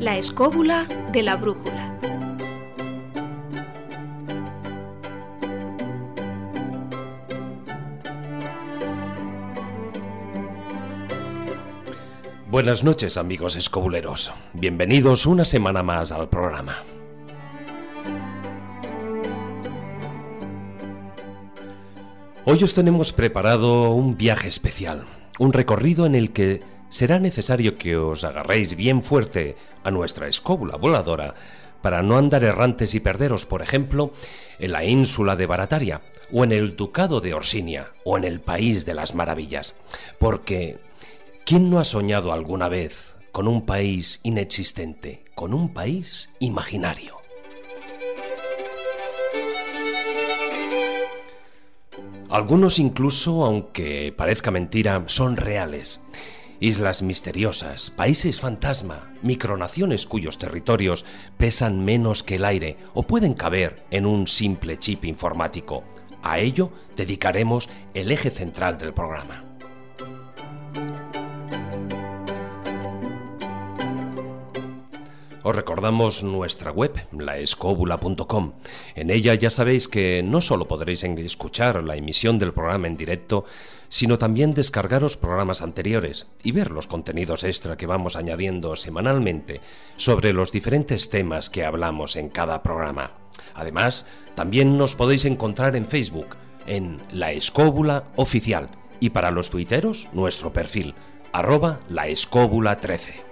La escóbula de la brújula. Buenas noches amigos escobuleros, bienvenidos una semana más al programa. Hoy os tenemos preparado un viaje especial, un recorrido en el que será necesario que os agarréis bien fuerte a nuestra escóbula voladora para no andar errantes y perderos, por ejemplo, en la ínsula de Barataria, o en el ducado de Orsinia, o en el país de las maravillas. Porque, ¿quién no ha soñado alguna vez con un país inexistente, con un país imaginario? Algunos incluso, aunque parezca mentira, son reales. Islas misteriosas, países fantasma, micronaciones cuyos territorios pesan menos que el aire o pueden caber en un simple chip informático. A ello dedicaremos el eje central del programa. Os recordamos nuestra web, laescobula.com. En ella ya sabéis que no solo podréis escuchar la emisión del programa en directo, sino también descargaros programas anteriores y ver los contenidos extra que vamos añadiendo semanalmente sobre los diferentes temas que hablamos en cada programa. Además, también nos podéis encontrar en Facebook, en La Escóbula Oficial, y para los tuiteros, nuestro perfil, arroba la 13.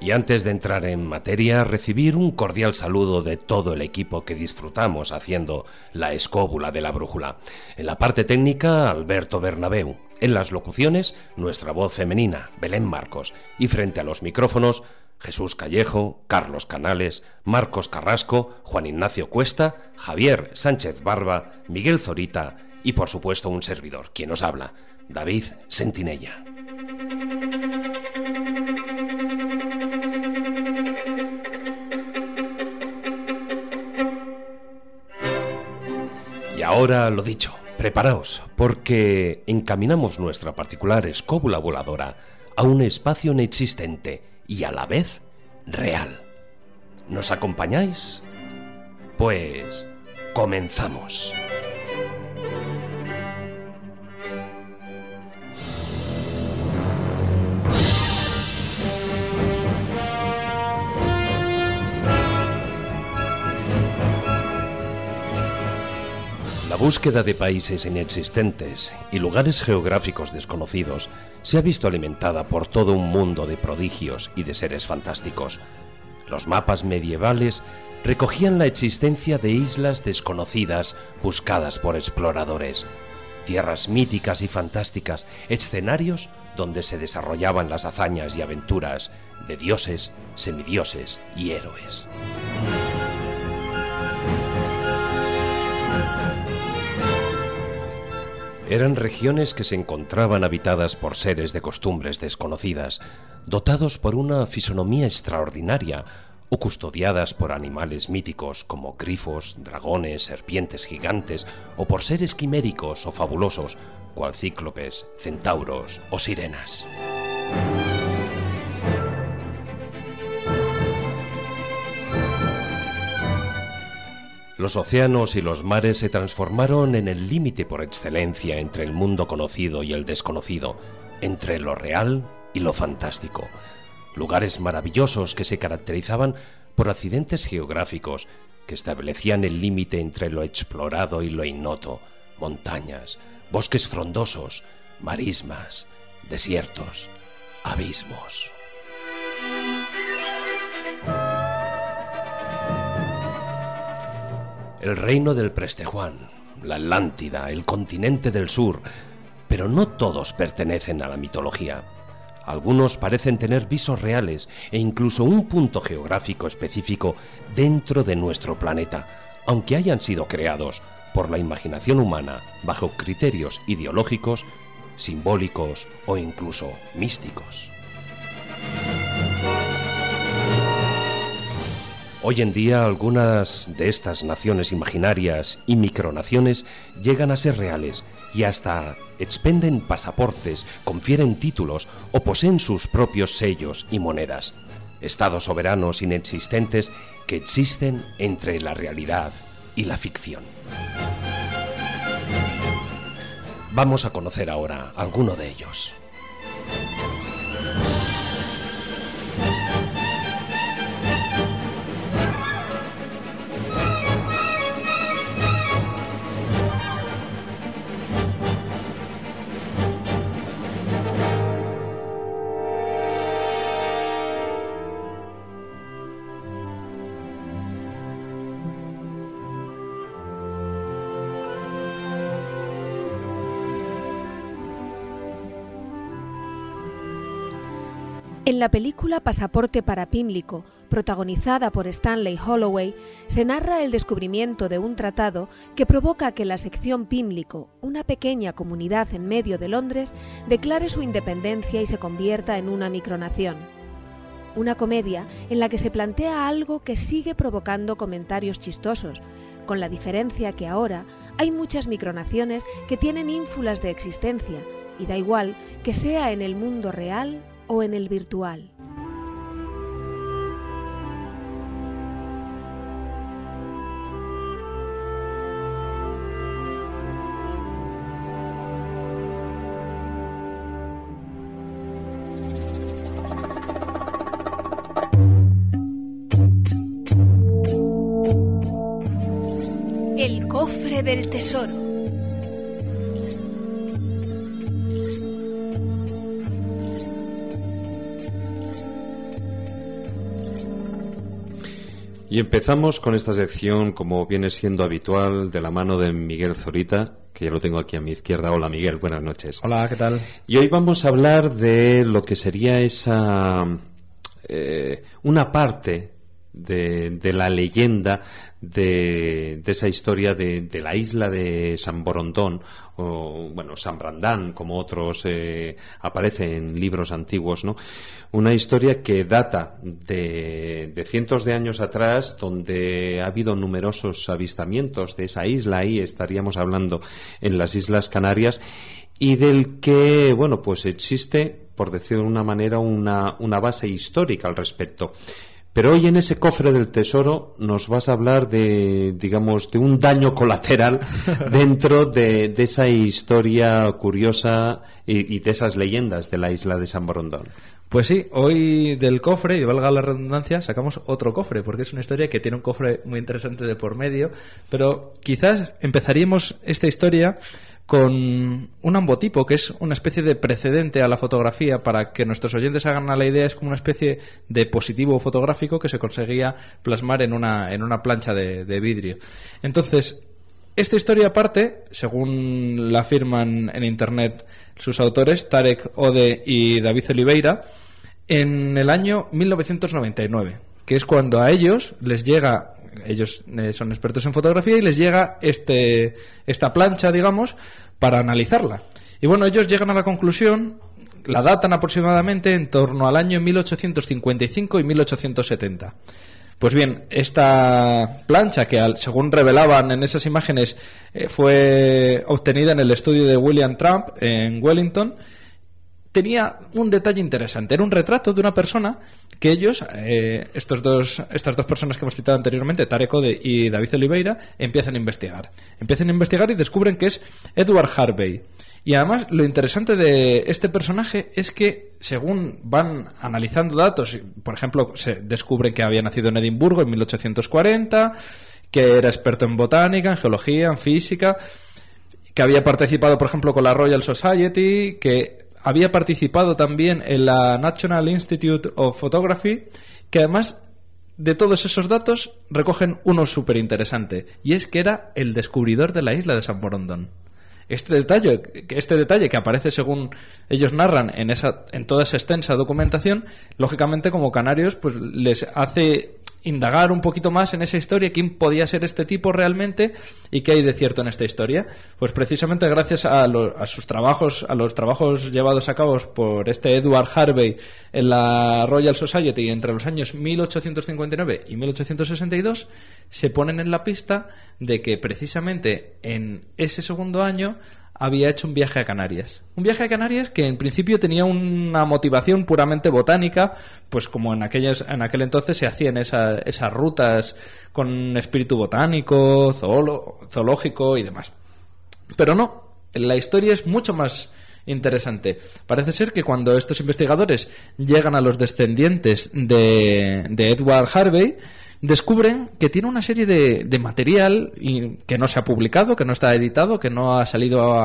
Y antes de entrar en materia, recibir un cordial saludo de todo el equipo que disfrutamos haciendo la escóbula de la brújula. En la parte técnica, Alberto Bernabeu. En las locuciones, nuestra voz femenina, Belén Marcos. Y frente a los micrófonos, Jesús Callejo, Carlos Canales, Marcos Carrasco, Juan Ignacio Cuesta, Javier Sánchez Barba, Miguel Zorita y por supuesto un servidor, quien nos habla, David Sentinella. Ahora lo dicho, preparaos, porque encaminamos nuestra particular escóbula voladora a un espacio inexistente y a la vez real. ¿Nos acompañáis? Pues comenzamos. Búsqueda de países inexistentes y lugares geográficos desconocidos se ha visto alimentada por todo un mundo de prodigios y de seres fantásticos. Los mapas medievales recogían la existencia de islas desconocidas buscadas por exploradores, tierras míticas y fantásticas, escenarios donde se desarrollaban las hazañas y aventuras de dioses, semidioses y héroes. Eran regiones que se encontraban habitadas por seres de costumbres desconocidas, dotados por una fisonomía extraordinaria o custodiadas por animales míticos como grifos, dragones, serpientes gigantes o por seres quiméricos o fabulosos, cual cíclopes, centauros o sirenas. Los océanos y los mares se transformaron en el límite por excelencia entre el mundo conocido y el desconocido, entre lo real y lo fantástico. Lugares maravillosos que se caracterizaban por accidentes geográficos que establecían el límite entre lo explorado y lo ignoto, montañas, bosques frondosos, marismas, desiertos, abismos. El reino del Prestejuan, la Atlántida, el continente del sur, pero no todos pertenecen a la mitología. Algunos parecen tener visos reales e incluso un punto geográfico específico dentro de nuestro planeta, aunque hayan sido creados por la imaginación humana bajo criterios ideológicos, simbólicos o incluso místicos. Hoy en día algunas de estas naciones imaginarias y micronaciones llegan a ser reales y hasta expenden pasaportes, confieren títulos o poseen sus propios sellos y monedas. Estados soberanos inexistentes que existen entre la realidad y la ficción. Vamos a conocer ahora alguno de ellos. En la película Pasaporte para Pímlico, protagonizada por Stanley Holloway, se narra el descubrimiento de un tratado que provoca que la sección Pímlico, una pequeña comunidad en medio de Londres, declare su independencia y se convierta en una micronación. Una comedia en la que se plantea algo que sigue provocando comentarios chistosos, con la diferencia que ahora hay muchas micronaciones que tienen ínfulas de existencia, y da igual que sea en el mundo real o en el virtual. El cofre del tesoro. Y empezamos con esta sección, como viene siendo habitual, de la mano de Miguel Zorita, que ya lo tengo aquí a mi izquierda. Hola Miguel, buenas noches. Hola, ¿qué tal? Y hoy vamos a hablar de lo que sería esa... Eh, una parte de, de, la leyenda de, de esa historia de, de, la isla de San Borondón, o bueno, San Brandán, como otros eh, aparece en libros antiguos, ¿no? Una historia que data de, de, cientos de años atrás, donde ha habido numerosos avistamientos de esa isla, ahí estaríamos hablando en las Islas Canarias, y del que, bueno, pues existe, por decirlo de una manera, una, una base histórica al respecto. Pero hoy en ese cofre del tesoro nos vas a hablar de, digamos, de un daño colateral dentro de, de esa historia curiosa y, y, de esas leyendas de la isla de San Borondón. Pues sí, hoy del cofre, y valga la redundancia, sacamos otro cofre, porque es una historia que tiene un cofre muy interesante de por medio, pero quizás empezaríamos esta historia con un ambotipo, que es una especie de precedente a la fotografía, para que nuestros oyentes hagan la idea, es como una especie de positivo fotográfico que se conseguía plasmar en una, en una plancha de, de vidrio. Entonces, esta historia parte, según la afirman en Internet sus autores, Tarek Ode y David Oliveira, en el año 1999, que es cuando a ellos les llega ellos eh, son expertos en fotografía y les llega este, esta plancha, digamos, para analizarla. Y bueno, ellos llegan a la conclusión, la datan aproximadamente en torno al año 1855 y 1870. Pues bien, esta plancha que según revelaban en esas imágenes eh, fue obtenida en el estudio de William Trump en Wellington, tenía un detalle interesante. Era un retrato de una persona que ellos, eh, estos dos, estas dos personas que hemos citado anteriormente, Tarek y David Oliveira, empiezan a investigar. Empiezan a investigar y descubren que es Edward Harvey. Y además lo interesante de este personaje es que según van analizando datos, por ejemplo, se descubren que había nacido en Edimburgo en 1840, que era experto en botánica, en geología, en física, que había participado, por ejemplo, con la Royal Society, que había participado también en la National Institute of Photography, que además de todos esos datos recogen uno súper interesante, y es que era el descubridor de la isla de San Borondón. este detalle, este detalle que aparece según ellos narran en esa, en toda esa extensa documentación, lógicamente como canarios, pues les hace indagar un poquito más en esa historia, quién podía ser este tipo realmente y qué hay de cierto en esta historia. Pues precisamente gracias a, a sus trabajos, a los trabajos llevados a cabo por este Edward Harvey en la Royal Society entre los años 1859 y 1862, se ponen en la pista de que precisamente en ese segundo año había hecho un viaje a Canarias. Un viaje a Canarias que en principio tenía una motivación puramente botánica, pues como en, aquellas, en aquel entonces se hacían esas rutas con espíritu botánico, zoológico y demás. Pero no, la historia es mucho más interesante. Parece ser que cuando estos investigadores llegan a los descendientes de, de Edward Harvey, descubren que tiene una serie de, material que no se ha publicado, que no está editado, que no ha salido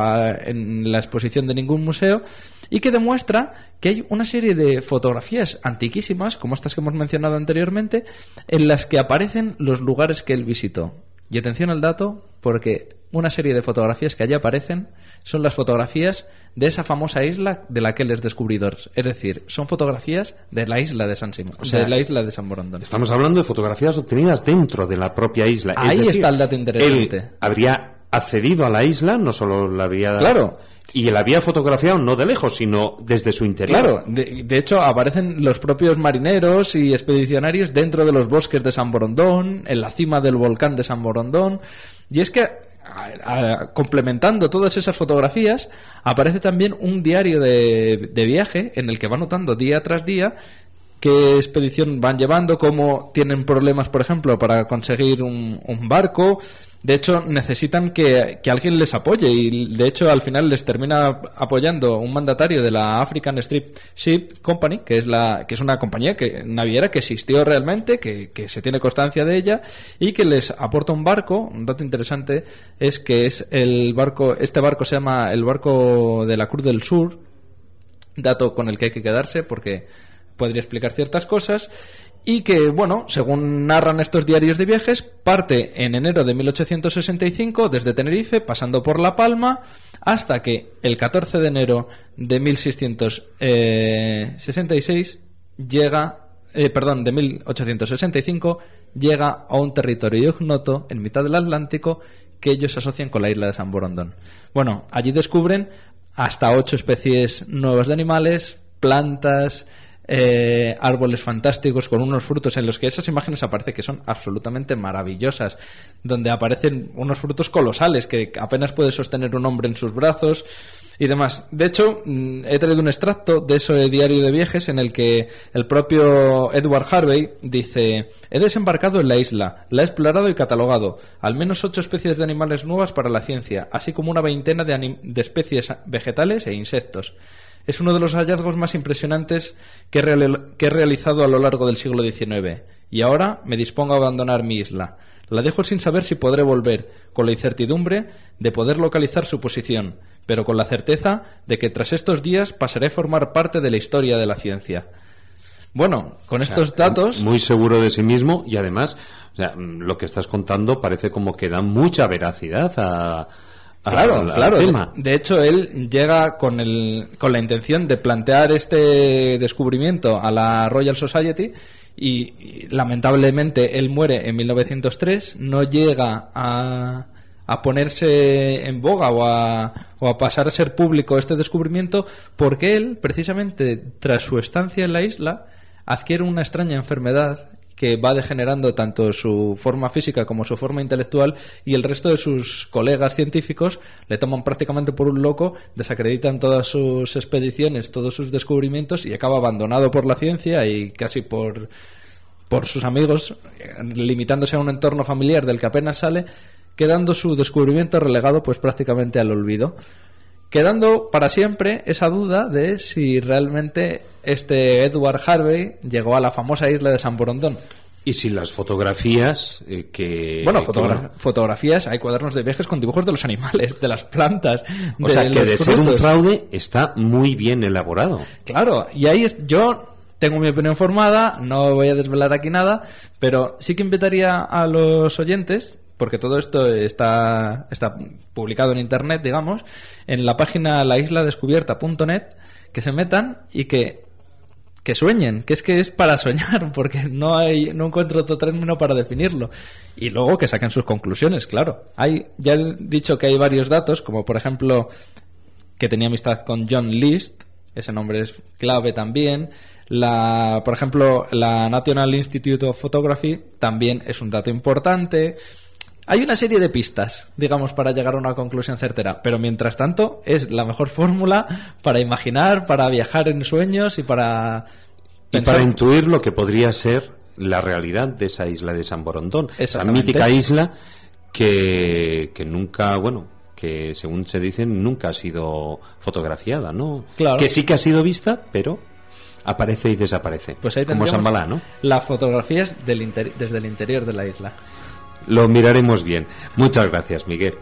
en la exposición de ningún museo y que demuestra que hay una serie de fotografías antiquísimas, como estas que hemos mencionado anteriormente, en las que aparecen los lugares que él visitó. Y atención al dato, porque una serie de fotografías que allí aparecen son las fotografías de esa famosa isla de la que él es descubridor. Es decir, son fotografías de la isla de San Simón, de la isla de San Borondón. Estamos hablando de fotografías obtenidas dentro de la propia isla. Ahí está el dato interesante. Él habría accedido a la isla, no solo la había... Claro. Y la había fotografiado no de lejos, sino desde su interior. Claro, de, de, hecho aparecen los propios marineros y expedicionarios dentro de los bosques de San Borondón, en la cima del volcán de San Borondón. Y es que complementando todas esas fotografías, aparece también un diario de, de, viaje en el que va notando día tras día qué expedición van llevando, cómo tienen problemas, por ejemplo, para conseguir un, un barco, de hecho, necesitan que, alguien les apoye y de hecho al final les termina apoyando un mandatario de la African Strip Ship Company, que es, la, que es una compañía que, naviera que existió realmente, que, que se tiene constancia de ella y que les aporta un barco. Un dato interesante es que es el barco, este barco se llama el barco de la Cruz del Sur, dato con el que hay que quedarse porque podría explicar ciertas cosas y que, bueno, según narran estos diarios de viajes, parte en enero de 1865 desde Tenerife, pasando por La Palma, hasta que el 14 de enero de 1666 llega, eh, perdón, de 1865 llega a un territorio ignoto en mitad del Atlántico que ellos asocian con la isla de San Borondón. Bueno, allí descubren hasta ocho especies nuevas de animales, plantas, eh, árboles fantásticos con unos frutos en los que esas imágenes aparece que son absolutamente maravillosas, donde aparecen unos frutos colosales que apenas puede sostener un hombre en sus brazos y demás. De hecho, mm, he traído un extracto de ese diario de viajes en el que el propio Edward Harvey dice: He desembarcado en la isla, la he explorado y catalogado, al menos ocho especies de animales nuevas para la ciencia, así como una veintena de, de especies vegetales e insectos. Es uno de los hallazgos más impresionantes que he, realizado a lo largo del siglo XIX, y ahora me dispongo a abandonar mi isla. La dejo sin saber si podré volver, con la incertidumbre de poder localizar su posición, pero con la certeza de que tras estos días pasaré a formar parte de la historia de la ciencia. Bueno, con estos datos. Muy seguro de sí mismo y además, lo que estás contando parece como que da mucha veracidad a, Claro, claro. De, hecho, él llega con, el, con la intención de plantear este descubrimiento a la Royal Society y, lamentablemente él muere en 1903, no llega a, a ponerse en boga o a, o a pasar a ser público este descubrimiento porque él, precisamente tras su estancia en la isla, adquiere una extraña enfermedad que va degenerando tanto su forma física como su forma intelectual y el resto de sus colegas científicos le toman prácticamente por un loco, desacreditan todas sus expediciones, todos sus descubrimientos y acaba abandonado por la ciencia y casi por por sus amigos, limitándose a un entorno familiar del que apenas sale, quedando su descubrimiento relegado pues prácticamente al olvido quedando para siempre esa duda de si realmente este Edward Harvey llegó a la famosa isla de San Borondón. Y si las fotografías eh, que... Bueno, fotografías, hay cuadernos de viajes con dibujos de los animales, de las plantas. O sea, que de ser un fraude está muy bien elaborado. Claro, y ahí es, yo tengo mi opinión formada, no voy a desvelar aquí nada, pero sí que invitaría a los oyentes porque todo esto está, está publicado en Internet, digamos, en la página laisladescubierta.net, que se metan y que que sueñen, que es que es para soñar, porque no hay, no encuentro otro término para definirlo. Y luego que saquen sus conclusiones, claro. Hay, ya he dicho que hay varios datos, como por ejemplo que tenía amistad con John List, ese nombre es clave también. La, por ejemplo, la National Institute of Photography también es un dato importante. Hay una serie de pistas, digamos, para llegar a una conclusión certera, pero mientras tanto es la mejor fórmula para imaginar, para viajar en sueños y para... Y para intuir lo que podría ser la realidad de esa isla de San Borondón, esa mítica isla que, que nunca, bueno, que según se dice nunca ha sido fotografiada, ¿no? Claro. Que sí que ha sido vista, pero aparece y desaparece. Pues ahí como Sambalá, ¿no? Las fotografías del desde el interior de la isla. Lo miraremos bien. Muchas gracias, Miguel.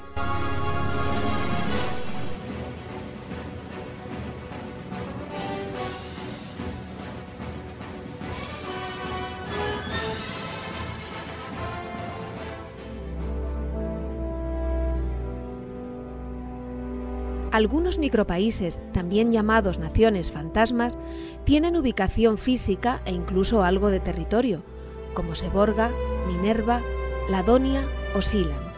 Algunos micropaíses, también llamados naciones fantasmas, tienen ubicación física e incluso algo de territorio, como Seborga, Minerva, Ladonia o Sealand.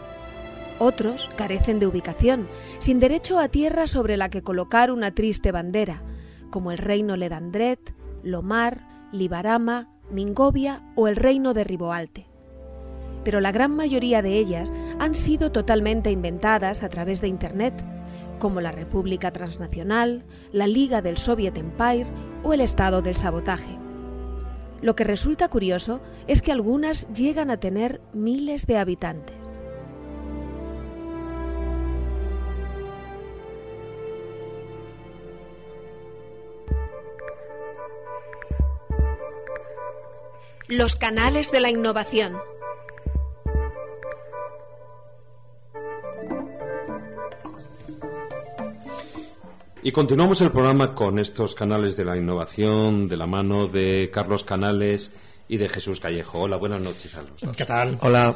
Otros carecen de ubicación, sin derecho a tierra sobre la que colocar una triste bandera, como el reino Ledandret, Lomar, Libarama, Mingovia o el reino de Riboalte. Pero la gran mayoría de ellas han sido totalmente inventadas a través de Internet, como la República Transnacional, la Liga del Soviet Empire o el Estado del Sabotaje. Lo que resulta curioso es que algunas llegan a tener miles de habitantes. Los canales de la innovación. Y continuamos el programa con estos canales de la innovación de la mano de Carlos Canales y de Jesús Callejo. Hola, buenas noches a los ¿Qué tal? Hola.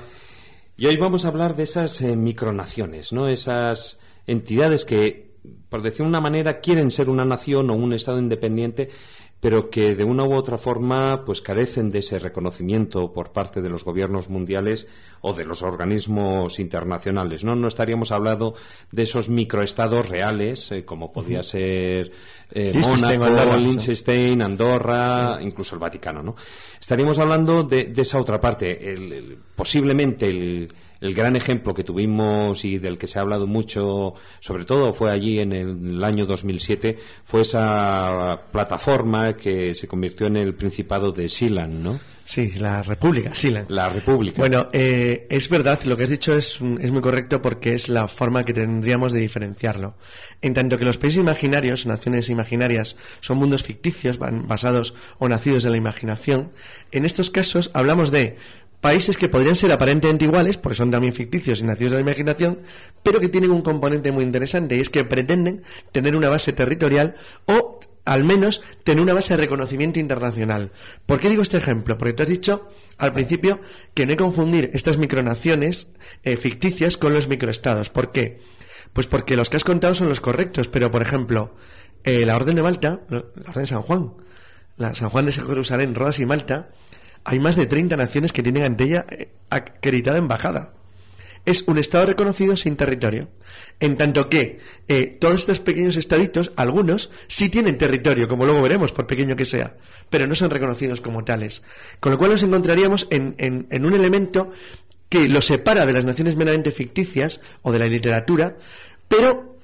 Y hoy vamos a hablar de esas eh, micronaciones, ¿no? Esas entidades que, por decir una manera, quieren ser una nación o un Estado independiente, pero que de una u otra forma pues carecen de ese reconocimiento por parte de los gobiernos mundiales o de los organismos internacionales. No, no estaríamos hablando de esos microestados reales, eh, como podía ser eh, Mónaco, Liechtenstein, Andorra, incluso el Vaticano. ¿no? Estaríamos hablando de, esa otra parte, posiblemente el el gran ejemplo que tuvimos y del que se ha hablado mucho, sobre todo fue allí en el, año 2007, fue esa plataforma que se convirtió en el Principado de Silan, ¿no? Sí, la República, Silan. La República. Bueno, eh, es verdad, lo que has dicho es, es muy correcto porque es la forma que tendríamos de diferenciarlo. En tanto que los países imaginarios, naciones imaginarias, son mundos ficticios basados o nacidos de la imaginación, en estos casos hablamos de países que podrían ser aparentemente iguales, porque son también ficticios y nacidos de la imaginación, pero que tienen un componente muy interesante y es que pretenden tener una base territorial o al menos tener una base de reconocimiento internacional. ¿Por qué digo este ejemplo? Porque tú has dicho al principio que no hay que confundir estas micronaciones eh, ficticias con los microestados. ¿Por qué? Pues porque los que has contado son los correctos, pero por ejemplo, eh, la Orden de Malta, la Orden de San Juan, la San Juan de Jerusalén, Rodas y Malta, hay más de 30 naciones que tienen ante ella eh, acreditada embajada. Es un Estado reconocido sin territorio. En tanto que eh, todos estos pequeños estaditos, algunos, sí tienen territorio, como luego veremos, por pequeño que sea, pero no son reconocidos como tales. Con lo cual nos encontraríamos en, en un elemento que los separa de las naciones meramente ficticias o de la literatura, pero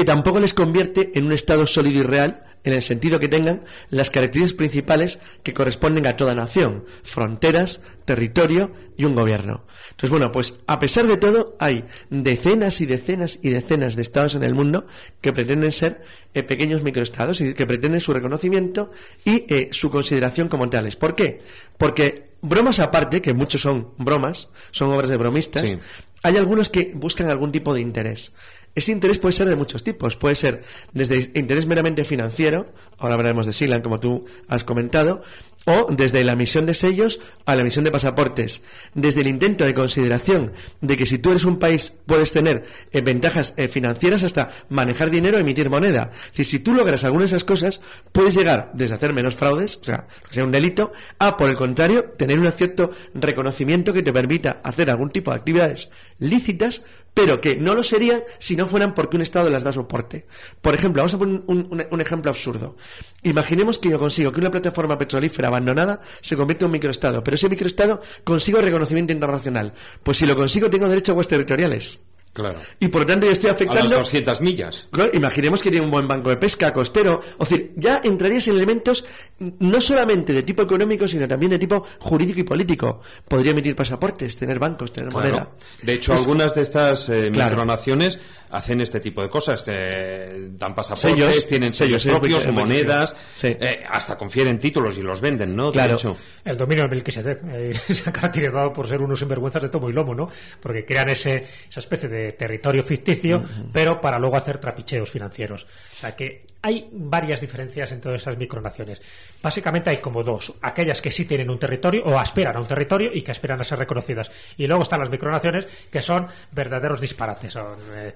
que tampoco les convierte en un Estado sólido y real en el sentido que tengan las características principales que corresponden a toda nación, fronteras, territorio y un gobierno. Entonces, bueno, pues a pesar de todo, hay decenas y decenas y decenas de estados en el mundo que pretenden ser eh, pequeños microestados y que pretenden su reconocimiento y eh, su consideración como tales. ¿Por qué? Porque bromas aparte, que muchos son bromas, son obras de bromistas, hay algunos que buscan algún tipo de interés. Ese interés puede ser de muchos tipos. Puede ser desde interés meramente financiero, ahora hablaremos de Silan, como tú has comentado, o desde la emisión de sellos a la emisión de pasaportes, desde el intento de consideración de que si tú eres un país puedes tener eh, ventajas eh, financieras hasta manejar dinero emitir moneda. Es si tú logras algunas de esas cosas, puedes llegar desde hacer menos fraudes, o sea, que sea un delito, a, por el contrario, tener un cierto reconocimiento que te permita hacer algún tipo de actividades lícitas pero que no lo serían si no fueran porque un Estado las da soporte. Por ejemplo, vamos a poner un, ejemplo absurdo. Imaginemos que yo consigo que una plataforma petrolífera abandonada se convierta en un microestado, pero ese microestado consigo reconocimiento internacional. Pues si lo consigo, tengo derecho a aguas territoriales. Claro. Y por lo tanto yo estoy afectando... A las 200 millas. imaginemos que tiene un buen banco de pesca, costero. O decir, ya entrarías en elementos no solamente de tipo económico, sino también de tipo jurídico y político. Podría emitir pasaportes, tener bancos, tener moneda. De hecho, algunas de estas eh, micronaciones hacen este tipo de cosas. Eh, dan pasaportes, tienen sellos, propios, monedas, eh, hasta confieren títulos y los venden, ¿no? Claro. El dominio del Melquisedec eh, se ha caracterizado por ser unos sinvergüenzas de tomo y lomo, ¿no? Porque crean ese, esa especie de territorio ficticio, pero para luego hacer trapicheos financieros. O sea que hay varias diferencias en todas esas micronaciones. Básicamente hay como dos. Aquellas que sí tienen un territorio o aspiran a un territorio y que aspiran a ser reconocidas. Y luego están las micronaciones que son verdaderos disparates. Son eh,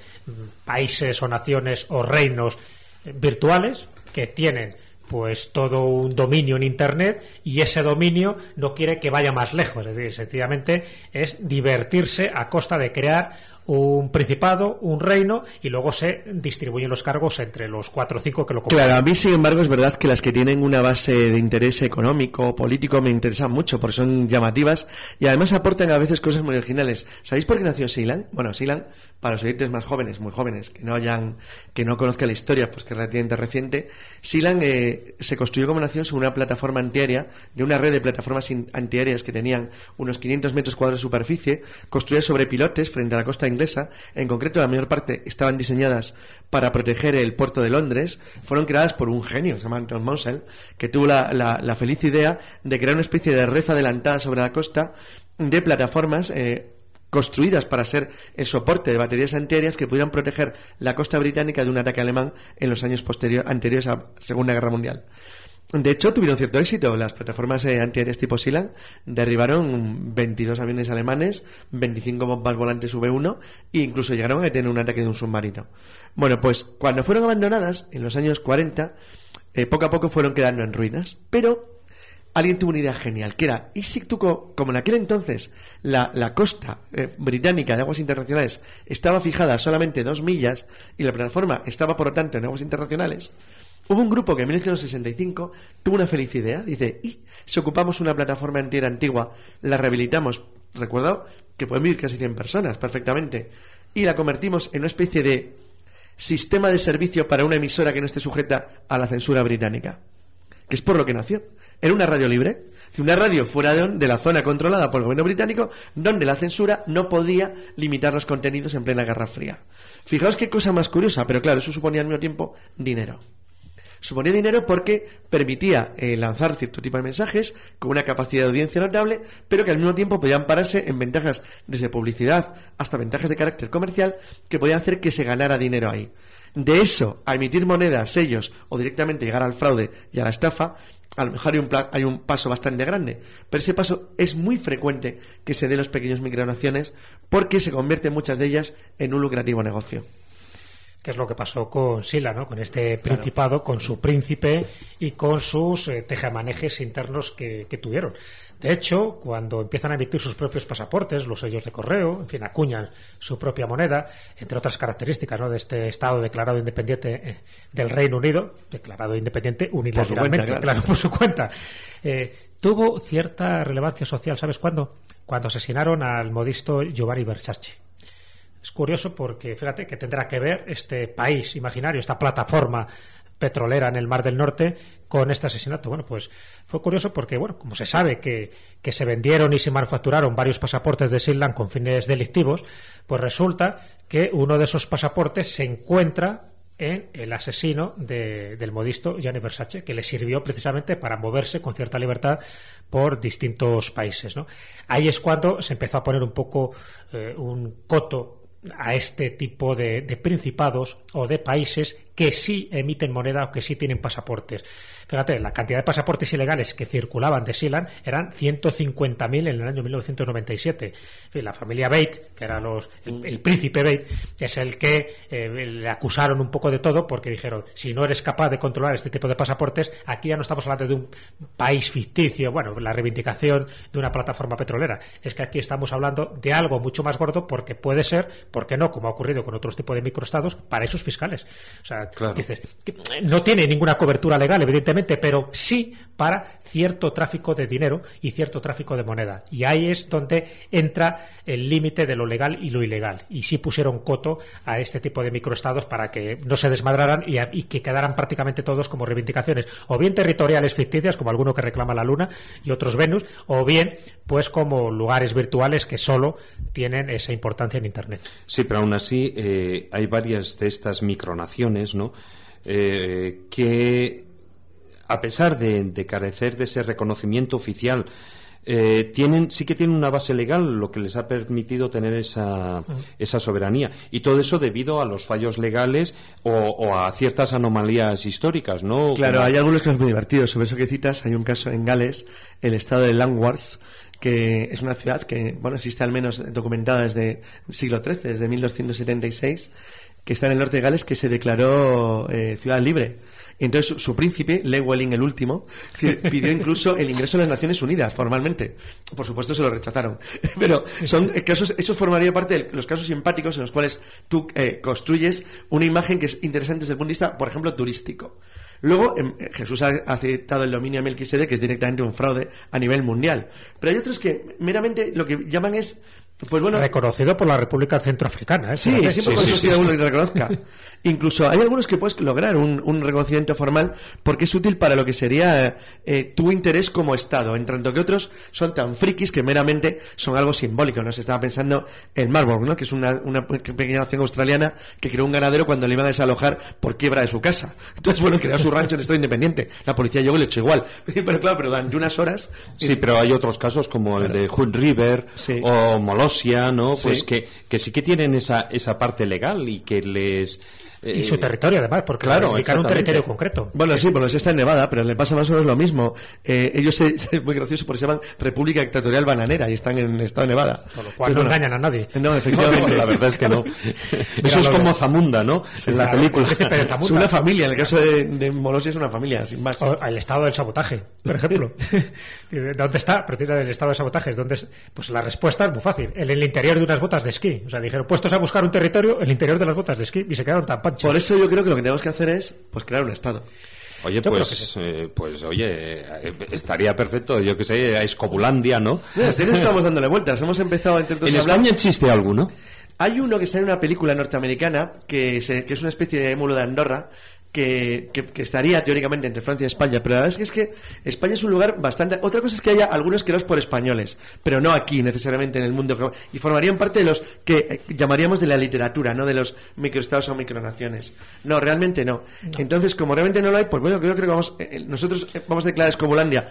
países o naciones o reinos virtuales que tienen pues todo un dominio en Internet y ese dominio no quiere que vaya más lejos. Es decir, sencillamente es divertirse a costa de crear un principado, un reino, y luego se distribuyen los cargos entre los cuatro o cinco que lo componen. Claro, a mí, sin embargo, es verdad que las que tienen una base de interés económico o político me interesan mucho porque son llamativas y además aportan a veces cosas muy originales. ¿Sabéis por qué nació Silan? Bueno, Silan, para los oyentes más jóvenes, muy jóvenes, que no hayan, que no conozcan la historia, pues que es relativamente reciente, Silan eh, se construyó como nación sobre una plataforma antiaérea, de una red de plataformas antiaéreas que tenían unos 500 metros cuadrados de superficie, construida sobre pilotes frente a la costa inglesa, en concreto la mayor parte estaban diseñadas para proteger el puerto de Londres, fueron creadas por un genio, se llama Anton Monsell, que tuvo la, feliz idea de crear una especie de red adelantada sobre la costa de plataformas eh, construidas para ser el soporte de baterías antiaéreas que pudieran proteger la costa británica de un ataque alemán en los años anteriores a la Segunda Guerra Mundial. De hecho, tuvieron cierto éxito. Las plataformas eh, antiaéreas tipo Silan derribaron 22 aviones alemanes, 25 bombas volantes V1 e incluso llegaron a tener un ataque de un submarino. Bueno, pues cuando fueron abandonadas, en los años 40, eh, poco a poco fueron quedando en ruinas. Pero alguien tuvo una idea genial, que era, ¿y si como en aquel entonces la, costa eh, británica de aguas internacionales estaba fijada solamente dos millas y la plataforma estaba, por lo tanto, en aguas internacionales, Hubo un grupo que en 1965 tuvo una feliz idea. Dice, si ocupamos una plataforma entera antigua, la rehabilitamos, recuerdo que pueden vivir casi 100 personas perfectamente, y la convertimos en una especie de sistema de servicio para una emisora que no esté sujeta a la censura británica. Que es por lo que nació. Era una radio libre, una radio fuera de, de la zona controlada por el gobierno británico, donde la censura no podía limitar los contenidos en plena Guerra Fría. Fijaos qué cosa más curiosa, pero claro, eso suponía al mismo tiempo dinero suponía dinero porque permitía eh, lanzar cierto tipo de mensajes con una capacidad de audiencia notable, pero que al mismo tiempo podían pararse en ventajas desde publicidad hasta ventajas de carácter comercial que podían hacer que se ganara dinero ahí. De eso a emitir monedas, sellos o directamente llegar al fraude y a la estafa, a lo mejor hay un, hay un paso bastante grande, pero ese paso es muy frecuente que se dé en los pequeños micronaciones porque se convierte muchas de ellas en un lucrativo negocio que es lo que pasó con Sila, ¿no? con este principado, con su príncipe y con sus eh, tejamanejes internos que, tuvieron. De hecho, cuando empiezan a emitir sus propios pasaportes, los sellos de correo, en fin, acuñan su propia moneda, entre otras características ¿no? de este Estado declarado independiente eh, del Reino Unido, declarado independiente unilateralmente, claro. por su cuenta, eh, tuvo cierta relevancia social, ¿sabes cuándo? Cuando asesinaron al modisto Giovanni Versace es curioso porque, fíjate, que tendrá que ver este país imaginario, esta plataforma petrolera en el Mar del Norte con este asesinato. Bueno, pues fue curioso porque, bueno, como se sabe que, se vendieron y se manufacturaron varios pasaportes de Silland con fines delictivos, pues resulta que uno de esos pasaportes se encuentra en el asesino del modisto Gianni Versace, que le sirvió precisamente para moverse con cierta libertad por distintos países. Ahí es cuando se empezó a poner un poco eh, un coto a este tipo de, principados o de países que sí emiten moneda o que sí tienen pasaportes. Fíjate, la cantidad de pasaportes ilegales que circulaban de Sealand eran 150.000 en el año 1997. En la familia Bate, que era los, el, príncipe Bate, es el que eh, le acusaron un poco de todo porque dijeron, si no eres capaz de controlar este tipo de pasaportes, aquí ya no estamos hablando de un país ficticio, bueno, la reivindicación de una plataforma petrolera, es que aquí estamos hablando de algo mucho más gordo porque puede ser, porque no, como ha ocurrido con otros tipos de microestados, paraísos fiscales. O sea, dices, no tiene ninguna cobertura legal, evidentemente, pero sí para cierto tráfico de dinero y cierto tráfico de moneda. Y ahí es donde entra el límite de lo legal y lo ilegal. Y sí pusieron coto a este tipo de microestados para que no se desmadraran y, y que quedaran prácticamente todos como reivindicaciones, o bien territoriales ficticias, como alguno que reclama la Luna y otros Venus, o bien pues como lugares virtuales que solo tienen esa importancia en Internet. Sí, pero aún así eh, hay varias de estas micronaciones, ¿no? Eh, que a pesar de, carecer de ese reconocimiento oficial eh, tienen, sí que tienen una base legal, lo que les ha permitido tener esa, esa soberanía. Y todo eso debido a los fallos legales o, a ciertas anomalías históricas, ¿no? Claro, hay algunos casos muy divertidos. Sobre eso que citas, hay un caso en Gales, el estado de Langwards, que es una ciudad que, bueno, existe al menos documentada desde siglo XIII, desde 1276, que está en el norte de Gales, que se declaró eh, ciudad libre entonces su, príncipe, Llewellyn el último, pidió incluso el ingreso a las Naciones Unidas formalmente. Por supuesto se lo rechazaron. Pero son casos, eso formaría parte de los casos simpáticos en los cuales tú eh, construyes una imagen que es interesante desde el punto de vista, por ejemplo, turístico. Luego, em, Jesús ha aceptado el dominio a Melquisede, que es directamente un fraude a nivel mundial. Pero hay otros que meramente lo que llaman es pues bueno, reconocido por la República Centroafricana. ¿eh? Sí, siempre sí, uno que reconozca. Incluso hay algunos que puedes lograr un, reconocimiento formal porque es útil para lo que sería eh, tu interés como Estado, en tanto que otros son tan frikis que meramente son algo simbólico. ¿no? Se estaba pensando en Marlborough, ¿no? que es una, pequeña nación australiana que creó un ganadero cuando le iban a desalojar por quiebra de su casa. Entonces, bueno, creó su rancho en Estado independiente. La policía llegó y le echó igual. Pero claro, pero durante unas horas. Sí, pero hay otros casos como el de Hood River o ¿no? Pues que, que sí que tienen esa, esa parte legal y que les y su territorio, además, porque claro, un territorio concreto. Bueno, sí, bueno, sí está en Nevada, pero le pasa más o menos lo mismo. Eh, ellos es muy gracioso porque se llaman República Dictatorial Bananera y están en el estado de Nevada. Con lo cual no engañan a nadie. No, efectivamente. la verdad es que no. Eso es como Zamunda, ¿no? en la película. Es una familia, en el caso de, de es una familia, sin más. el estado del sabotaje, por ejemplo. ¿Dónde está? Pero el estado del sabotaje. ¿Dónde Pues la respuesta es muy fácil. En el interior de unas botas de esquí. O sea, dijeron, puestos a buscar un territorio, el interior de las botas de esquí, y se quedaron tan Por eso yo creo que lo que tenemos que hacer es pues crear un Estado. Oye, pues, eh, pues oye, eh, estaría perfecto, yo que sé, a Escobulandia, ¿no? no estamos dándole vueltas, hemos empezado entre todos ¿En España existe alguno? Hay uno que está en una película norteamericana que, que es una especie de émulo de Andorra que, estaría teóricamente entre Francia y España, pero la verdad es que, es que España es un lugar bastante... Otra cosa es que haya algunos creados por españoles, pero no aquí necesariamente en el mundo, y formarían parte de los que eh, llamaríamos de la literatura, no de los microestados o micronaciones. No, realmente no. Entonces, como realmente no lo hay, pues bueno, creo, creo que vamos, eh, eh, nosotros vamos a declarar Escobulandia.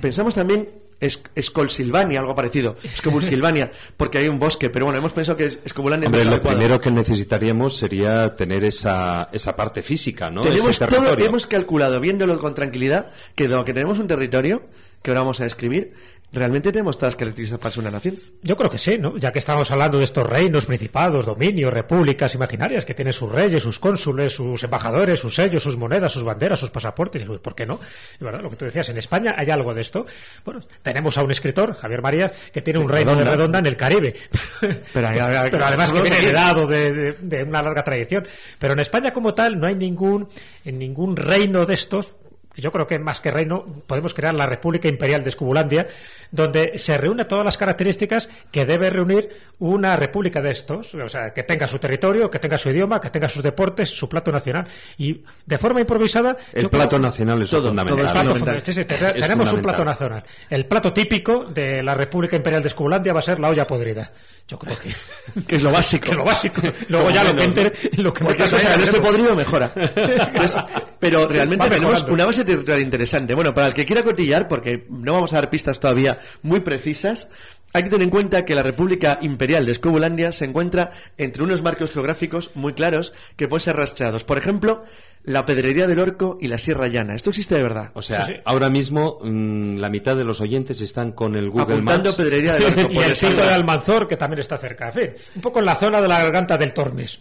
Pensamos también es Escolsilvania, algo parecido. Silvania, porque hay un bosque, pero bueno, hemos pensado que Escobulandia Hombre, lo primero que necesitaríamos sería tener esa, esa parte física, ¿no? Tenemos todo, hemos calculado, viéndolo con tranquilidad, que, que tenemos un territorio que ahora vamos a describir ¿Realmente tenemos todas las características para ser una nación? Yo creo que sí, ¿no? Ya que estamos hablando de estos reinos, principados, dominios, repúblicas imaginarias que tienen sus reyes, sus cónsules, sus embajadores, sus sellos, sus monedas, sus banderas, sus pasaportes. ¿Por qué no? Y verdad, lo que tú decías, en España hay algo de esto. Bueno, tenemos a un escritor, Javier Marías, que tiene un reino de redonda en el Caribe. Pero, además que viene heredado de, de, una larga tradición. Pero en España como tal no hay ningún, en ningún reino de estos yo creo que más que reino podemos crear la República Imperial de Escubulandia, donde se reúne todas las características que debe reunir una república de estos, o sea, que tenga su territorio, que tenga su idioma, que tenga sus deportes, su plato nacional. Y de forma improvisada... El plato nacional es todo, fundamental. tenemos un plato nacional. El plato típico de la República Imperial de Escubulandia va a ser la olla podrida. Yo creo que... que es lo básico. lo básico. Luego ya lo que, enter, lo que Porque, en este podrido mejora. pero realmente tenemos una base interesante. Bueno, para el que quiera cotillar, porque no vamos a dar pistas todavía muy precisas, Hay que tener en cuenta que la República Imperial de Escobulandia se encuentra entre unos marcos geográficos muy claros que pueden ser rastreados. Por ejemplo, la Pedrería del Orco y la Sierra Llana. Esto existe de verdad. O sea, Sí, sí. ahora mismo mm, la mitad de los oyentes están con el Google Apuntando Maps. Pedrería del Orco. Y por el sitio de Almanzor, que también está cerca. En fin, un poco en la zona de la garganta del Tormes.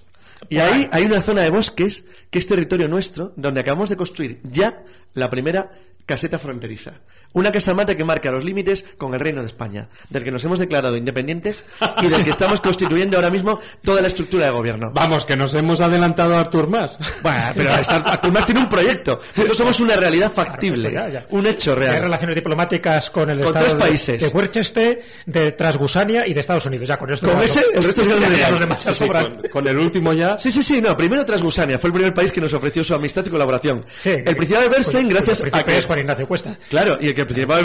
Y ahí hay una zona de bosques que es territorio nuestro, donde acabamos de construir ya la primera caseta fronteriza. Una casamata que marca los límites con el Reino de España, del que nos hemos declarado independientes y del que estamos constituyendo ahora mismo toda la estructura de gobierno. Vamos, que nos hemos adelantado a Artur Mas. Bueno, pero Artur Mas tiene un proyecto. Nosotros somos una realidad factible, Claro, ya, ya. un hecho Hay real. relaciones diplomáticas con el Con Estado tres de- países. de, Worcester, de Transgusania y de Estados Unidos. Ya con esto Con ese, el resto de los demás Sí, sí, con, con el último ya. Sí, sí, sí, no, primero Transgusania, fue el primer país que nos ofreció su amistad y colaboración. Sí, el principal de Bernstein, cuyo- gracias cuyo a que es Juan Ignacio Cuesta. Claro, y el que el principal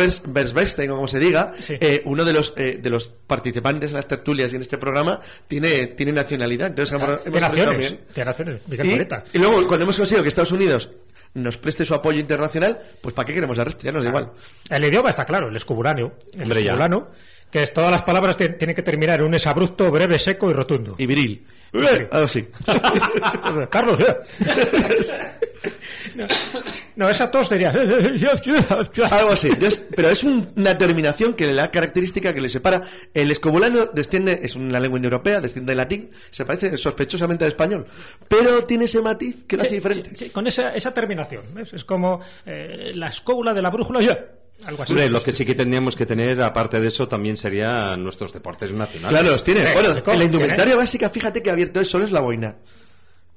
Bernstein, o como se diga, Sí. eh, uno de los eh, de los participantes en las tertulias y en este programa tiene, tiene nacionalidad. Entonces hemos, hemos De aprovechado naciones. bien. De naciones. Miguel Y, luego, cuando hemos conseguido que Estados Unidos nos preste su apoyo internacional, pues ¿para qué queremos el resto? Ya nos da igual. El idioma está claro, el escubuláneo. El escubulano, que es todas las palabras tienen que terminar en un abrupto, breve, seco y rotundo. Y viril. Eh. Carlos. no, no, esa tos sería. Algo así. Pero es un- una terminación que le da característica que le separa. El escobulano desciende, es una lengua indoeuropea, desciende del latín, se parece sospechosamente al español, pero tiene ese matiz que lo hace diferente. sí, sí, con esa, esa terminación. ¿ves? Es como eh, la escóbula de la brújula. ya. Algo así. Hombre, lo que sí que tendríamos que tener, aparte de eso, también serían nuestros deportes nacionales. Claro, los tiene. Eh, Bueno, la indumentaria ¿Tiene? básica, fíjate que abierto es solo es la boina.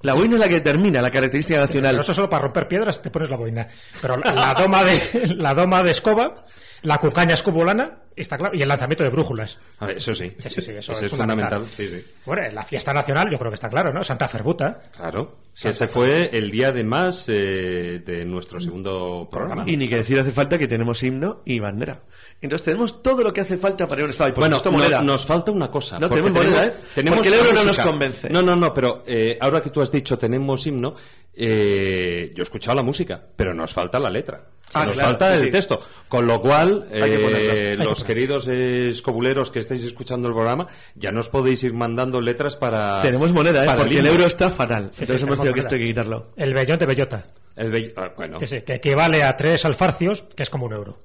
La boina es la que determina la característica nacional. Pero eso solo para romper piedras te pones la boina. Pero la, la doma de la doma de escoba, la cucaña escobulana, está claro, y el lanzamiento de brújulas. A ver, eso sí. Sí, sí, sí, eso Ese es fundamental. Sí, sí. Bueno, la fiesta nacional yo creo que está claro, ¿no? Santa Ferbuta. Claro. Que ese fue el día de más eh, de nuestro segundo programa. Y ni que decir hace falta que tenemos himno y bandera. Entonces tenemos todo lo que hace falta para ir a un estado. Y por Bueno, no- moneda. nos falta una cosa. No, tenemos moneda, ¿eh? Porque el euro no nos convence. No, no, no, pero eh, ahora que tú has dicho tenemos himno, eh, yo he escuchado la música, pero nos falta la letra. Ah, nos claro, falta sí, el texto. Con lo cual, que eh, que los queridos eh, escobuleros que estáis escuchando el programa, ya nos podéis ir mandando letras para. Tenemos moneda, ¿eh? para Porque el euro está fatal. Sí, sí, Entonces hemos tenido que esto hay que quitarlo. El vellón de bellota. El bello- ah, bueno, Sí, sí, que equivale a tres alfarcios, que es como un euro.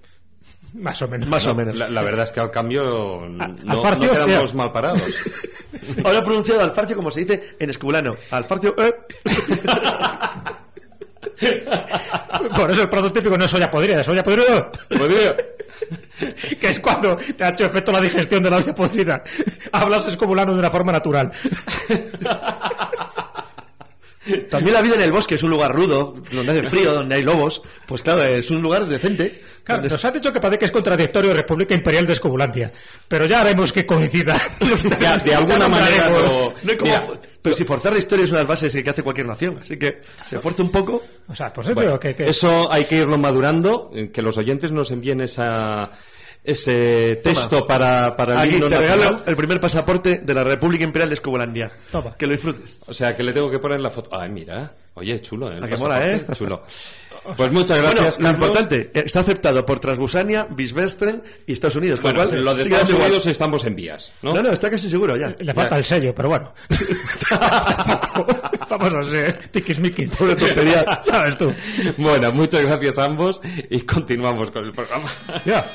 Más o menos. Más o menos. la, la verdad es que al cambio no, no Alfarcio, quedamos mira. mal parados. Ahora pronunciado alfarcio como se dice en escubulano. Alfarcio, eh. Por eso el plato típico no es olla podrida, es olla podrida. Podría- Que es cuando te ha hecho efecto la digestión de la olla podrida. Hablas escobulano de una forma natural. También la vida en el bosque es un lugar rudo, donde hace frío, donde hay lobos. Pues claro, es un lugar decente. Claro, nos ha dicho que parece que es contradictorio República Imperial de Escobulandia. Pero ya haremos que coincida. De, alguna manera No como pero si forzar la historia es una de las bases que hace cualquier nación. Así que se esfuerza un poco. O sea, pues es Bueno, que, que- Eso hay que irlo madurando, eh, que los oyentes nos envíen esa, ese texto para, para el Aquí himno te nacional. regalo el primer pasaporte de la República Imperial de Escobulandia. Toma. Que lo disfrutes. O sea, que le tengo que poner la foto. Ay, mira. Oye, chulo, ¿eh? El Ah, que mola, ¿eh? Chulo. Pues muchas gracias, bueno, lo importante, eh, está aceptado por Transgusania, Bisbestren y Estados Unidos. con Bueno, lo cual, lo de Estados igual. Unidos estamos en vías, ¿no? No, no, está casi seguro ya. le falta ya. el sello, pero bueno. Tampoco Vamos a ser tiquismiquis. Pobre tontería. ¿Sabes tú? Bueno, muchas gracias a ambos y continuamos con el programa. Ya.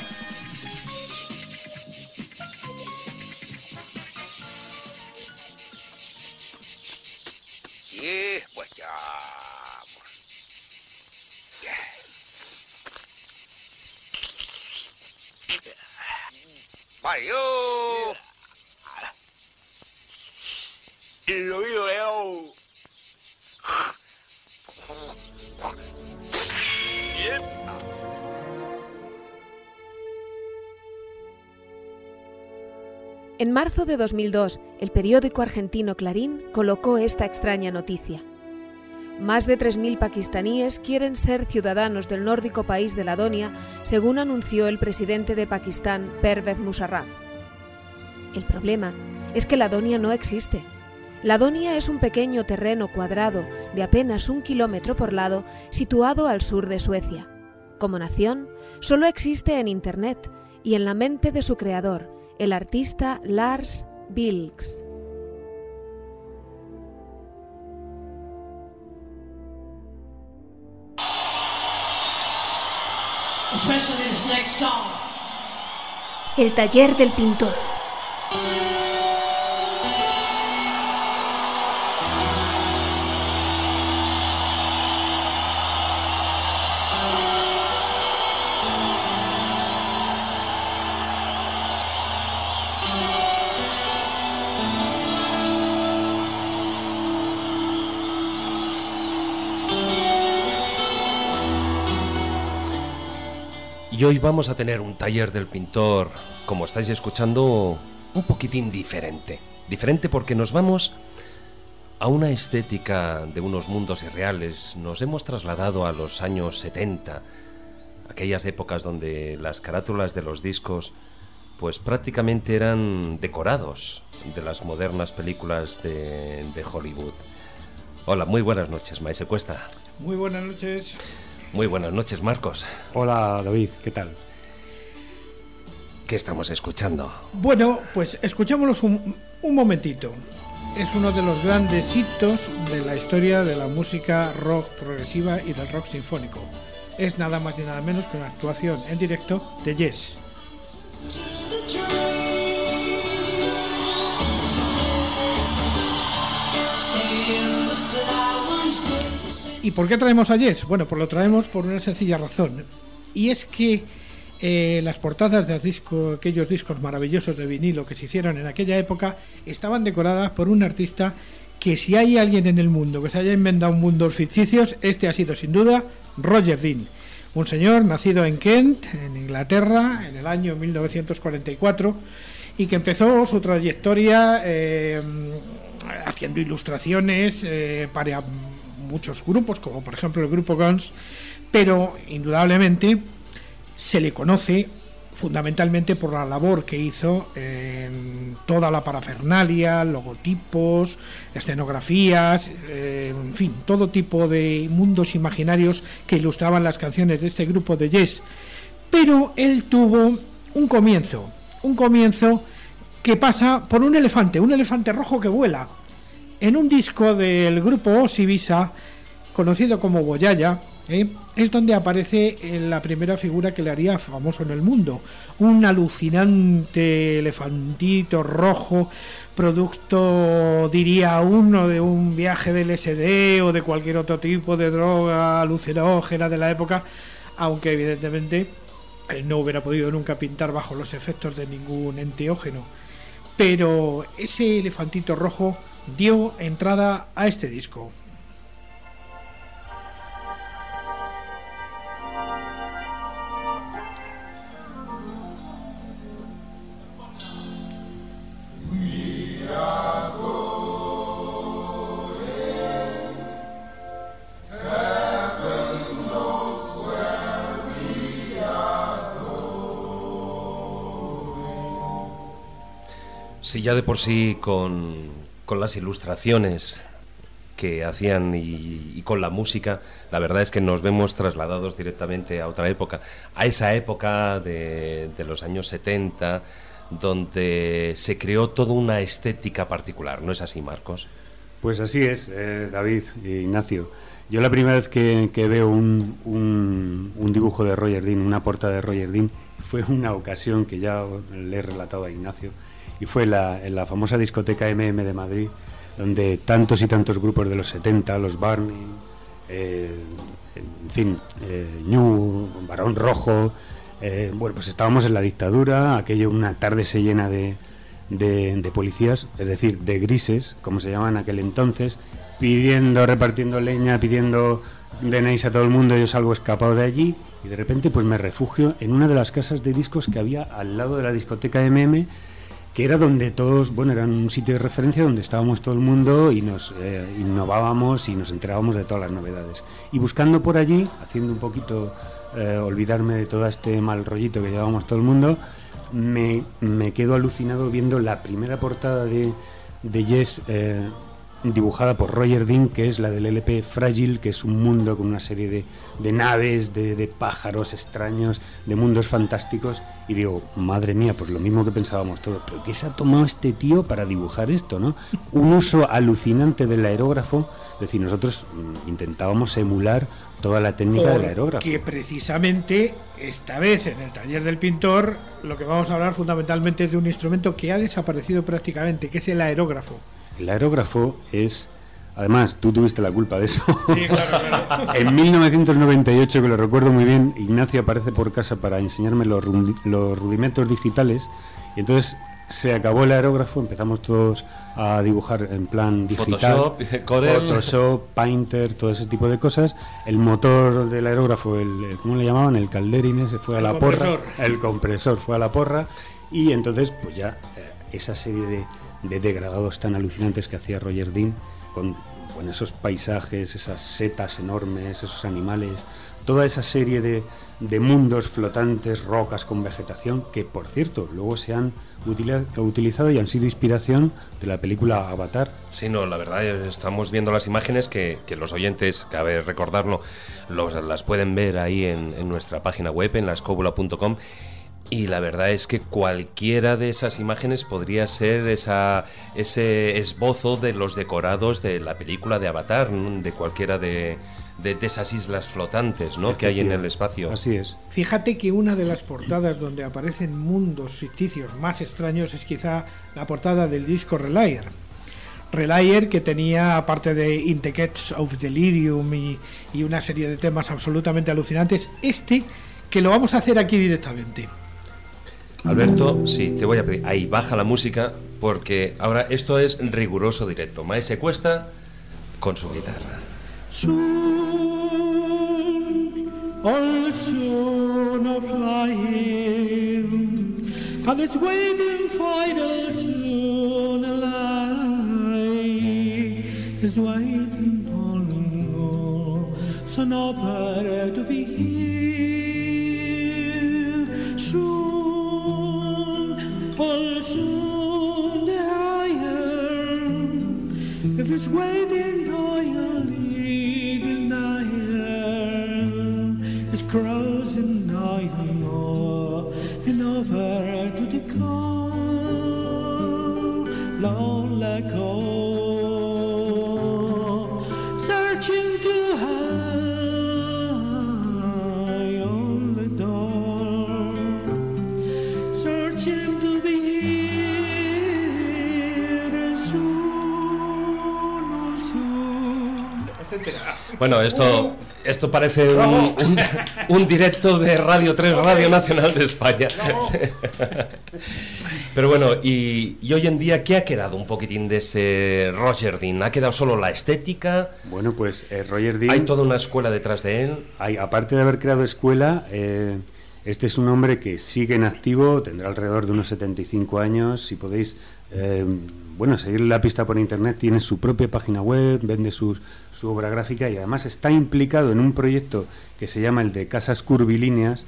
Lo. En marzo de 2002, el periódico argentino Clarín colocó esta extraña noticia. Más de 3.000 pakistaníes quieren ser ciudadanos del nórdico país de Ladonia, según anunció el presidente de Pakistán, Pervez Musharraf. El problema es que Ladonia no existe. Ladonia es un pequeño terreno cuadrado de apenas un kilómetro por lado situado al sur de Suecia. Como nación, solo existe en Internet y en la mente de su creador, el artista Lars Vilks. El taller del pintor. Hoy vamos a tener un taller del pintor, como estáis escuchando, un poquitín diferente. Diferente porque nos vamos a una estética de unos mundos irreales. Nos hemos trasladado a los años 70, aquellas épocas donde las carátulas de los discos pues prácticamente eran decorados de las modernas películas de, de Hollywood. Hola, muy buenas noches, Maese Cuesta. Muy buenas noches. Muy buenas noches, Marcos. Hola, David, ¿qué tal? ¿Qué estamos escuchando? Bueno, pues escuchémoslos un, un momentito. Es uno de los grandes hitos de la historia de la música rock progresiva y del rock sinfónico. Es nada más y nada menos que una actuación en directo de Yes. ¿Y por qué traemos a Yes? Bueno, pues lo traemos por una sencilla razón. Y es que eh, las portadas de los disco- aquellos discos maravillosos de vinilo que se hicieron en aquella época estaban decoradas por un artista que si hay alguien en el mundo que se haya inventado mundos ficticios, este ha sido sin duda Roger Dean. Un señor nacido en Kent, en Inglaterra, en el año 1944, y que empezó su trayectoria eh, haciendo ilustraciones eh, para muchos grupos, como por ejemplo el grupo Guns, pero indudablemente se le conoce fundamentalmente por la labor que hizo en toda la parafernalia, logotipos, escenografías, en fin, todo tipo de mundos imaginarios que ilustraban las canciones de este grupo de Yes. Pero él tuvo un comienzo, un comienzo que pasa por un elefante, un elefante rojo que vuela. En un disco del grupo Osibisa, conocido como Boyaya, ¿eh? es donde aparece eh, la primera figura que le haría famoso en el mundo. Un alucinante elefantito rojo, producto, diría uno, de un viaje del LSD o de cualquier otro tipo de droga alucinógena de la época, aunque evidentemente él no hubiera podido nunca pintar bajo los efectos de ningún enteógeno. Pero ese elefantito rojo dio entrada a este disco. Sí, ya de por sí con, con las ilustraciones que hacían y, con la música, la verdad es que nos vemos trasladados directamente a otra época, a esa época de, los años 70, donde se creó toda una estética particular, ¿no es así, Marcos? Pues así es, eh, David e Ignacio. Yo la primera vez que, veo un dibujo de Roger Dean, una portada de Roger Dean, fue una ocasión que ya le he relatado a Ignacio, y fue la, en la famosa discoteca MM de Madrid, donde tantos y tantos grupos de los 70, los Barney, eh, en fin, eh, Ñu, Barón Rojo, eh, bueno, pues estábamos en la dictadura, aquello una tarde se llena de, de, policías, es decir, de grises, como se llamaban aquel entonces, pidiendo, repartiendo leña, pidiendo DNIs a todo el mundo, yo salgo escapado de allí y de repente pues me refugio en una de las casas de discos que había al lado de la discoteca MM, que era donde todos, bueno, era un sitio de referencia donde estábamos todo el mundo y nos eh, innovábamos y nos enterábamos de todas las novedades. Y buscando por allí, haciendo un poquito eh, olvidarme de todo este mal rollito que llevábamos todo el mundo, me, me quedo alucinado viendo la primera portada de, de Yes, eh, dibujada por Roger Dean, que es la del LP Frágil, que es un mundo con una serie de, de naves, de, de pájaros extraños, de mundos fantásticos. Y digo, madre mía, pues lo mismo que pensábamos todos, pero ¿qué se ha tomado este tío para dibujar esto, no? Un uso alucinante del aerógrafo. Es decir, nosotros mm, intentábamos emular toda la técnica del aerógrafo. Que precisamente esta vez en el taller del pintor lo que vamos a hablar fundamentalmente es de un instrumento que ha desaparecido prácticamente, que es el aerógrafo. El aerógrafo es... Además, tú tuviste la culpa de eso. Sí, claro, claro. en 1998, que lo recuerdo muy bien, Ignacio aparece por casa para enseñarme los, los rudimentos digitales. Y entonces se acabó el aerógrafo, empezamos todos a dibujar en plan digital. Photoshop, Corel. Photoshop, Painter, todo ese tipo de cosas. El motor del aerógrafo, el, ¿cómo le llamaban? El calderín se fue a El la porra. compresor. El compresor fue a la porra. Y entonces, pues ya eh, esa serie de, de degradados tan alucinantes que hacía Roger Dean con, esos paisajes, esas setas enormes, esos animales, toda esa serie de, de mundos flotantes, rocas con vegetación, que por cierto, luego se han utilizado y han sido inspiración de la película Avatar. Sí, no, la verdad, eh, estamos viendo las imágenes que, que los oyentes, cabe recordarlo, las pueden ver ahí en, nuestra página web, en laescóbula.com. Y la verdad es que cualquiera de esas imágenes podría ser esa, ese esbozo de los decorados de la película de Avatar, de cualquiera de, de- de esas islas flotantes ¿no? que hay en el espacio. Así es. Fíjate que una de las portadas donde aparecen mundos ficticios más extraños es quizá la portada del disco Relayer. Relayer que tenía, aparte de In the of Delirium y, y una serie de temas absolutamente alucinantes, este que lo vamos a hacer aquí directamente. Alberto, sí, te voy a pedir. Ahí, baja la música, porque ahora esto es riguroso directo. Maese Cuesta con su guitarra. Soon, all soon of flying, and it's waiting final soon alive, is waiting on son opera to be here. Soon, all soon the higher, if it's waiting, Bueno, esto, esto parece un, un- un directo de Radio 3, Radio Nacional de España. Pero bueno, y, y hoy en día, ¿qué ha quedado un poquitín de ese Roger Dean? ¿Ha quedado solo la estética? Bueno, pues eh, Roger Dean... ¿Hay toda una escuela detrás de él? Hay, aparte de haber creado escuela, eh, este es un hombre que sigue en activo, tendrá alrededor de unos 75 años. Si podéis, eh, bueno, seguir la pista por internet, tiene su propia página web, vende sus, su obra gráfica y además está implicado en un proyecto que se llama el de Casas Curvilíneas,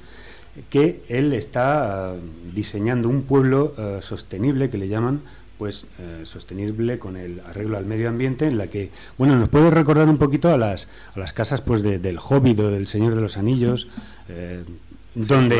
que él está eh, diseñando un pueblo eh, sostenible que le llaman pues eh, sostenible con el arreglo al medio ambiente en la que bueno nos puede recordar un poquito a las a las casas pues de- del Hobbit o del Señor de los Anillos eh, donde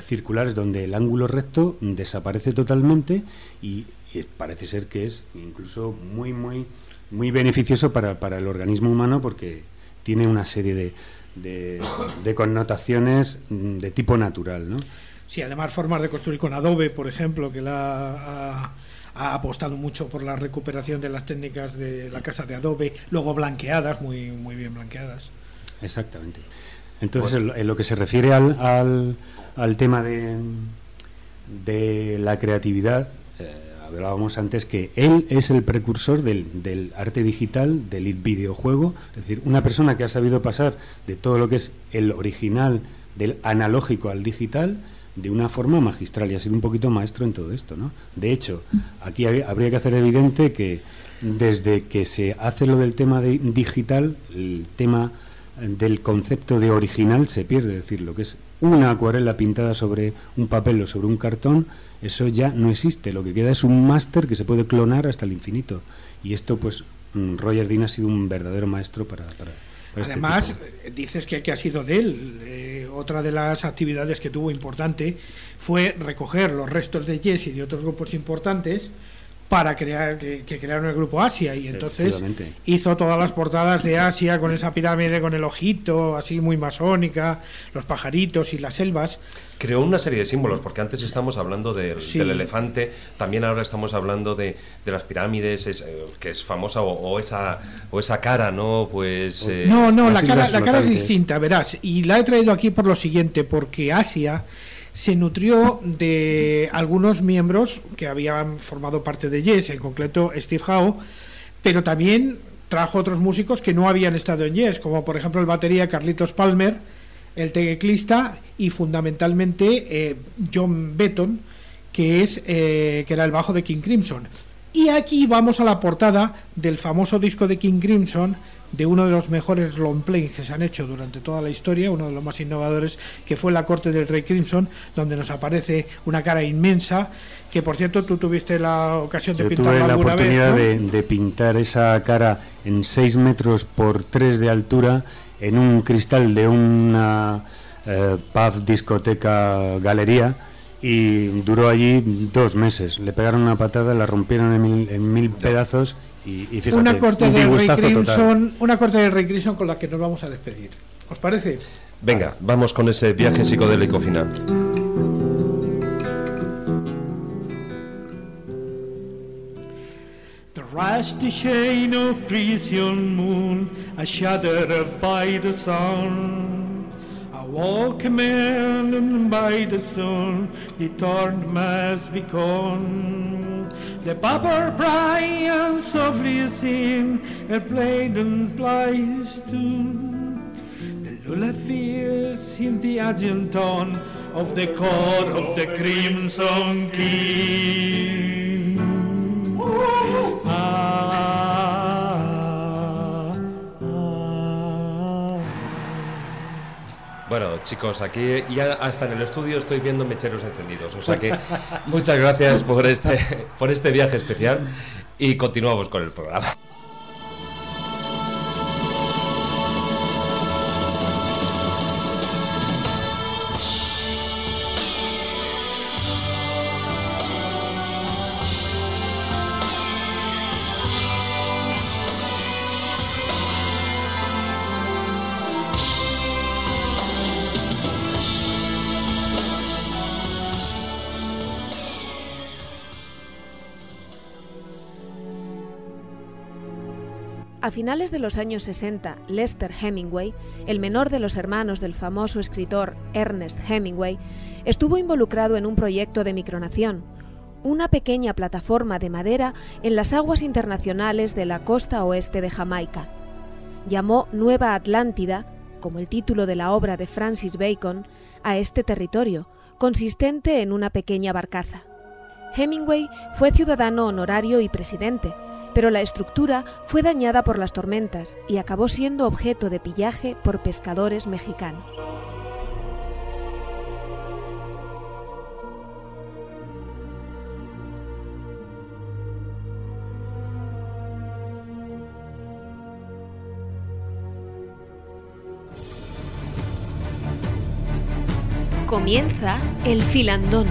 Circulares. donde el ángulo recto desaparece totalmente y, y parece ser que es incluso muy muy muy beneficioso para, para el organismo humano porque tiene una serie de, de, de connotaciones mm, de tipo natural, ¿no? Sí, además formas de construir con Adobe, por ejemplo, que la ha, ha apostado mucho por la recuperación de las técnicas de la casa de Adobe, luego blanqueadas, muy, muy bien blanqueadas. Exactamente. Entonces, en lo- en lo que se refiere al, al, al tema de, de la creatividad, hablábamos antes que él es el precursor del, arte digital, del videojuego, es decir, una persona que ha sabido pasar de todo lo que es el original, del analógico al digital, de una forma magistral y ha sido un poquito maestro en todo esto, ¿no? De hecho, aquí hab- habría que hacer evidente que desde que se hace lo del tema de digital, el tema del concepto de original se pierde, es decir, lo que es una acuarela pintada sobre un papel o sobre un cartón, eso ya no existe, lo que queda es un máster que se puede clonar hasta el infinito. Y esto pues mm, Roger Dean ha sido un verdadero maestro para... para, para este Además, eh, dices que, que ha sido de él. Eh, otra de las actividades que tuvo importante fue recoger los restos de Yes y de otros grupos importantes para crear que, que crearon el grupo Asia y entonces hizo todas las portadas de Asia con esa pirámide con el ojito así muy masónica los pajaritos y las selvas Creó una serie de símbolos, porque antes estamos hablando del, Sí. del elefante, también ahora estamos hablando de, de las pirámides, es, eh, que es famosa, o, o esa, o esa cara, ¿no? Pues... eh, No, no, la cara, la cara es distinta, verás. Y la he traído aquí por lo siguiente, porque Asia se nutrió de algunos miembros que habían formado parte de Yes, en concreto Steve Howe, pero también trajo otros músicos que no habían estado en Yes, como por ejemplo el batería Carlitos Palmer, el teclista y fundamentalmente eh, John Betton, que es eh, que era el bajo de King Crimson. Y aquí vamos a la portada del famoso disco de King Crimson, de uno de los mejores long plays que se han hecho durante toda la historia, uno de los más innovadores, que fue La Corte del Rey Crimson, donde nos aparece una cara inmensa, que por cierto tú tuviste la ocasión de Yo pintarla tuve la alguna vez. oportunidad ¿no? de, de pintar esa cara en 6 metros por 3 de altura en un cristal de una eh, pub, discoteca, galería y duró allí dos meses. Le pegaron una patada, la rompieron en mil, en mil pedazos y, y fíjate, una corte un del Rey disgustazo total. Crimson, una corte del Rey Crimson con la que nos vamos a despedir. ¿Os parece? Venga, vamos con ese viaje psicodélico final. The rusty chain of prison moon, a shudder by the sun. A walk commanded by the sun, the torn must be gone. The purple Brian softly sing, a played and plies tune. The lullaby in the argent tone of the chord of the crimson king. Ah, Bueno, chicos, aquí ya hasta en el estudio estoy viendo mecheros encendidos. O sea que muchas gracias por este, por este viaje especial y continuamos con el programa. A finales de los años 60, Lester Hemingway, el menor de los hermanos del famoso escritor Ernest Hemingway, estuvo involucrado en un proyecto de micronación, una pequeña plataforma de madera en las aguas internacionales de la costa oeste de Jamaica. Llamó Nueva Atlántida, como el título de la obra de Francis Bacon, a este territorio, consistente en una pequeña barcaza. Hemingway fue ciudadano honorario y presidente, pero la estructura fue dañada por las tormentas y acabó siendo objeto de pillaje por pescadores mexicanos. Comienza el filandón.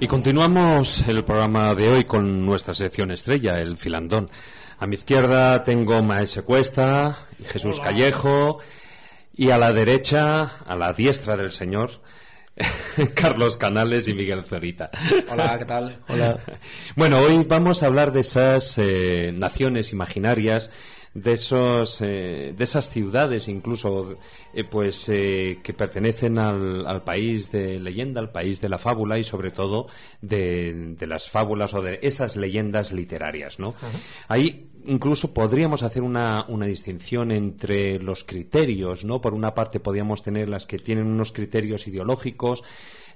Y continuamos el programa de hoy con nuestra sección estrella, el filandón. A mi izquierda tengo Maese Cuesta y Jesús Callejo. Y a la derecha, a la diestra del señor, Carlos Canales y Miguel Zorita. Hola, ¿qué tal? Hola. Bueno, hoy vamos a hablar de esas eh, naciones imaginarias, de esos, eh, de esas ciudades, incluso, eh, pues, eh, que pertenecen al, al país de leyenda, al país de la fábula y, sobre todo, de, de las fábulas o de esas leyendas literarias, ¿no? Ahí incluso podríamos hacer una, una distinción entre los criterios, ¿no? Por una parte podríamos tener las que tienen unos criterios ideológicos,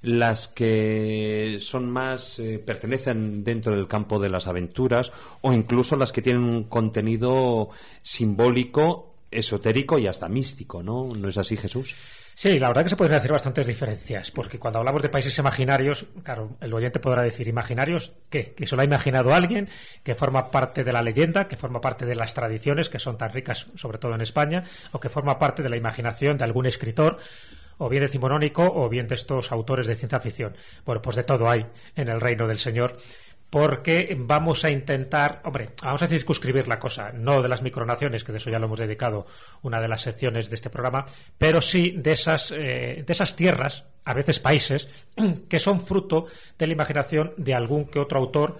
las que son más eh, pertenecen dentro del campo de las aventuras o incluso las que tienen un contenido simbólico, esotérico y hasta místico, ¿no? ¿No es así, Jesús? Sí, la verdad que se pueden hacer bastantes diferencias, porque cuando hablamos de países imaginarios, claro, el oyente podrá decir, ¿imaginarios qué? Que se lo ha imaginado alguien, que forma parte de la leyenda, que forma parte de las tradiciones, que son tan ricas, sobre todo en España, o que forma parte de la imaginación de algún escritor, o bien decimonónico, o bien de estos autores de ciencia ficción. Bueno, pues de todo hay en el reino del Señor porque vamos a intentar, hombre, vamos a circunscribir la cosa, no de las micronaciones, que de eso ya lo hemos dedicado una de las secciones de este programa, pero sí de esas, eh, de esas tierras, a veces países, que son fruto de la imaginación de algún que otro autor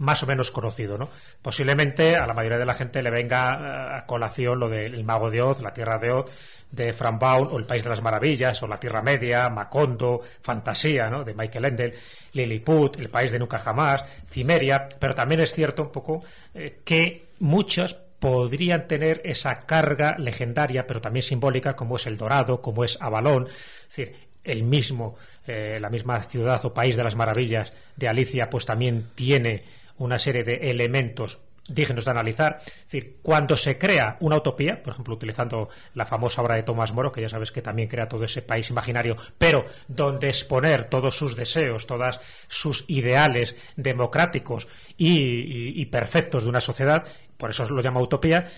más o menos conocido, ¿no? Posiblemente a la mayoría de la gente le venga eh, a colación lo del Mago de Oz, la Tierra de Oz, de Frank Baum, o el País de las Maravillas, o la Tierra Media, Macondo, Fantasía, ¿no? De Michael Ende, Lilliput, el País de Nunca Jamás, Cimeria, pero también es cierto un poco eh, que muchas podrían tener esa carga legendaria, pero también simbólica, como es el Dorado, como es Avalón, es decir, el mismo, eh, la misma ciudad o país de las maravillas de Alicia, pues también tiene una serie de elementos dignos de analizar. Es decir, cuando se crea una utopía, por ejemplo, utilizando la famosa obra de Tomás Moro, que ya sabes que también crea todo ese país imaginario, pero donde exponer todos sus deseos, todas sus ideales democráticos y, y perfectos de una sociedad, por eso lo llama utopía,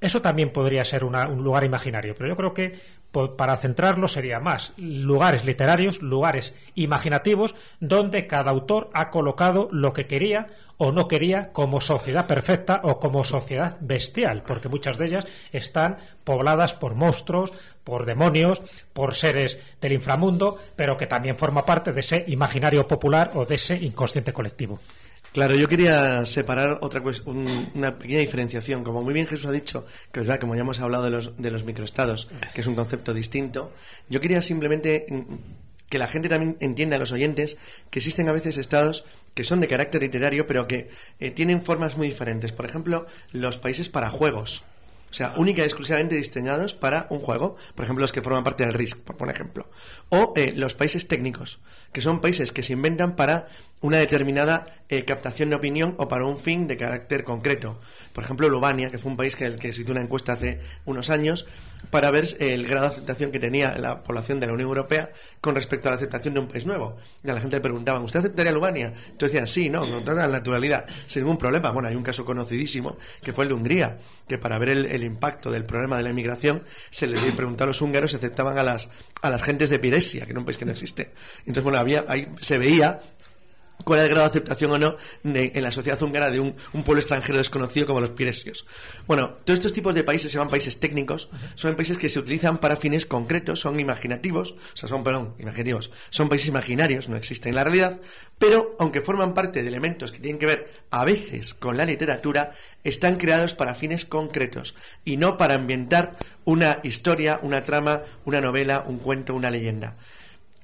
eso también podría ser un lugar imaginario, pero yo creo que para centrarlo sería más lugares literarios, lugares imaginativos, donde cada autor ha colocado lo que quería o no quería como sociedad perfecta o como sociedad bestial, porque muchas de ellas están pobladas por monstruos, por demonios, por seres del inframundo, pero que también forma parte de ese imaginario popular o de ese inconsciente colectivo. Claro, yo quería separar otra una pequeña diferenciación. Como muy bien Jesús ha dicho, que es verdad, como ya hemos hablado de los, de los microestados, que es un concepto distinto, yo quería simplemente mm, que la gente también entienda, los oyentes, que existen a veces estados que son de carácter literario, pero que eh, tienen formas muy diferentes. Por ejemplo, los países para juegos. O sea, única y exclusivamente diseñados para un juego. Por ejemplo, los que forman parte del RISC, por ejemplo. O eh, los países técnicos, que son países que se inventan para una determinada eh, captación de opinión o para un fin de carácter concreto. Por ejemplo, Lubania, que fue un país que el que se hizo una encuesta hace unos años para ver el grado de aceptación que tenía la población de la Unión Europea con respecto a la aceptación de un país nuevo. Y a la gente le preguntaban, ¿usted aceptaría Lubania? Entonces decían, sí, no, con toda la naturalidad, sin ningún problema. Bueno, hay un caso conocidísimo que fue el de Hungría, que para ver el, impacto del problema de la inmigración se les preguntó a los húngaros si aceptaban a las, a las gentes de Piresia, que era un país que no existe. Entonces, bueno, había, ahí se veía cuál es el grado de aceptación o no en la sociedad húngara de un, pueblo extranjero desconocido como los piresios. Bueno, todos estos tipos de países se llaman países técnicos, son países que se utilizan para fines concretos, son imaginativos, o sea, son, perdón, imaginativos, son países imaginarios, no existen en la realidad, pero aunque forman parte de elementos que tienen que ver a veces con la literatura, están creados para fines concretos y no para ambientar una historia, una trama, una novela, un cuento, una leyenda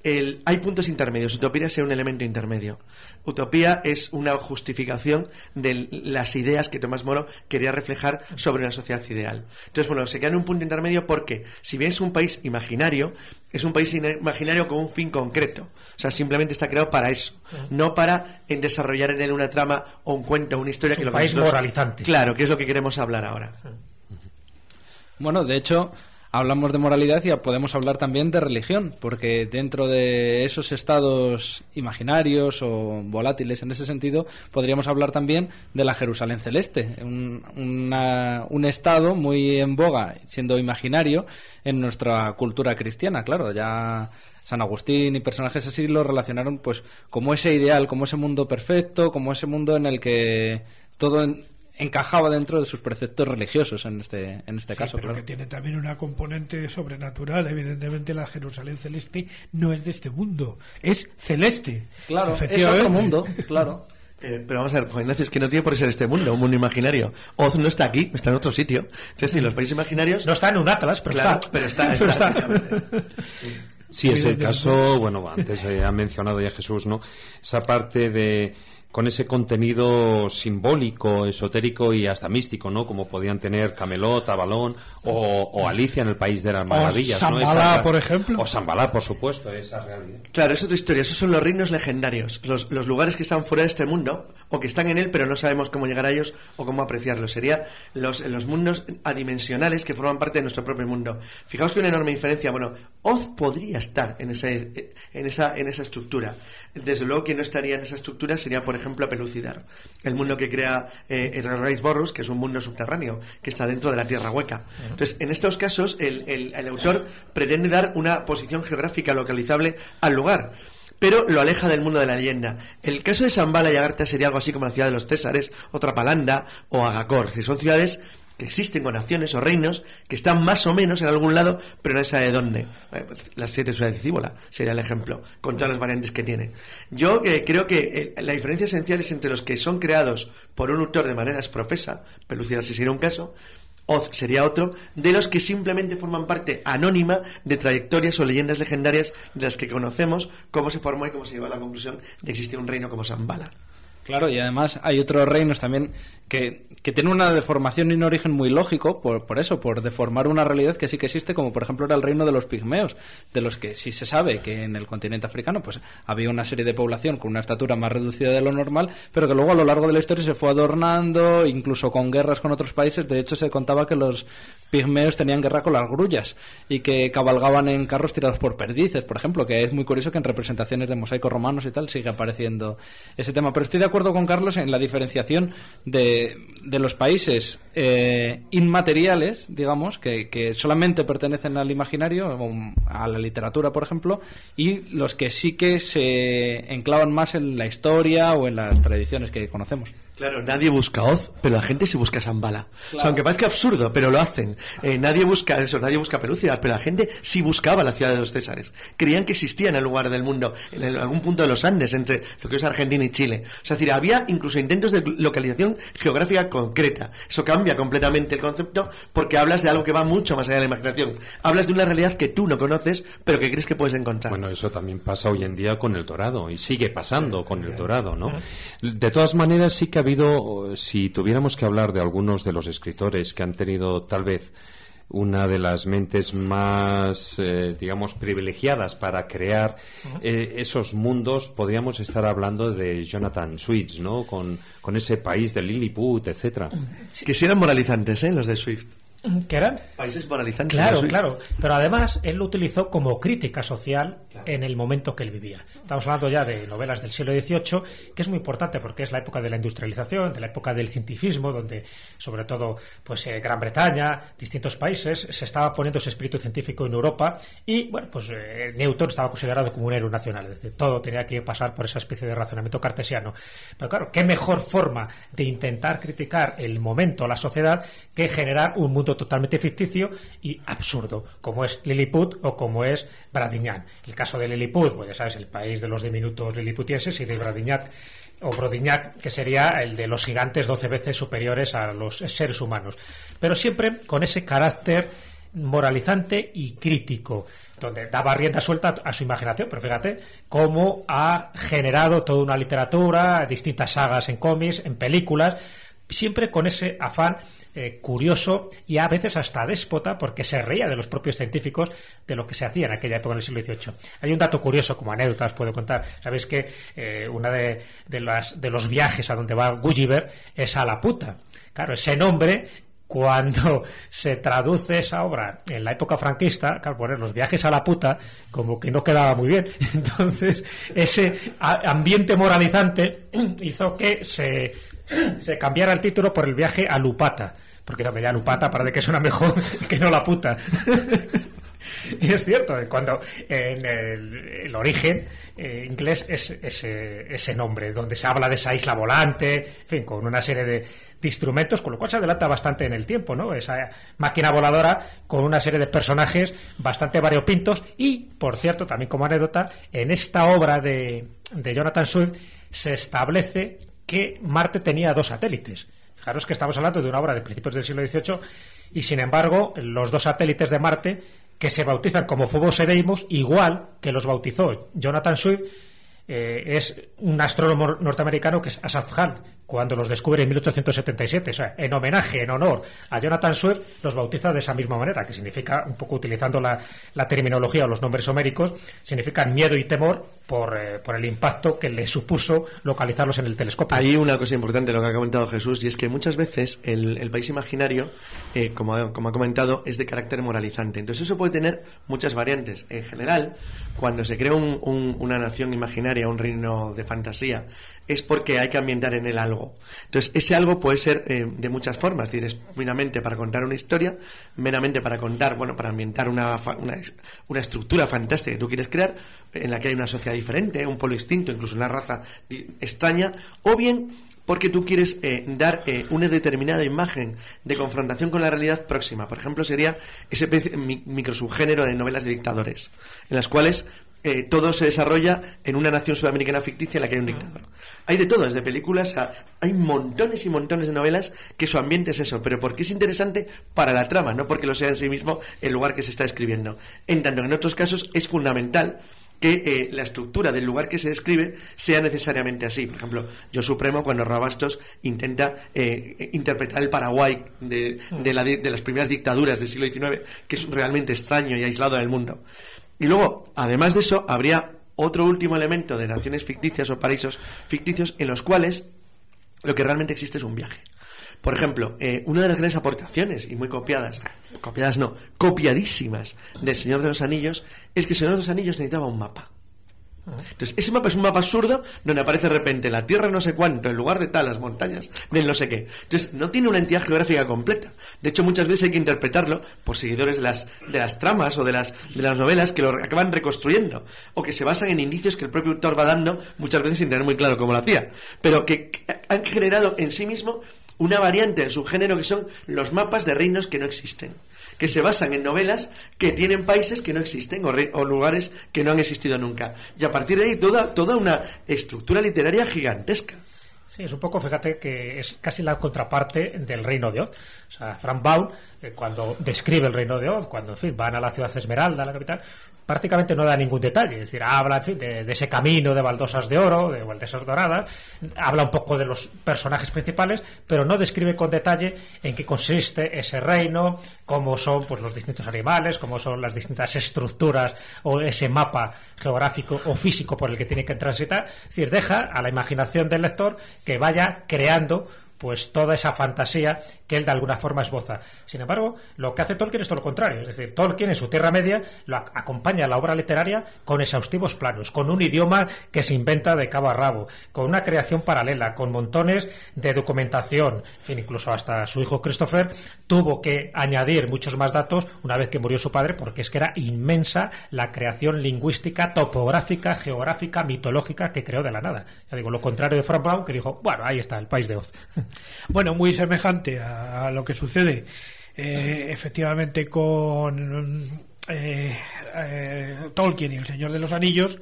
hay puntos intermedios. Utopía es un elemento intermedio. Utopía es una justificación de las ideas que Tomás Moro quería reflejar sobre una sociedad ideal. Entonces, bueno, se queda en un punto intermedio porque, si bien es un país imaginario, es un país imaginario con un fin concreto. O sea, simplemente está creado para eso, no para en desarrollar en él una trama o un cuento, una historia que un país moralizante. Claro, que es lo que queremos hablar ahora. Bueno, de hecho, hablamos de moralidad y podemos hablar también de religión, porque dentro de esos estados imaginarios o volátiles en ese sentido, podríamos hablar también de la Jerusalén celeste, un, un estado muy en boga, siendo imaginario, en nuestra cultura cristiana, claro, ya San Agustín y personajes así lo relacionaron pues como ese ideal, como ese mundo perfecto, como ese mundo en el que todo encajaba dentro de sus preceptos religiosos en este, en este caso. Pero que tiene también una componente sobrenatural. Evidentemente, la Jerusalén celeste no es de este mundo, es celeste. Claro, es otro mundo, claro. Eh, pero vamos a ver, Juan Ignacio, es que no tiene por qué ser este mundo, un mundo imaginario. Oz no está aquí, está en otro sitio. Es decir, los países imaginarios. No está en un Atlas, pero está. Pero está. está, Sí, es el caso, bueno, antes se ha mencionado ya Jesús, ¿no? Esa parte de con ese contenido simbólico, esotérico y hasta místico, ¿no? Como podían tener Camelot, Avalón o, o Alicia en el País de las Maravillas, ¿no? Shambhala, Esa- por ejemplo. O Sambalá, por supuesto, esa realidad. Claro, es otra historia. Esos son los reinos legendarios, los, los lugares que están fuera de este mundo o que están en él, pero no sabemos cómo llegar a ellos o cómo apreciarlos. Sería los, los mundos adimensionales que forman parte de nuestro propio mundo. Fijaos que una enorme diferencia. Bueno, Oz podría estar en, ese, en, esa, en esa estructura. Desde luego que no estaría en esa estructura sería, por ejemplo, Pelucidar, el mundo que crea eh, Rice Burroughs, que es un mundo subterráneo que está dentro de la tierra hueca. Entonces, en estos casos, el, el- el autor pretende dar una posición geográfica localizable al lugar pero lo aleja del mundo de la leyenda. El caso de Zambala y Agartha sería algo así como la ciudad de los Césares, o Trapalanda o Agacor. Decir, son ciudades existen con naciones o reinos que están más o menos en algún lado, pero no se sabe de dónde. Eh, pues, siete ciudades de Cíbola sería el ejemplo, con todas las variantes que tiene. Yo eh, creo que eh, la diferencia esencial es entre los que son creados por un autor de manera profesa, Pelucidar si sería un caso, Oz sería otro, de los que simplemente forman parte anónima de trayectorias o leyendas legendarias de las que conocemos cómo se formó y cómo se llegó a la conclusión de existir un reino como Zambala. Claro, y además hay otros reinos también que, que tienen una deformación y un origen muy lógico por, por eso, por deformar una realidad que sí que existe, como por ejemplo era el reino de los pigmeos, de los que sí se sabe que en el continente africano pues había una serie de población con una estatura más reducida de lo normal, pero que luego a lo largo de la historia se fue adornando, incluso con guerras con otros países. De hecho, se contaba que los pigmeos tenían guerra con las grullas y que cabalgaban en carros tirados por perdices, por ejemplo, que es muy curioso que en representaciones de mosaicos romanos y tal sigue apareciendo ese tema. Pero estoy de acuerdo con Carlos en la diferenciación de, de los países eh, inmateriales, digamos, que, que solamente pertenecen al imaginario, a la literatura, por ejemplo, y los que sí que se enclavan más en la historia o en las tradiciones que conocemos. Claro, nadie busca Oz, pero la gente sí busca Zambala. O sea, aunque parezca absurdo, pero lo hacen. Eh, nadie busca eso, nadie busca Pelucidar, pero la gente sí buscaba la ciudad de los Césares. Creían que existía en el lugar del mundo, en el- algún punto de los Andes, entre lo que es Argentina y Chile. O sea, es decir, había incluso intentos de localización geográfica concreta. Eso cambia completamente el concepto porque hablas de algo que va mucho más allá de la imaginación. Hablas de una realidad que tú no conoces, pero que crees que puedes encontrar. Bueno, eso también pasa hoy en día con el Dorado y sigue pasando con el Dorado, ¿no? De todas maneras, sí que ha habido, si tuviéramos que hablar de algunos de los escritores que han tenido tal vez una de las mentes más, eh, digamos, privilegiadas para crear eh, esos mundos, podríamos estar hablando de Jonathan Swift, ¿no? Con, con ese país de Lilliput, etcétera. Que si eran moralizantes, ¿eh? Los de Swift. ¿Qué eran? Países moralizantes. Claro, claro. Pero además él lo utilizó como crítica social en el momento que él vivía. Estamos hablando ya de novelas del siglo XVIII, que es muy importante porque es la época de la industrialización, de la época del cientifismo, donde sobre todo pues eh, Gran Bretaña, distintos países, se estaba poniendo ese espíritu científico en Europa y bueno, pues eh, Newton estaba considerado como un héroe nacional, es decir, todo tenía que pasar por esa especie de razonamiento cartesiano. Pero claro, qué mejor forma de intentar criticar el momento, la sociedad, que generar un mundo totalmente ficticio y absurdo, como es Lilliput o como es Bradignan. El caso de Lilliput, ya sabes, el país de los diminutos liliputienses y de Bradignac o Brodignac, que sería el de los gigantes 12 veces superiores a los seres humanos. Pero siempre con ese carácter moralizante y crítico, donde daba rienda suelta a su imaginación, pero fíjate cómo ha generado toda una literatura, distintas sagas en cómics, en películas, siempre con ese afán eh, curioso y a veces hasta déspota, porque se reía de los propios científicos de lo que se hacía en aquella época en el siglo XVIII. Hay un dato curioso, como anécdota os puedo contar. Sabéis que eh, una de, los viajes a donde va Gulliver es a la puta. Claro, ese nombre cuando se traduce esa obra en la época franquista, claro, poner los viajes a la puta, como que no quedaba muy bien. Entonces, ese ambiente moralizante hizo que se cambiara el título por el viaje a Lupata. Porque hombre, ya Lupata parece que suena mejor que no la puta. Y es cierto, eh, cuando en el, el origen eh, inglés es ese, ese nombre, donde se habla de esa isla volante, en fin, con una serie de, de instrumentos, con lo cual se adelanta bastante en el tiempo, ¿no? Esa máquina voladora con una serie de personajes bastante variopintos y, por cierto, también como anécdota, en esta obra de, de Jonathan Swift se establece que Marte tenía dos satélites. Fijaros que estamos hablando de una obra de principios del siglo XVIII y, sin embargo, los dos satélites de Marte que se bautizan como Phobos y Deimos, igual que los bautizó Jonathan Swift, eh, es un astrónomo norteamericano que es Asaph Hall, cuando los descubre en 1877. O sea, en homenaje, en honor a Jonathan Swift, los bautiza de esa misma manera, que significa, un poco utilizando la, terminología o los nombres homéricos, significan miedo y temor por, eh, por el impacto que le supuso localizarlos en el telescopio. Hay una cosa importante lo que ha comentado Jesús y es que muchas veces el, país imaginario, eh, como, como ha comentado, es de carácter moralizante. Entonces eso puede tener muchas variantes. En general, cuando se crea un- un- una nación imaginaria, un reino de fantasía, es porque hay que ambientar en él algo. Entonces ese algo puede ser eh, de muchas formas. Es decir, es meramente para contar una historia, meramente para contar, bueno, para ambientar una, una, una estructura fantástica que tú quieres crear, en la que hay una sociedad diferente, un pueblo distinto, incluso una raza extraña, o bien porque tú quieres eh, dar eh, una determinada imagen de confrontación con la realidad próxima. Por ejemplo, sería ese microsubgénero de novelas de dictadores, en las cuales eh, todo se desarrolla en una nación sudamericana ficticia en la que hay un dictador. Hay de todo, desde películas a... Hay montones y montones de novelas que su ambiente es eso, pero porque es interesante para la trama, no porque lo sea en sí mismo el lugar que se está escribiendo. En tanto que en otros casos es fundamental que eh, la estructura del lugar que se describe sea necesariamente así. Por ejemplo, Yo Supremo, cuando Rabastos intenta eh, interpretar el Paraguay de, de la de las primeras dictaduras del siglo XIX, que es realmente extraño y aislado del mundo. Y luego, además de eso, habría otro último elemento de naciones ficticias o paraísos ficticios en los cuales lo que realmente existe es un viaje. Por ejemplo, eh, una de las grandes aportaciones, y muy copiadas, copiadas no, copiadísimas del Señor de los Anillos, es que el Señor de los Anillos necesitaba un mapa. Entonces, ese mapa es un mapa absurdo donde aparece de repente la tierra no sé cuánto, en lugar de tal, las montañas, del no sé qué. Entonces, no tiene una entidad geográfica completa. De hecho, muchas veces hay que interpretarlo por seguidores de las, de las tramas o de las, de las novelas que lo acaban reconstruyendo, o que se basan en indicios que el propio autor va dando, muchas veces sin tener muy claro cómo lo hacía, pero que han generado en sí mismo una variante en su género que son los mapas de reinos que no existen, que se basan en novelas que tienen países que no existen o, re- o lugares que no han existido nunca. Y a partir de ahí toda, toda una estructura literaria gigantesca. Sí, es un poco, fíjate que es casi la contraparte del Reino de Oz. O sea, Frank Baum, eh, cuando describe el Reino de Oz, cuando en fin, van a la ciudad Esmeralda, la capital, prácticamente no da ningún detalle. Es decir, habla de ese camino de baldosas de oro, de baldosas doradas, habla un poco de los personajes principales, pero no describe con detalle en qué consiste ese reino, cómo son pues, los distintos animales, cómo son las distintas estructuras o ese mapa geográfico o físico por el que tiene que transitar. Es decir, deja a la imaginación del lector que vaya creando pues toda esa fantasía que él de alguna forma esboza. Sin embargo, lo que hace Tolkien es todo lo contrario. Es decir, Tolkien en su Tierra Media lo ac- acompaña a la obra literaria con exhaustivos planos, con un idioma que se inventa de cabo a rabo, con una creación paralela, con montones de documentación. En fin, incluso hasta su hijo Christopher tuvo que añadir muchos más datos una vez que murió su padre, porque es que era inmensa la creación lingüística, topográfica, geográfica, mitológica que creó de la nada. Ya digo, lo contrario de Frank Baum, que dijo, bueno, ahí está, el país de Oz. Bueno, muy semejante a, lo que sucede eh, efectivamente con eh, eh, Tolkien y el Señor de los Anillos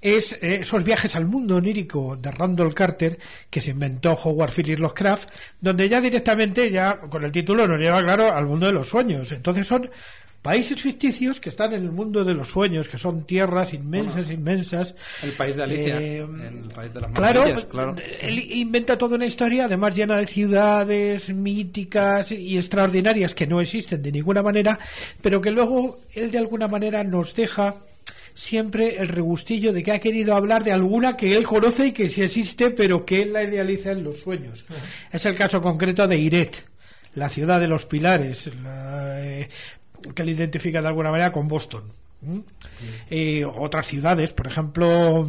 es eh, esos viajes al mundo onírico de Randall Carter que se inventó Howard Phillips Lovecraft, donde ya directamente, ya con el título nos lleva claro al mundo de los sueños. Entonces son países ficticios que están en el mundo de los sueños, que son tierras inmensas, inmensas. El país de Alicia, Eh, el país de las Claro, claro. él inventa toda una historia, además llena de ciudades míticas y extraordinarias que no existen de ninguna manera, pero que luego él de alguna manera nos deja siempre el regustillo de que ha querido hablar de alguna que él conoce y que sí existe, pero que él la idealiza en los sueños. Es el caso concreto de Iret, la ciudad de los pilares, la, eh, que él identifica de alguna manera con Boston. ¿Mm? Eh, otras ciudades, por ejemplo,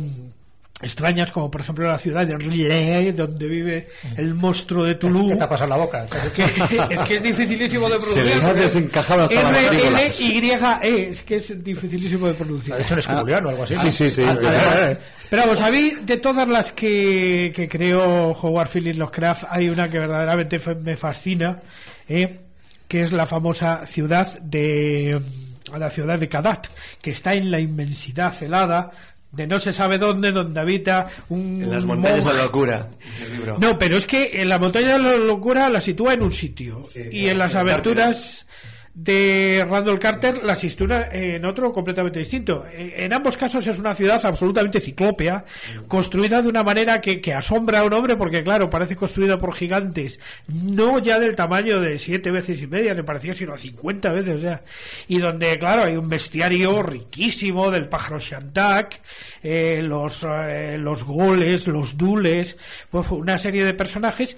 extrañas como por ejemplo la ciudad de Riley, donde vive el monstruo de Toulouse. ¿Qué te ha pasado en la boca? Que es que es dificilísimo de Se pronunciar. le porque desencajado hasta R. L, Y, E, es que es dificilísimo de pronunciar. Ha hecho un escubuliano o algo así. Sí, sí, sí. Ah, ah, ah, Pero vamos, a mí, de todas las que, que creó Howard Phillips Lovecraft, hay una que verdaderamente fe- me fascina, ¿eh? Que es la famosa ciudad de la ciudad de Kadat, que está en la inmensidad celada de no se sabe dónde, donde habita un En las montañas de la locura. libro. No, pero es que en la montaña de la locura la sitúa en un sitio y en las aberturas de Randall Carter la sitúa en otro completamente distinto. Eh, En ambos casos es una ciudad absolutamente ciclópea, construida de una manera que, asombra a un hombre, porque claro, parece construida por gigantes, no ya del tamaño de siete veces y media, le parecía sino a 50 veces, sea, y donde, claro, hay un bestiario riquísimo del pájaro Shantak, eh, los, eh, los goles, los dules, pues una serie de personajes,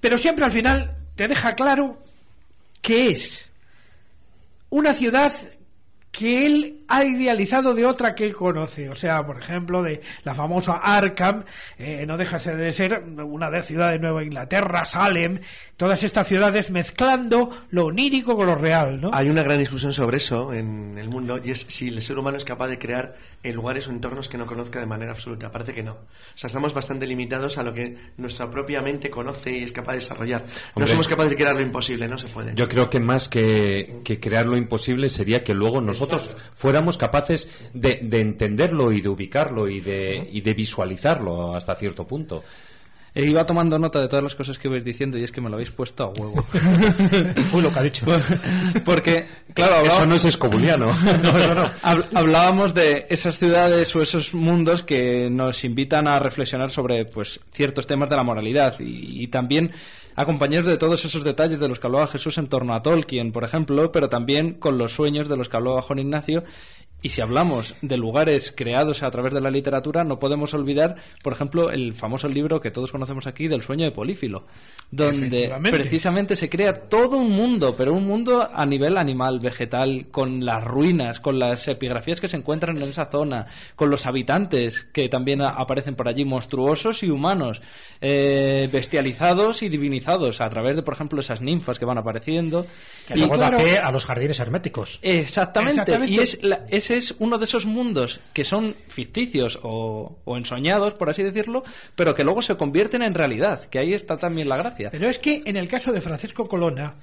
pero siempre al final te deja claro que es una ciudad que él ha idealizado de otra que él conoce. O sea, por ejemplo, de la famosa Arkham, eh, no deja de ser una de ciudad de Nueva Inglaterra, Salem, todas estas ciudades mezclando lo onírico con lo real, ¿no? Hay una gran discusión sobre eso en el mundo y es si el ser humano es capaz de crear lugares o entornos que no conozca de manera absoluta. Parece que no. O sea, estamos bastante limitados a lo que nuestra propia mente conoce y es capaz de desarrollar. No Hombre. somos capaces de crear lo imposible, no se puede. Yo creo que más que, que crear lo imposible sería que luego nosotros fuéramos capaces de, de entenderlo y de ubicarlo y de, y de visualizarlo hasta cierto punto. E iba tomando nota de todas las cosas que vais diciendo y es que me lo habéis puesto a huevo. Uy, lo que ha dicho. Porque, claro, Eso hablaba- no es escobuliano. Hab- Hablábamos de esas ciudades o esos mundos que nos invitan a reflexionar sobre pues ciertos temas de la moralidad y, y también acompañados de todos esos detalles de los que hablaba Jesús en torno a Tolkien, por ejemplo, pero también con los sueños de los que hablaba Juan Ignacio. Y si hablamos de lugares creados a través de la literatura, no podemos olvidar, por ejemplo, el famoso libro que todos conocemos aquí del sueño de Polífilo, donde precisamente se crea todo un mundo, pero un mundo a nivel animal, vegetal, con las ruinas, con las epigrafías que se encuentran en esa zona, con los habitantes que también aparecen por allí, monstruosos y humanos, eh, bestializados y divinizados a través de, por ejemplo, esas ninfas que van apareciendo. Que Y- luego da claro- pie a los jardines herméticos. Exactamente. Exactamente. Y es la- ese es uno de esos mundos que son ficticios o, o ensoñados, por así decirlo, pero que luego se convierten en realidad, que ahí está también la gracia. Pero es que en el caso de Francisco Colonna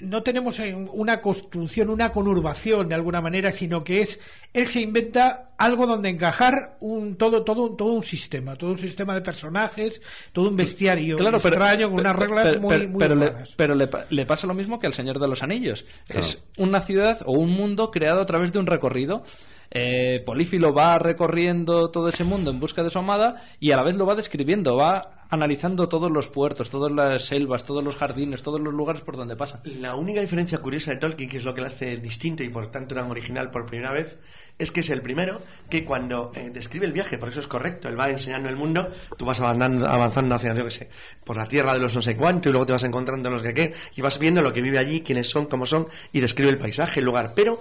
no tenemos una construcción, una conurbación de alguna manera, sino que es él se inventa algo donde encajar un todo todo un- todo un sistema, todo un sistema de personajes, todo un bestiario Claro, pero, extraño con unas reglas pero- muy pero- muy pero le, pero le pasa lo mismo que al Señor de los Anillos. Es una ciudad o un mundo creado a través de un recorrido. Eh, Polífilo va recorriendo todo ese mundo en busca de su amada y a la vez lo va describiendo, va analizando todos los puertos, todas las selvas, todos los jardines, todos los lugares por donde pasa. La única diferencia curiosa de Tolkien, que es lo que le hace distinto y por tanto tan original por primera vez, es que es el primero que cuando eh, describe el viaje, por eso es correcto, él va enseñando el mundo, tú vas avanzando, avanzando hacia, yo qué sé, por la tierra de los no sé cuánto y luego te vas encontrando los que qué, y vas viendo lo que vive allí, quiénes son, cómo son, y describe el paisaje, el lugar, pero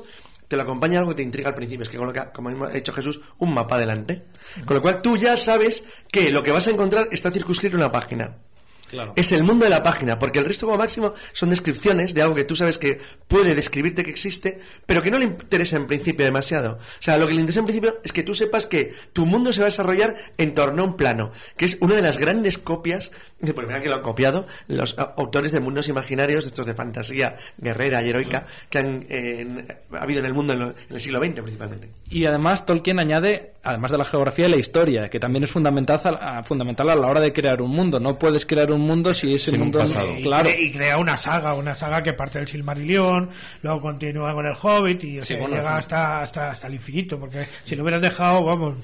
te lo acompaña algo que te intriga al principio, es que coloca, como ha dicho Jesús, un mapa delante, con lo cual tú ya sabes que lo que vas a encontrar está circunscrito en una página. Es el mundo de la página, porque el resto como máximo son descripciones de algo que tú sabes que puede describirte que existe, pero que no le interesa en principio demasiado. O sea, lo que le interesa en principio es que tú sepas que tu mundo se va a desarrollar en torno a un plano, que es una de las grandes copias, de por primera que lo han copiado, los a- autores de mundos imaginarios, estos de fantasía guerrera y heroica, que han eh, ha habido en el mundo en, lo- en el siglo XX principalmente. Y además Tolkien añade, además de la geografía, la historia, que también es fundamental a, fundamental a la hora de crear un mundo. No puedes crear un mundo si ese Sin un mundo... pasado. y, Claro. y crea una saga, una saga que parte del Silmarillion, luego continúa con el Hobbit y o Sí, sea, bueno, llega sí. hasta, hasta hasta el infinito, porque si lo hubieran dejado, vamos,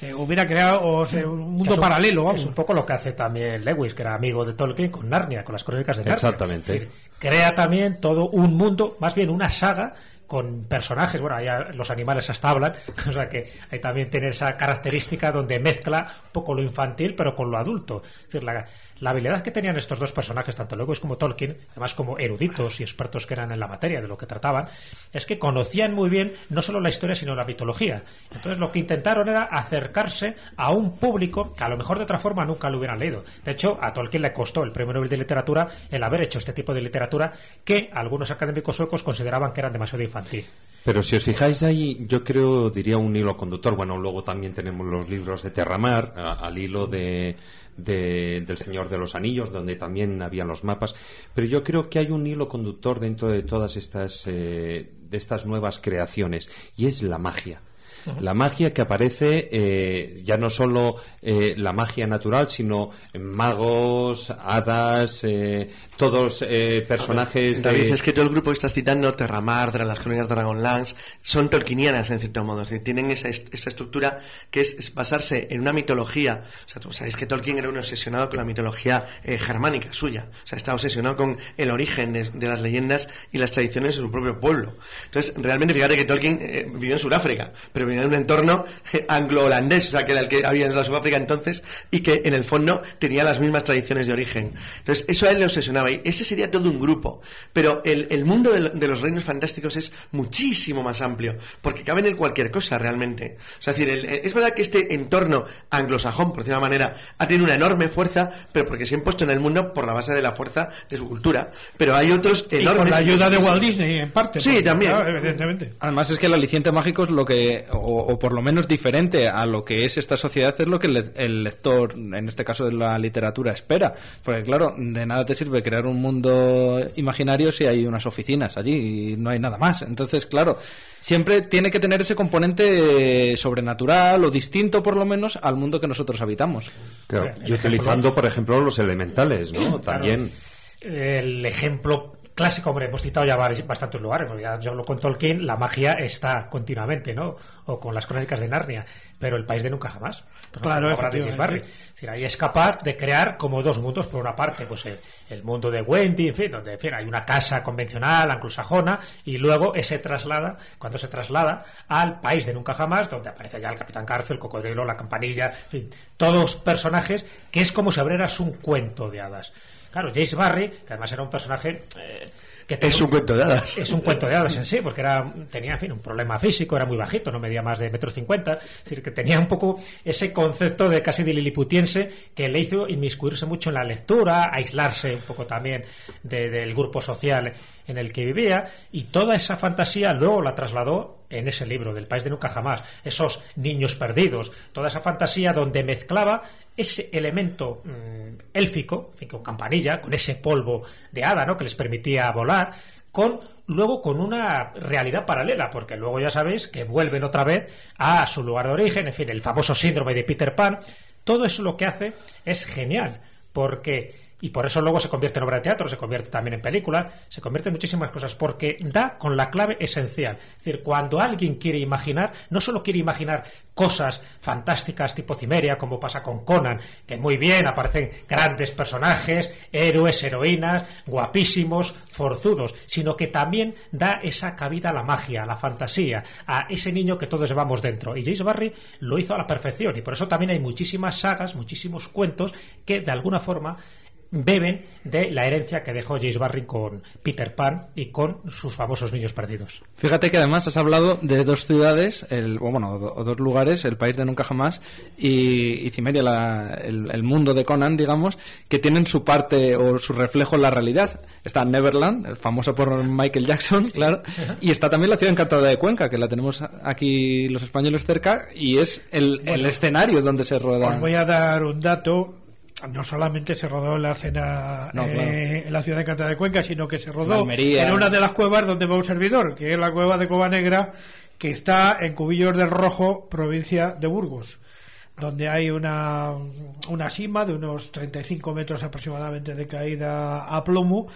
eh, hubiera creado o sea, un mundo Es un- paralelo, vamos. Es un poco lo que hace también Lewis, que era amigo de Tolkien con Narnia, con las crónicas de Narnia. Exactamente. Es decir, crea también todo un mundo, más bien una saga con personajes, bueno, allá los animales hasta hablan, o sea que hay también tiene esa característica donde mezcla un poco lo infantil pero con lo adulto. Decir, la, la habilidad que tenían estos dos personajes, tanto Lewis como Tolkien, además como eruditos y expertos que eran en la materia de lo que trataban, es que conocían muy bien no solo la historia sino la mitología. Entonces lo que intentaron era acercarse a un público que a lo mejor de otra forma nunca lo hubieran leído. De hecho, a Tolkien le costó el premio Nobel de Literatura el haber hecho este tipo de literatura que algunos académicos suecos consideraban que eran demasiado infantil. Pero si os fijáis ahí, yo creo, diría un hilo conductor. Bueno, luego también tenemos los libros de Terramar, a- al hilo de, de- del Señor de los Anillos, donde también habían los mapas. Pero yo creo que hay un hilo conductor dentro de todas estas, eh, de estas nuevas creaciones, y es la magia. La magia que aparece, eh, ya no solo eh, la magia natural, sino magos, hadas, eh, todos eh, personajes David, de... es que todo el grupo que estás citando, Terramar, de las crónicas de Dragonlance, son tolkienianas en cierto modo. Es decir, tienen esa, esa estructura que es, es basarse en una mitología. O sea, tú sabéis que Tolkien era un obsesionado con la mitología eh, germánica suya. O sea, está obsesionado con el origen de, de las leyendas y las tradiciones de su propio pueblo. Entonces, realmente, fíjate que Tolkien eh, vivió en Sudáfrica, pero vivió en un entorno eh, anglo-holandés, o sea, que era el que había en la Sudáfrica entonces, y que en el fondo tenía las mismas tradiciones de origen. Entonces, eso a él le obsesionaba. Y ese sería todo un grupo. Pero el, el mundo de, lo- de los reinos fantásticos es muchísimo más amplio, porque caben en cualquier cosa realmente. O sea, es decir, el- el- es verdad que este entorno anglosajón, por decirlo de una manera, ha tenido una enorme fuerza, pero porque se ha impuesto en el mundo por la base de la fuerza de su cultura. Pero hay otros Y enormes. con la ayuda de. Walt Disney, en parte. Sí, porque, también. claro, evidentemente. Además es que el aliciente mágico es lo que, o, o por lo menos diferente a lo que es esta sociedad, es lo que el lector, en este caso de la literatura, espera. Porque claro, de nada te sirve crear un mundo imaginario si hay unas oficinas allí y no hay nada más. Entonces, claro, siempre tiene que tener ese componente sobrenatural o distinto por lo menos al mundo que nosotros habitamos. Claro, y utilizando, por ejemplo, los elementales, ¿no? También. el ejemplo clásico, hombre, hemos citado ya bastantes lugares, porque ya yo lo con Tolkien, la magia está continuamente, ¿no? O con las crónicas de Narnia, pero el país de nunca jamás. Por ejemplo, Claro, la obra de Barry. efectivamente. Es decir, ahí es capaz de crear como dos mundos, por una parte, pues el, el mundo de Wendy, en fin, donde en fin, hay una casa convencional, anglosajona, y luego ese traslada, cuando se traslada al país de nunca jamás, donde aparece ya el Capitán Cárcel, el cocodrilo, la campanilla, en fin, todos personajes que es como si abrieras un cuento de hadas. Claro, James Barry, que además era un personaje eh, que tenía Es un cuento de hadas. Es un cuento de hadas en sí, porque era, tenía, en fin, un problema físico, era muy bajito, no medía más de metro cincuenta, es decir, que tenía un poco ese concepto de casi de liliputiense que le hizo inmiscuirse mucho en la lectura, aislarse un poco también de- del grupo social en el que vivía, y toda esa fantasía luego la trasladó en ese libro, del país de nunca jamás, esos niños perdidos, toda esa fantasía donde mezclaba ese elemento mm, élfico, con campanilla, con ese polvo de hada, ¿no? que les permitía volar, con luego con una realidad paralela, porque luego ya sabéis que vuelven otra vez a su lugar de origen, en fin, el famoso síndrome de Peter Pan, todo eso lo que hace es genial, porque y por eso luego se convierte en obra de teatro, se convierte también en película, se convierte en muchísimas cosas, porque da con la clave esencial. Es decir, cuando alguien quiere imaginar, no solo quiere imaginar cosas fantásticas tipo Cimeria, como pasa con Conan, que muy bien aparecen grandes personajes, héroes, heroínas, guapísimos, forzudos, sino que también da esa cabida a la magia, a la fantasía, a ese niño que todos llevamos dentro. Y James Barry lo hizo a la perfección, y por eso también hay muchísimas sagas, muchísimos cuentos que de alguna forma beben de la herencia que dejó James Barry con Peter Pan y con sus famosos niños perdidos. Fíjate que además has hablado de dos ciudades, el, o bueno, do- o dos lugares, el país de nunca jamás y, y Cimeria, la- el, el mundo de Conan, digamos, que tienen su parte o su reflejo en la realidad. Está Neverland, el famoso por Michael Jackson, claro, y está también la ciudad encantada de Cuenca, que la tenemos aquí los españoles cerca, y es el, el escenario donde se rueda. Os voy a dar un dato. No solamente se rodó en la escena No, eh, en la ciudad de Canta de Cuenca, sino que se rodó Almería. en una de las cuevas donde va un servidor, que es la cueva de Cova Negra, que está en Cubillos del Rojo, provincia de Burgos, donde hay una, una cima de unos 35 metros aproximadamente de caída a plomo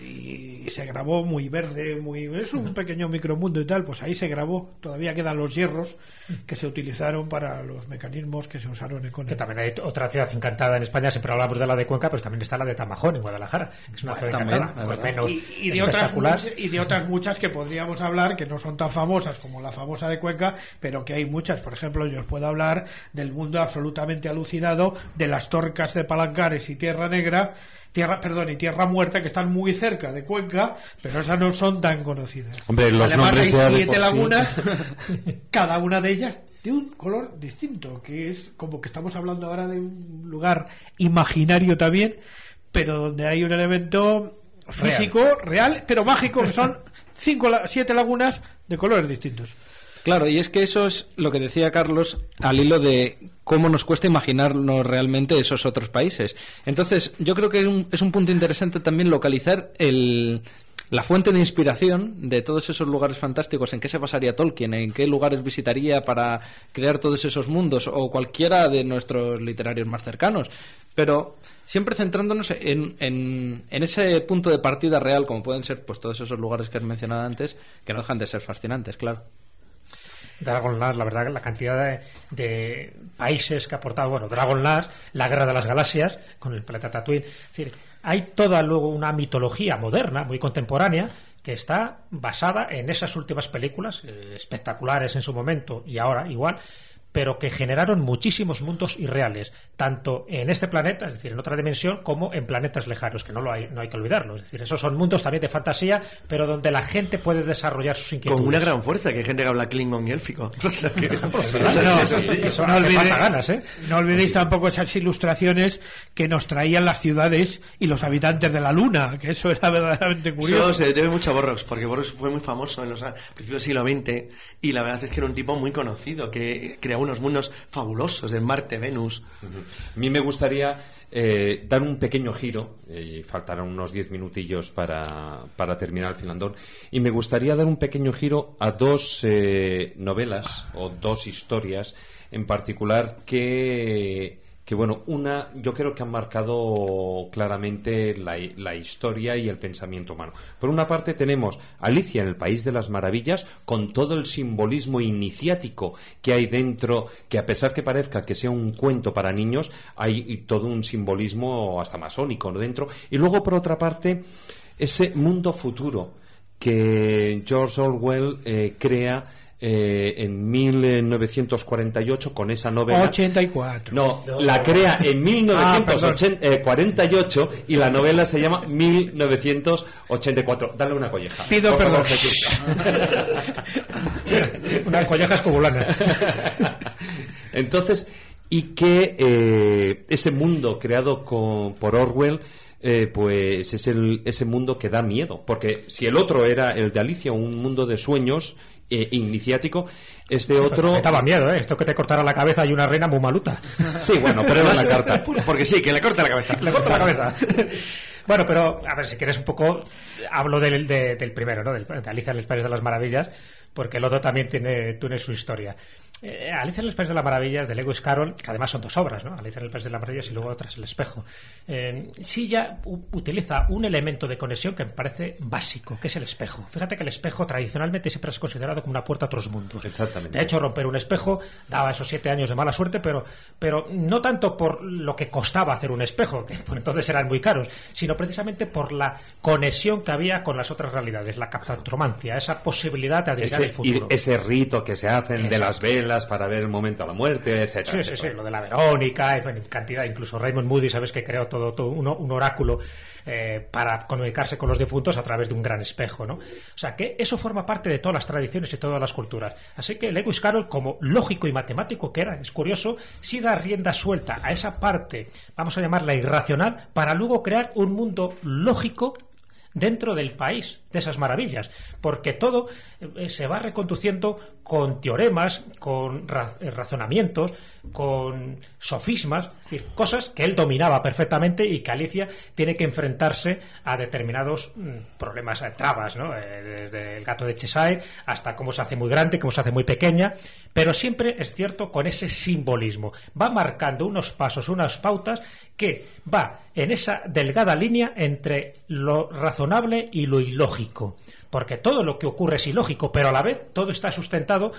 y se grabó muy verde, muy es un pequeño micromundo y tal, pues ahí se grabó, todavía quedan los hierros que se utilizaron para los mecanismos que se usaron en Conan. Que también hay otra ciudad encantada en España, siempre hablamos de la de Cuenca, pero también está la de Tamajón, en Guadalajara, que es una ciudad también, encantada, pues menos y, y de otras espectacular. muchas, y de otras muchas que podríamos hablar que no son tan famosas como la famosa de Cuenca, pero que hay muchas. Por ejemplo, yo os puedo hablar del mundo absolutamente alucinado de las torcas de Palancares y Tierra Negra, Tierra, perdón, y Tierra Muerta que están muy cerca de Cuenca, pero esas no son tan conocidas. Hombre, los Además nombres hay siete sí. lagunas, cada una de ellas de un color distinto, que es como que estamos hablando ahora de un lugar imaginario también, pero donde hay un elemento físico, real, pero mágico, que son cinco, siete lagunas de colores distintos. Claro, y es que eso es lo que decía Carlos al hilo de cómo nos cuesta imaginarnos realmente esos otros países. Entonces, yo creo que es un, es un punto interesante también localizar el, la fuente de inspiración de todos esos lugares fantásticos, en qué se basaría Tolkien, en qué lugares visitaría para crear todos esos mundos, o cualquiera de nuestros literarios más cercanos. Pero siempre centrándonos en, en, en ese punto de partida real, como pueden ser pues todos esos lugares que has mencionado antes, que no dejan de ser fascinantes, claro. Dragonlance, la verdad, la cantidad de, de países que ha aportado, bueno, Dragonlance, la guerra de las galaxias, con el planeta Tatooine. Es decir, hay toda luego una mitología moderna, muy contemporánea, que está basada en esas últimas películas, eh, espectaculares en su momento y ahora igual, pero que generaron muchísimos mundos irreales, tanto en este planeta, es decir, en otra dimensión, como en planetas lejanos, que no lo hay, no hay que olvidarlo. Es decir, esos son mundos también de fantasía, pero donde la gente puede desarrollar sus inquietudes. Con una gran fuerza, que hay gente que habla Klingon y élfico. O sea, que- Pues, o sea, no, sí, sí, que son- no, hace olvidéis, falta ganas, ¿eh? no olvidéis tampoco esas ilustraciones que nos traían las ciudades y los habitantes de la luna, que eso era verdaderamente curioso. Eso se debe mucho a Borrox, porque Borrox fue muy famoso en los a- principios del siglo XX y la verdad es que era un tipo muy conocido, que creaba unos mundos fabulosos en Marte, Venus. A mí me gustaría eh, dar un pequeño giro, eh, y faltarán unos 10 minutillos para, para terminar el filandón, y me gustaría dar un pequeño giro a dos eh, novelas o dos historias en particular que, que, bueno, una yo creo que han marcado claramente la, historia y el pensamiento humano. Por una parte tenemos Alicia en el País de las Maravillas con todo el simbolismo iniciático que hay dentro, que a pesar que parezca que sea un cuento para niños, hay todo un simbolismo hasta masónico dentro. Y luego, por otra parte, ese mundo futuro que George Orwell eh, crea eh, en 1948 con esa novela. 84. No, la crea en Ah, 1948 y la novela se llama 1984. Dale una colleja. Pido Por perdón. Una colleja escobulana. Entonces, y que eh, ese mundo creado con- por Orwell, eh, pues es el, ese mundo que da miedo. Porque si el otro era el de Alicia, un mundo de sueños eh, iniciático, este otro. Me daba miedo, ¿eh? Esto que te cortara la cabeza y una reina muy maluta. Sí, bueno, pero era la carta. Porque sí, que le corta la cabeza. Le corta la cabeza. Bueno, pero a ver, si quieres un poco, hablo del, de- del primero, ¿no? Del, de Alicia en el País de las Maravillas, porque el otro también tiene, tiene su historia. Eh, Alicia en el País de las Maravillas de Lewis Carroll, que además son dos obras, ¿no? Alicia en el País de las Maravillas y luego otras El Espejo. Eh, sí ya utiliza un elemento de conexión que me parece básico, que es el espejo. Fíjate que el espejo tradicionalmente siempre es considerado como una puerta a otros mundos. Exactamente. De hecho, romper un espejo daba esos siete años de mala suerte, pero, pero no tanto por lo que costaba hacer un espejo, que por entonces eran muy caros, sino precisamente por la conexión que había con las otras realidades, la captatromancia, esa posibilidad de adivinar Ese, el futuro. ese rito que se hacen de las velas para ver el momento de la muerte, etcétera. Sí, sí, sí, lo de la Verónica, cantidad, incluso Raymond Moody, sabes que creó todo, todo un, un oráculo eh, para comunicarse con los difuntos a través de un gran espejo, ¿no? O sea que eso forma parte de todas las tradiciones y todas las culturas. Así que Lewis Carroll, como lógico y matemático que era, es curioso, sí da rienda suelta a esa parte, vamos a llamarla irracional, para luego crear un mundo lógico dentro del país de esas maravillas, porque todo eh, se va reconduciendo con teoremas, con eh, razonamientos, con sofismas, es decir, cosas que él dominaba perfectamente y que Alicia tiene que enfrentarse a determinados mm, problemas, eh, trabas, ¿no? Desde el gato de Cheshire hasta cómo se hace muy grande, cómo se hace muy pequeña, pero siempre es cierto con ese simbolismo. Va marcando unos pasos, unas pautas que va en esa delgada línea entre lo razonable y lo ilógico. Porque todo lo que ocurre es ilógico, pero a la vez todo está sustentado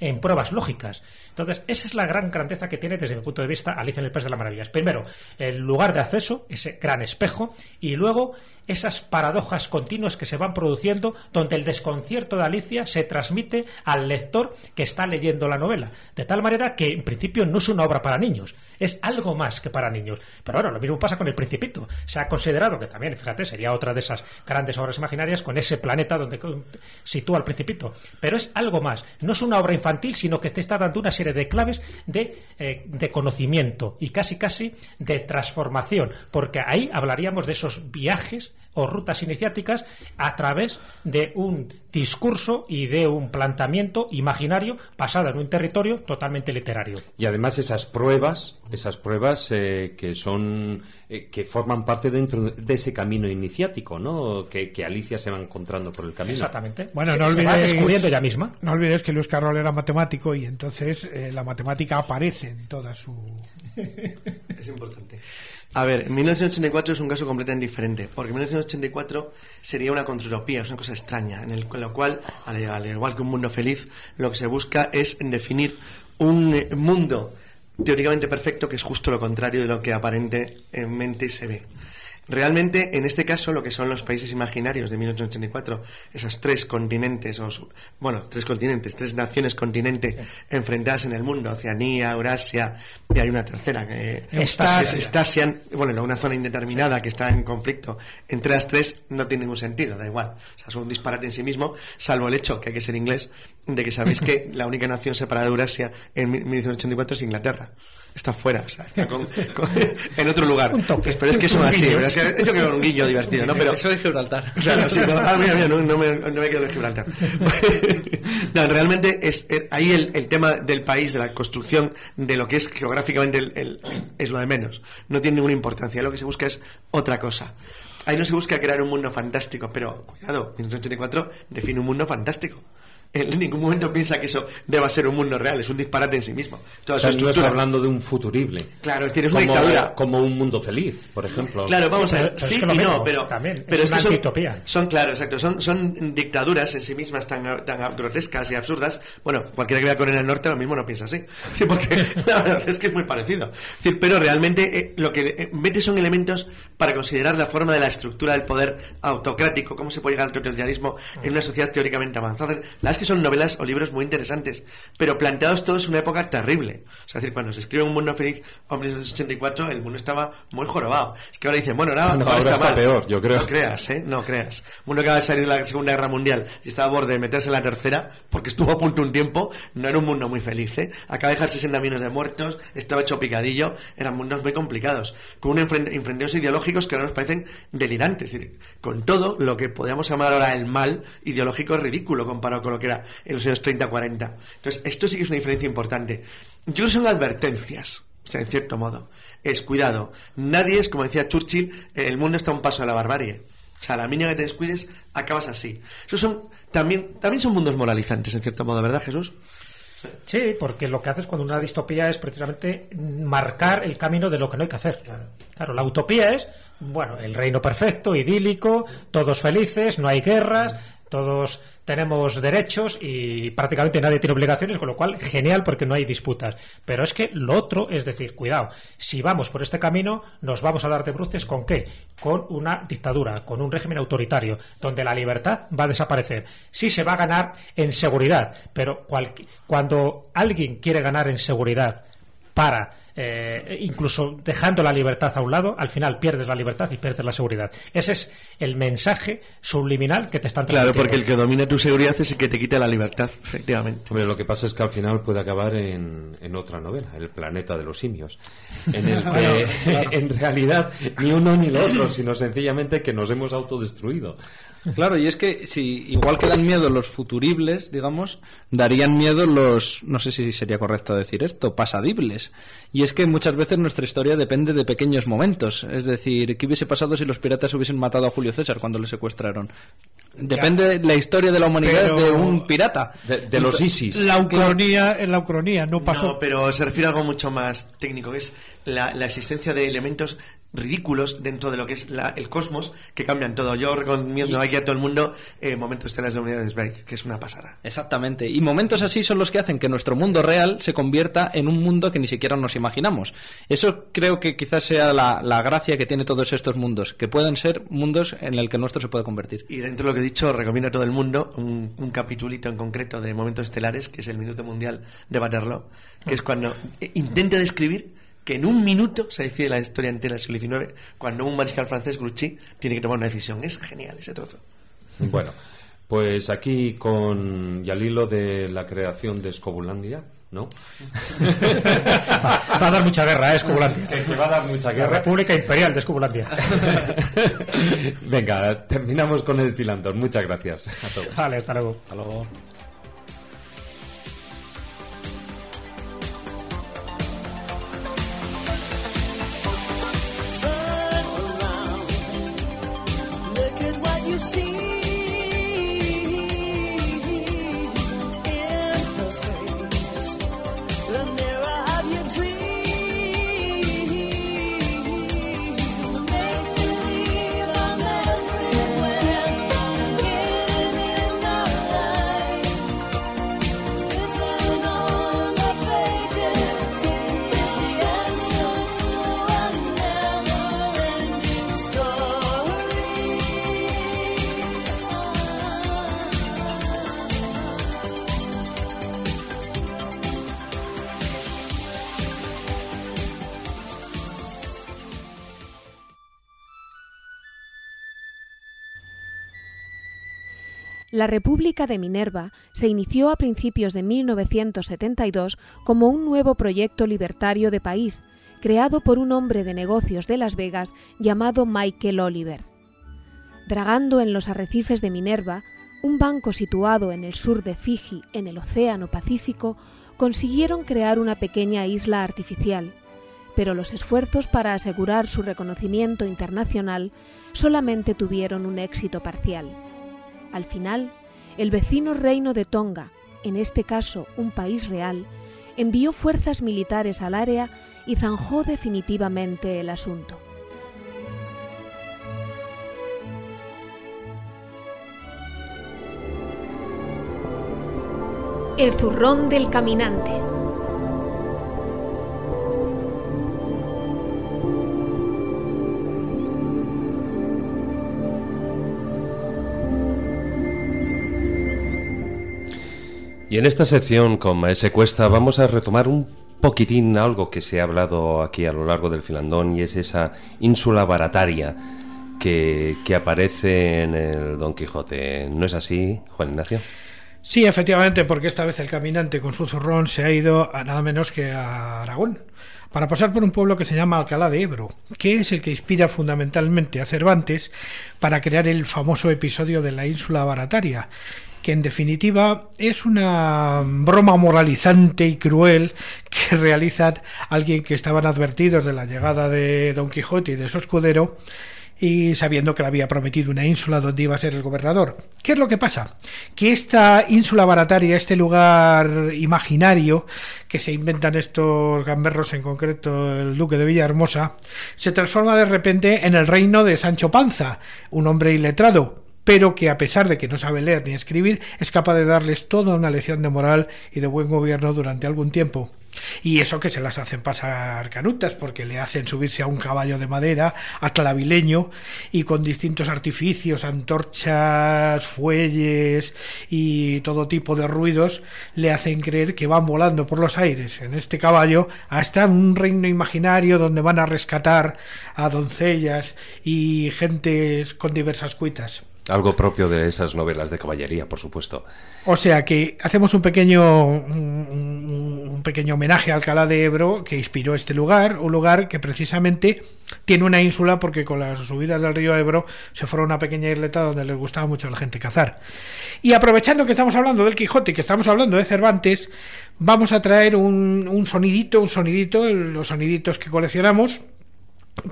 en pruebas lógicas. Entonces, esa es la gran grandeza que tiene desde mi punto de vista Alicia en el País de las Maravillas. Primero, el lugar de acceso, ese gran espejo, y luego esas paradojas continuas que se van produciendo donde el desconcierto de Alicia se transmite al lector que está leyendo la novela. De tal manera que en principio no es una obra para niños, es algo más que para niños. Pero bueno, lo mismo pasa con El Principito. Se ha considerado que también, fíjate, sería otra de esas grandes obras imaginarias con ese planeta donde co- sitúa al Principito. Pero es algo más. No es una obra infantil, sino que te está dando una serie de claves de, eh, de conocimiento y casi casi de transformación. Porque ahí hablaríamos de esos viajes o rutas iniciáticas a través de un discurso y de un planteamiento imaginario basado en un territorio totalmente literario. Y además esas pruebas, esas pruebas eh, que son eh, que forman parte dentro de ese camino iniciático, ¿no? Que, que Alicia se va encontrando por el camino. Exactamente. Bueno, Se- no se va descubriendo ella misma. No olvidéis que Luis Carroll era matemático y entonces eh, la matemática aparece en toda su. Es importante. A ver, 1984 es un caso completamente diferente, porque 1984 sería una contrautopía, es una cosa extraña, en, el, lo cual, al, al igual que un mundo feliz, lo que se busca es definir un eh, mundo teóricamente perfecto que es justo lo contrario de lo que aparentemente se ve. Realmente, en este caso, lo que son los países imaginarios de 1884, esos tres continentes, o su- bueno, tres continentes, tres naciones continentes enfrentadas en el mundo, Oceanía, Eurasia, y hay una tercera, que Estasia. es Estasian, bueno, una zona indeterminada que está en conflicto entre las tres, no tiene ningún sentido, da igual. O sea, son un disparate en sí mismo, salvo el hecho, que hay que ser inglés, de que sabéis que la única nación separada de Eurasia en 1984 es Inglaterra. Está fuera, o sea, está con- con- en otro lugar. Pero es que son así, es que yo creo que un guiño divertido, ¿no? Pero, Eso de Gibraltar. Claro, sí, no, ah, mira, mira, no, no me, no me quedo en Gibraltar. no, realmente es eh, ahí el, el tema del país, de la construcción, de lo que es geográficamente el- el- es lo de menos. No tiene ninguna importancia. Lo que se busca es otra cosa. Ahí no se busca crear un mundo fantástico, pero cuidado, 1984 define un mundo fantástico. Él en ningún momento piensa que eso deba ser un mundo real, es un disparate en sí mismo. Toda O sea, su no hablando de un futurible. Claro, tienes una como, dictadura. como un mundo feliz, por ejemplo. Claro, vamos Sí, a ver. pero es sí que y mismo, no, pero también, pero es que una son, antitopía. son claro, exacto, son, son dictaduras en sí mismas tan, tan grotescas y absurdas. Bueno, cualquiera que vea Corea del Norte lo mismo no piensa así, Sí, porque la verdad es que es muy parecido. Es Pero realmente eh, lo que eh, mete son elementos para considerar la forma de la estructura del poder autocrático, cómo se puede llegar al totalitarismo en una sociedad teóricamente avanzada. La verdad es que son novelas o libros muy interesantes, pero planteados todos en una época terrible. O sea, es decir, cuando se escribe Un Mundo Feliz, Hombres 84, el mundo estaba muy jorobado. Es que ahora dicen, bueno, ahora, No, ahora ahora está mal. peor, yo creo. No creas, ¿eh? No creas. Uno acaba de salir de la Segunda Guerra Mundial y estaba a borde de meterse en la tercera, porque estuvo a punto un tiempo, no era un mundo muy feliz, ¿eh? Acaba de dejar 60 millones de muertos, estaba hecho picadillo, eran mundos muy complicados, con un enfren- enfrenteos ideológicos que ahora nos parecen delirantes. Es decir, con todo lo que podríamos llamar ahora el mal ideológico es ridículo comparado con lo que en los años 30-40. Entonces, esto sí que es una diferencia importante. Yo creo que son advertencias. O sea, en cierto modo. Es cuidado. Nadie es, como decía Churchill, el mundo está a un paso de la barbarie. O sea, la mínima que te descuides, acabas así. Esos son, también, también son mundos moralizantes, en cierto modo, ¿verdad, Jesús? Sí, porque lo que haces cuando una distopía es precisamente marcar el camino de lo que no hay que hacer. Claro, la utopía es, bueno, el reino perfecto, idílico, todos felices, no hay guerras, todos tenemos derechos y prácticamente nadie tiene obligaciones, con lo cual genial porque no hay disputas. Pero es que lo otro es decir, cuidado, si vamos por este camino nos vamos a dar de bruces con qué? Con una dictadura, con un régimen autoritario, donde la libertad va a desaparecer. Sí se va a ganar en seguridad, pero cuando alguien quiere ganar en seguridad para eh, incluso dejando la libertad a un lado, al final pierdes la libertad y pierdes la seguridad. Ese es el mensaje subliminal que te están Claro, transmitiendo. porque el que domina tu seguridad es el que te quita la libertad, efectivamente. Hombre, lo que pasa es que al final puede acabar en, en otra novela, El planeta de los simios, en el que en realidad ni uno ni lo otro, sino sencillamente que nos hemos autodestruido. Claro, y es que si igual que dan miedo los futuribles, digamos, darían miedo los, no sé si sería correcto decir esto, pasadibles. Y es que muchas veces nuestra historia depende de pequeños momentos. Es decir, ¿qué hubiese pasado si los piratas hubiesen matado a Julio César cuando le secuestraron? Depende la historia de la humanidad Pero- de un pirata. De, de los ISIS. La ucronía, en la ucronía no pasó. No, pero se refiere a algo mucho más técnico, que es la, la existencia de elementos ridículos dentro de lo que es la- el cosmos que cambian todo. Yo recomiendo aquí a todo el mundo eh, Momentos Estelares de Unidades Break, que es una pasada. Exactamente. Y momentos así son los que hacen que nuestro mundo real se convierta en un mundo que ni siquiera nos imaginamos. Eso creo que quizás sea la, la gracia que tiene todos estos mundos, que pueden ser mundos en el que el nuestro se puede convertir. Y dentro de lo que he dicho, recomiendo a todo el mundo un, un capitulito en concreto de Momentos Estelares, que es el Minuto Mundial de Waterloo, que es cuando eh, intenta describir que en un minuto se decide la historia entera del siglo XIX, cuando un mariscal francés, Grouchy, tiene que tomar una decisión. Es genial ese trozo. Bueno, pues aquí con y al hilo de la creación de Escobulandia, ¿no? Va a dar mucha guerra, ¿eh? Escobulandia. Que va a dar mucha La guerra. República Imperial de Escobulandia. Venga, terminamos con el filandón. Muchas gracias a todos. Vale, hasta luego. Hasta luego. La República de Minerva se inició a principios de 1972 como un nuevo proyecto libertario de país, creado por un hombre de negocios de Las Vegas llamado Michael Oliver. Dragando en los arrecifes de Minerva, un banco situado en el sur de Fiji, en el Océano Pacífico, consiguieron crear una pequeña isla artificial, pero los esfuerzos para asegurar su reconocimiento internacional solamente tuvieron un éxito parcial. Al final, el vecino reino de Tonga, en este caso un país real, envió fuerzas militares al área y zanjó definitivamente el asunto. El zurrón del caminante. Y en esta sección con Maese Cuesta vamos a retomar un poquitín algo que se ha hablado aquí a lo largo del filandón y es esa ínsula barataria que, que aparece en el Don Quijote. ¿No es así, Juan Ignacio? Sí, efectivamente, porque esta vez el caminante con su zurrón se ha ido a nada menos que a Aragón, para pasar por un pueblo que se llama Alcalá de Ebro, que es el que inspira fundamentalmente a Cervantes para crear el famoso episodio de la ínsula barataria, que en definitiva es una broma moralizante y cruel que realiza alguien que estaban advertidos de la llegada de Don Quijote y de su escudero y sabiendo que le había prometido una ínsula donde iba a ser el gobernador. ¿Qué es lo que pasa? Que esta ínsula barataria, este lugar imaginario que se inventan estos gamberros, en concreto el duque de Villahermosa, se transforma de repente en el reino de Sancho Panza, un hombre iletrado, pero que a pesar de que no sabe leer ni escribir, es capaz de darles toda una lección de moral y de buen gobierno durante algún tiempo. Y eso que se las hacen pasar canutas, porque le hacen subirse a un caballo de madera, a clavileño, y con distintos artificios, antorchas, fuelles y todo tipo de ruidos, le hacen creer que van volando por los aires en este caballo hasta un reino imaginario donde van a rescatar a doncellas y gentes con diversas cuitas. Algo propio de esas novelas de caballería, por supuesto. O sea que hacemos un pequeño un, pequeño homenaje a Alcalá de Ebro que inspiró este lugar, un lugar que precisamente tiene una ínsula porque con las subidas del río Ebro se fueron a una pequeña isleta donde les gustaba mucho a la gente cazar. Y aprovechando que estamos hablando del Quijote que estamos hablando de Cervantes, vamos a traer un, un sonidito, un sonidito, los soniditos que coleccionamos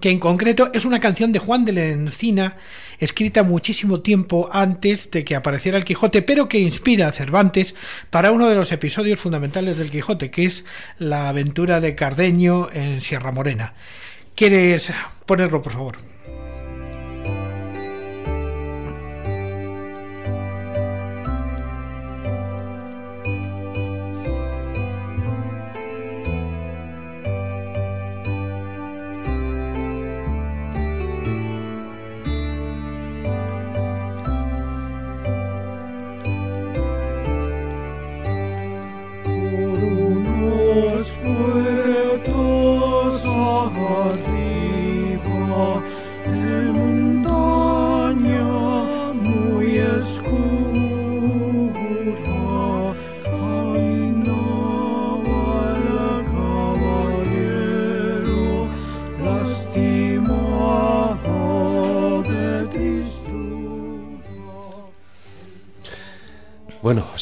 que en concreto es una canción de Juan de la Encina, escrita muchísimo tiempo antes de que apareciera el Quijote, pero que inspira a Cervantes para uno de los episodios fundamentales del Quijote, que es la aventura de Cardeño en Sierra Morena. ¿Quieres ponerlo, por favor?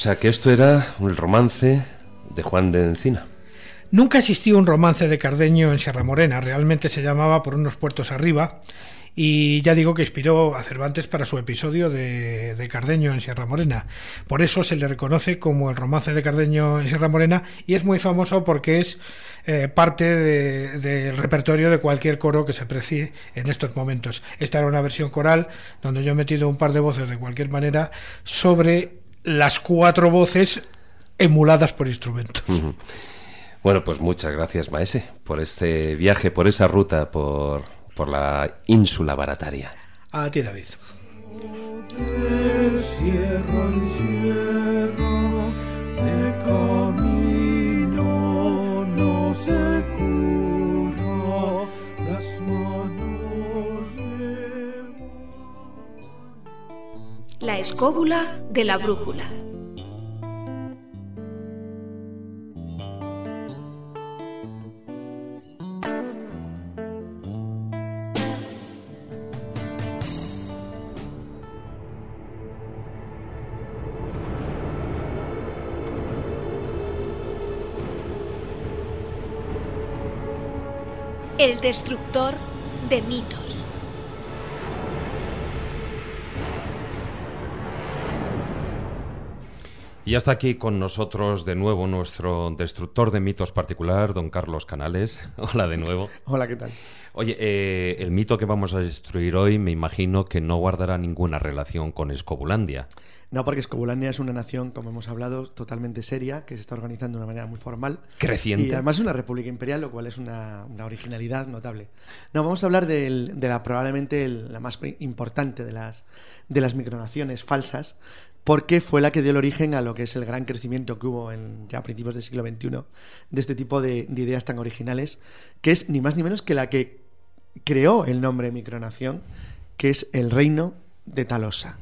Sea que esto era el romance de Juan de Encina. Nunca existió un romance de Cardeño en Sierra Morena, realmente se llamaba Por unos puertos arriba y ya digo que inspiró a Cervantes para su episodio de, de Cardeño en Sierra Morena. Por eso se le reconoce como el romance de Cardeño en Sierra Morena y es muy famoso porque es eh, parte de- del repertorio de cualquier coro que se precie en estos momentos. Esta era una versión coral donde yo he metido un par de voces de cualquier manera sobre las cuatro voces emuladas por instrumentos. Bueno, pues muchas gracias, Maese, por este viaje, por esa ruta, por, por la ínsula barataria. A ti, David. La escóbula de la brújula. El destructor de mitos. Y hasta aquí con nosotros de nuevo nuestro destructor de mitos particular, don Carlos Canales. Hola de nuevo. Hola, ¿qué tal? Oye, eh, el mito que vamos a destruir hoy me imagino que no guardará ninguna relación con Escobulandia. No, porque Escobulandia es una nación, como hemos hablado, totalmente seria, que se está organizando de una manera muy formal. Creciente. Y además es una república imperial, lo cual es una, una originalidad notable. No, vamos a hablar del- de la probablemente el- la más importante de las, de las micronaciones falsas, porque fue la que dio el origen a lo que es el gran crecimiento que hubo en ya a principios del siglo XXI de este tipo de, de ideas tan originales, que es ni más ni menos que la que creó el nombre micronación, que es el reino de Talosa.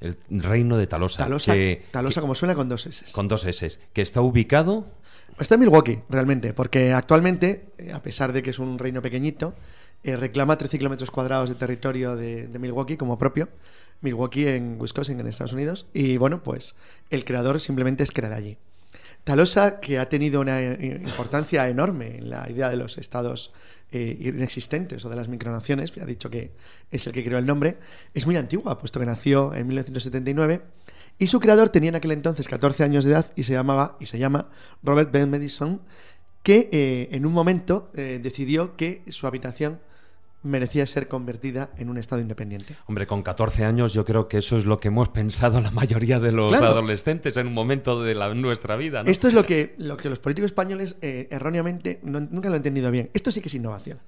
El reino de Talosa. Talosa, que- Talosa que- como suena con dos S. con dos S. Que está ubicado. Está en Milwaukee, realmente, porque actualmente, eh, a pesar de que es un reino pequeñito, eh, reclama 13 kilómetros cuadrados de territorio de, de Milwaukee como propio. Milwaukee en Wisconsin, en Estados Unidos. Y bueno, pues el creador simplemente es que era de allí. Talosa, que ha tenido una eh, importancia enorme en la idea de los estados eh, inexistentes o de las micronaciones, ha dicho que es el que creó el nombre, es muy antigua, puesto que nació en 1979 y su creador tenía en aquel entonces 14 años de edad y se llamaba y se llama Robert Ben Madison, que eh, en un momento decidió que su habitación merecía ser convertida en un estado independiente. Hombre, con 14 años yo creo que eso es lo que hemos pensado la mayoría de los Claro. adolescentes en un momento de la, nuestra vida. ¿no? Esto es lo que, lo que los políticos españoles eh, erróneamente no- nunca lo han entendido bien. Esto sí que es innovación.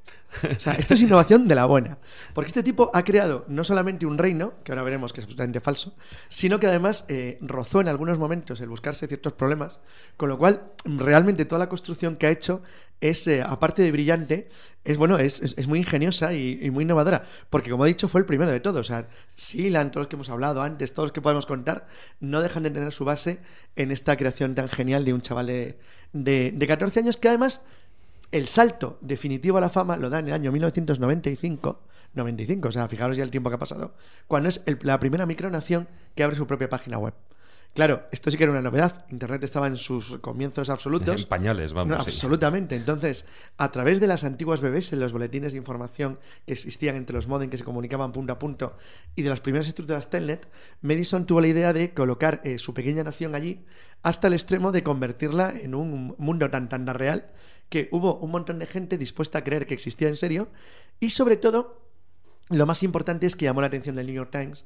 O sea, esto es innovación de la buena. Porque este tipo ha creado no solamente un reino, que ahora veremos que es absolutamente falso, sino que además eh, rozó en algunos momentos el buscarse ciertos problemas, con lo cual realmente toda la construcción que ha hecho es, eh, aparte de brillante, es bueno, es, es- muy ingeniosa y, muy innovadora. Porque como he dicho, fue el primero de todos. O sea, Silan, todos los que hemos hablado antes, todos los que podemos contar, no dejan de tener su base en esta creación tan genial de un chaval de, de, de 14 años que además el salto definitivo a la fama lo da en el año 1995. 95, o sea, fijaros ya el tiempo que ha pasado, cuando es la primera micronación que abre su propia página web. Claro, esto sí que era una novedad. Internet estaba en sus comienzos absolutos. En pañales, vamos. No, sí. absolutamente. Entonces, a través de las antiguas BBs, en los boletines de información que existían entre los modem que se comunicaban punto a punto y de las primeras estructuras Telnet, Madison tuvo la idea de colocar eh, su pequeña nación allí hasta el extremo de convertirla en un mundo tan tan real que hubo un montón de gente dispuesta a creer que existía en serio y sobre todo lo más importante es que llamó la atención del New York Times,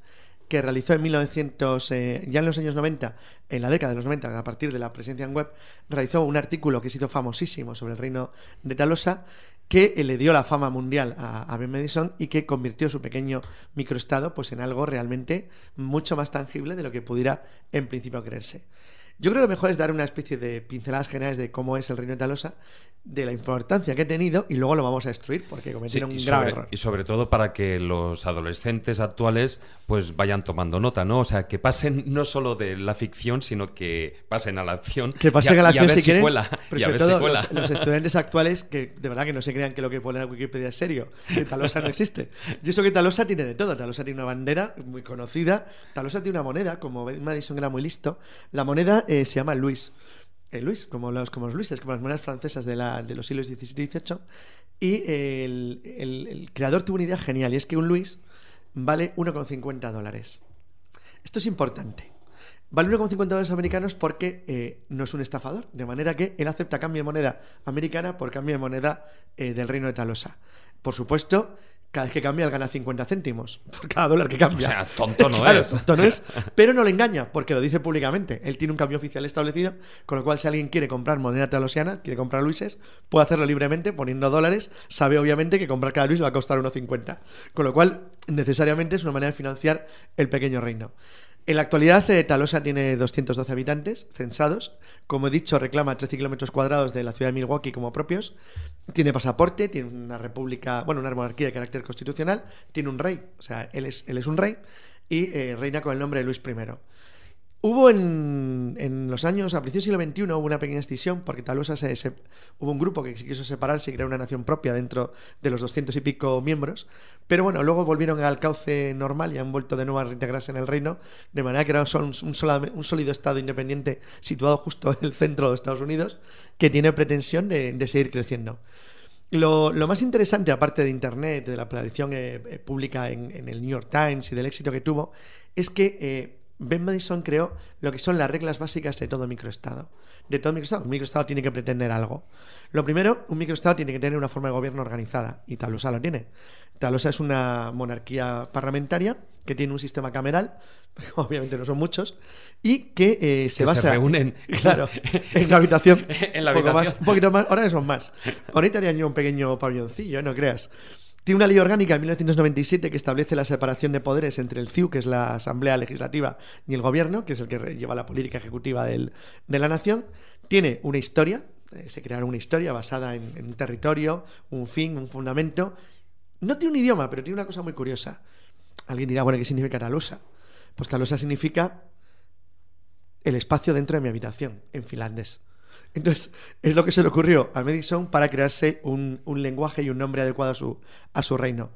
que realizó en 1900, eh, ya en los años 90, en la década de los 90, a partir de la presencia en web, realizó un artículo que se hizo famosísimo sobre el reino de Talosa, que eh, le dio la fama mundial a, Ben Madison y que convirtió su pequeño microestado pues, en algo realmente mucho más tangible de lo que pudiera en principio creerse. Yo creo que lo mejor es dar una especie de pinceladas generales de cómo es el reino de Talosa de la importancia que he tenido y luego lo vamos a destruir porque cometieron un grave sobre, error. y sobre todo para que los adolescentes actuales pues vayan tomando nota, ¿no? O sea, que pasen no solo de la ficción, sino que pasen a la acción. Que pasen y a la y acción ver si quieren, cuela, pero a sobre si todo los, los estudiantes actuales que de verdad que no se crean que lo que pone en Wikipedia es serio, que Talosa no existe. Y eso que Talosa tiene de todo. Talosa tiene una bandera muy conocida, Talosa tiene una moneda, como Madison era muy listo, la moneda eh, se llama Luis. Eh, Luis, como los, como los Luises, como las monedas francesas de, la, de los siglos XVII y XVIII. Y eh, el, el- el creador tuvo una idea genial, y es que un Luis vale 1,50 dólares. Esto es importante. Vale 1,50 dólares americanos porque eh, no es un estafador, de manera que él acepta cambio de moneda americana por cambio de moneda del reino de Talosa. Por supuesto, cada vez que cambia, él gana 50 céntimos por cada dólar que cambia. O sea, tonto no Claro, es. tonto no es, pero no le engaña porque lo dice públicamente. Él tiene un cambio oficial establecido, con lo cual si alguien quiere comprar moneda talosiana, quiere comprar luises, puede hacerlo libremente poniendo dólares. Sabe obviamente que comprar cada luis le va a costar 1,50. Con lo cual, necesariamente es una manera de financiar el pequeño reino. En la actualidad, eh, Talosa tiene 212 habitantes censados. Como he dicho, reclama 13 kilómetros cuadrados de la ciudad de Milwaukee como propios. Tiene pasaporte, tiene una república, bueno, una monarquía de carácter constitucional. Tiene un rey, o sea, él es, él es un rey y eh, reina con el nombre de Luis I. Hubo en, los años, a principios del siglo XXI, hubo una pequeña escisión porque Talosa se, hubo un grupo que se quiso separarse y crear una nación propia dentro de los 200 y pico miembros, pero bueno, luego volvieron al cauce normal y han vuelto de nuevo a reintegrarse en el reino, de manera que son un, sólido estado independiente situado justo en el centro de Estados Unidos que tiene pretensión de, seguir creciendo. Lo, más interesante, aparte de Internet, de la aparición eh, eh, pública en, en el New York Times y del éxito que tuvo, es que eh, Ben Madison creó lo que son las reglas básicas de todo microestado. De todo microestado. Un microestado tiene que pretender algo. Lo primero, un microestado tiene que tener una forma de gobierno organizada, y Talosa lo tiene. Talosa es una monarquía parlamentaria que tiene un sistema cameral, obviamente no son muchos, y que eh, se Que se basa reúnen. claro, en la habitación. En la poco habitación. más, un poquito más, ahora son más. Ahorita harían yo un pequeño pabelloncillo, ¿eh? no creas. Tiene una ley orgánica de 1997 que establece la separación de poderes entre el CIU, que es la Asamblea Legislativa, y el Gobierno, que es el que lleva la política ejecutiva de la nación. Tiene una historia, eh, se crearon una historia basada en, en territorio, un fin, un fundamento. No tiene un idioma, pero tiene una cosa muy curiosa. Alguien dirá, bueno, ¿qué significa Talosa? Pues Talosa significa el espacio dentro de mi habitación, en finlandés. Entonces, es lo que se le ocurrió a Madison para crearse un, un lenguaje y un nombre adecuado a su, a su reino.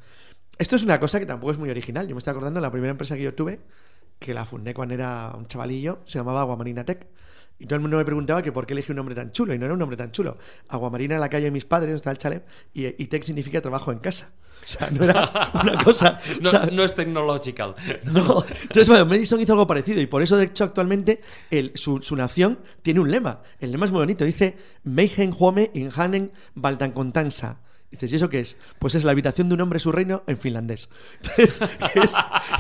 Esto es una cosa que tampoco es muy original. Yo me estoy acordando de la primera empresa que yo tuve, que la fundé cuando era un chavalillo, se llamaba Aguamarina Tech. Y todo el mundo me preguntaba que por qué elegí un nombre tan chulo, y no era un nombre tan chulo. Aguamarina en la calle de mis padres, está el chalet, y, y Tech significa trabajo en casa. O sea, no era una cosa. No, o sea, no es technological. no. Entonces, bueno, Madison hizo algo parecido y por eso, de hecho, actualmente el- su, su nación tiene un lema. El lema es muy bonito. Dice Meijen Huome Inhanen Valtancontansa. Dices, ¿y eso qué es? Pues es la habitación de un hombre su reino en finlandés. Entonces, es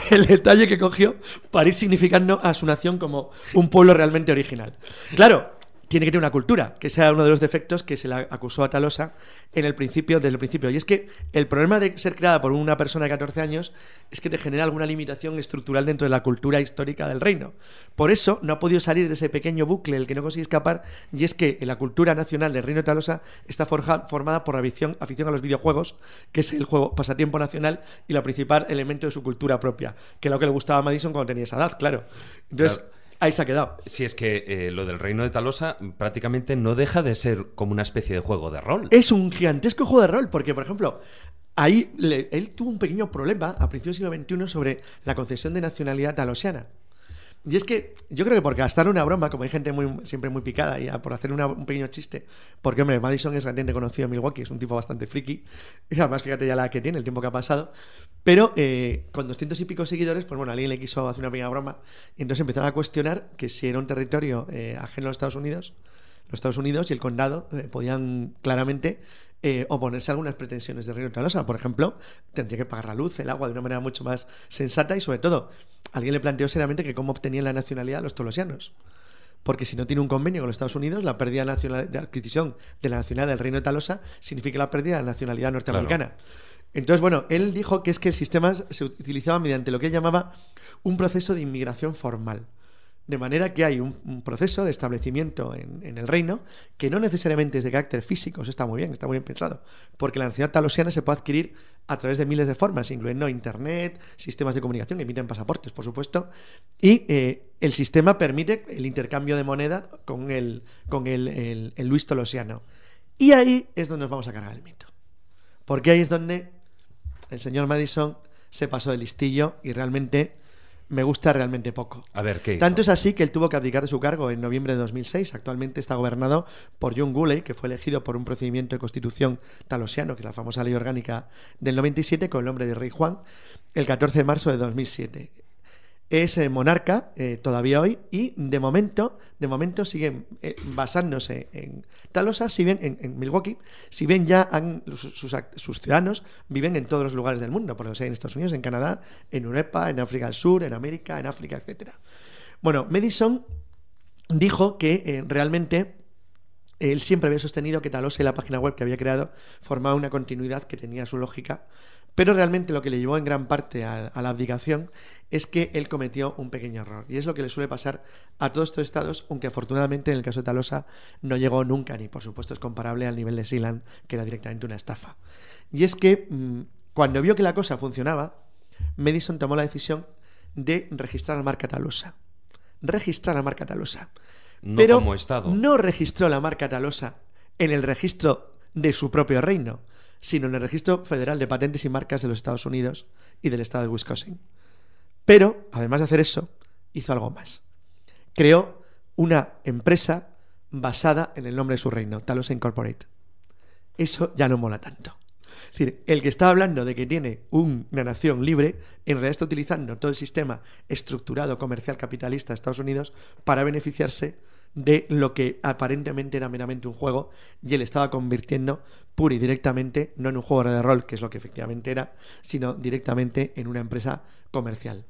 el detalle que cogió para ir significando a su nación como un pueblo realmente original. Claro, tiene que tener una cultura, que sea uno de los defectos que se le acusó a Talosa en el principio, desde el principio. Y es que el problema de ser creada por una persona de 14 años es que te genera alguna limitación estructural dentro de la cultura histórica del reino. Por eso no ha podido salir de ese pequeño bucle el que no consigue escapar, y es que la cultura nacional del reino de Talosa está forja- formada por la afición, a los videojuegos, que es el juego pasatiempo nacional y la principal elemento de su cultura propia, que es lo que le gustaba a Madison cuando tenía esa edad, claro. Entonces, Claro. Ahí se ha quedado. Si es que eh, lo del reino de Talosa prácticamente no deja de ser como una especie de juego de rol. Es un gigantesco juego de rol, porque, por ejemplo, ahí le- él tuvo un pequeño problema a principios del siglo XXI sobre la concesión de nacionalidad talosiana. Y es que yo creo que por gastar una broma, como hay gente muy, siempre muy picada y por hacer un pequeño chiste, porque hombre, Madison es realmente conocido en Milwaukee, es un tipo bastante friki, y además fíjate ya la que tiene, el tiempo que ha pasado, pero eh, con doscientos y pico seguidores, pues bueno, alguien le quiso hacer una pequeña broma y entonces empezaron a cuestionar que si era un territorio eh, ajeno a los Estados Unidos, los Estados Unidos y el condado eh, podían claramente eh, oponerse a algunas pretensiones del Reino de Tolosa. Por ejemplo, tendría que pagar la luz, el agua de una manera mucho más sensata y sobre todo, alguien le planteó seriamente que cómo obtenían la nacionalidad los tolosianos. Porque si no tiene un convenio con los Estados Unidos, la pérdida nacional- de adquisición de la nacionalidad del Reino de Talosa significa la pérdida de la nacionalidad norteamericana. Entonces, bueno, él dijo que es que el sistema se utilizaba mediante lo que él llamaba un proceso de inmigración formal. De manera que hay un, proceso de establecimiento en, en el reino que no necesariamente es de carácter físico, eso está muy bien, está muy bien pensado, porque la nacionalidad talosiana se puede adquirir a través de miles de formas, incluyendo internet, sistemas de comunicación que emiten pasaportes, por supuesto, y eh, el sistema permite el intercambio de moneda con el, con el, el- el Luis Tolosiano. Y ahí es donde nos vamos a cargar el mito. Porque ahí es donde el señor Madison se pasó de listillo y realmente me gusta realmente poco. A ver, ¿qué hizo? Tanto es así que él tuvo que abdicar de su cargo en noviembre de 2006. Actualmente está gobernado por John Gooley, que fue elegido por un procedimiento de constitución talosiano, que es la famosa ley orgánica del 97, con el nombre de Rey Juan, el 14 de marzo de 2007. Es eh, monarca eh, todavía hoy y de momento, de momento siguen eh, basándose en Talosa, si bien en, Milwaukee, si bien ya sus, sus ciudadanos viven en todos los lugares del mundo, por ejemplo, en Estados Unidos, en Canadá, en Europa, en África del Sur, en América, en África, etcétera. Bueno, Madison dijo que realmente él siempre había sostenido que Talos y la página web que había creado formaba una continuidad que tenía su lógica, pero realmente lo que le llevó en gran parte a, la abdicación es que él cometió un pequeño error. Y es lo que le suele pasar a todos estos estados, aunque afortunadamente en el caso de Talosa no llegó nunca, ni por supuesto es comparable al nivel de Sealand, que era directamente una estafa. Y es que mm, cuando vio que la cosa funcionaba, Madison tomó la decisión de registrar la marca Talosa. Registrar la marca Talosa. No pero como Estado. no registró la marca Talosa en el registro de su propio reino, sino en el registro federal de patentes y marcas de los Estados Unidos y del estado de Wisconsin. Pero, además de hacer eso, hizo algo más. Creó una empresa basada en el nombre de su reino, Talos Incorporate. Eso ya no mola tanto. Es decir, el que está hablando de que tiene un- una nación libre, en realidad está utilizando todo el sistema estructurado comercial capitalista de Estados Unidos para beneficiarse de lo que aparentemente era meramente un juego y él estaba convirtiendo pura y directamente, no en un juego de rol, que es lo que efectivamente era, sino directamente en una empresa comercial.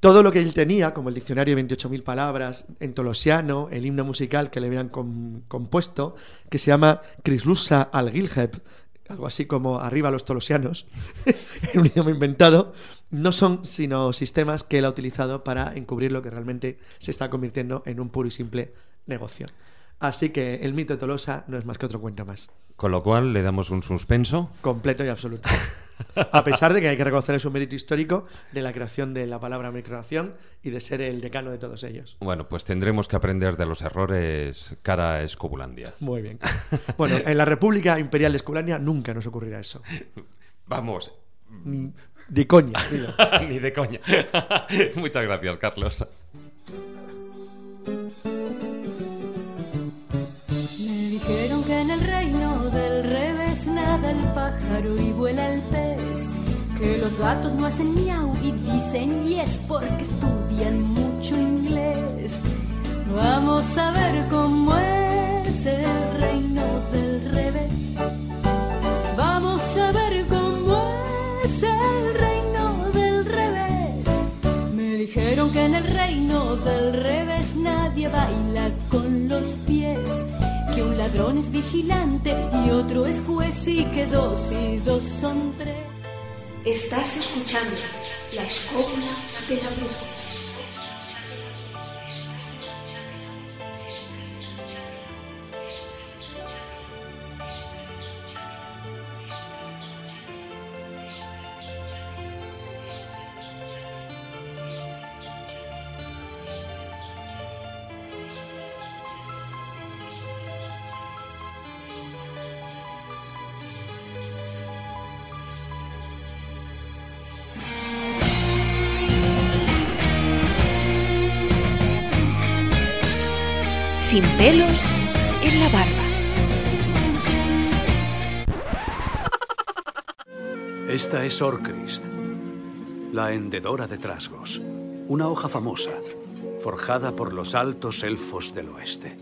Todo lo que él tenía, como el diccionario de 28.000 palabras en tolosiano, el himno musical que le habían com- compuesto, que se llama Crislusa al Gilheb, algo así como arriba los tolosianos, en un idioma inventado, no son sino sistemas que él ha utilizado para encubrir lo que realmente se está convirtiendo en un puro y simple negocio. Así que el mito de Tolosa no es más que otro cuento más. Con lo cual le damos un suspenso. Completo y absoluto. A pesar de que hay que reconocer su mérito histórico de la creación de la palabra micronación y de ser el decano de todos ellos. Bueno, pues tendremos que aprender de los errores cara a Escobulandia. Muy bien. Bueno, en la República Imperial de Esculania nunca nos ocurrirá eso. Vamos. Ni de coña. Ni de coña. Muchas gracias, Carlos. Me dijeron que en el reino del revés nada el pájaro y vuela el pez. Que los gatos no hacen miau y dicen yes porque estudian mucho inglés. Vamos a ver cómo es el reino del que en el reino del revés nadie baila con los pies. Que un ladrón es vigilante y otro es juez y que dos y dos son tres. Estás escuchando la escóbula de la brújula. Sin pelos en la barba. Esta es Orcrist, la hendedora de trasgos. Una hoja famosa, forjada por los altos elfos del oeste.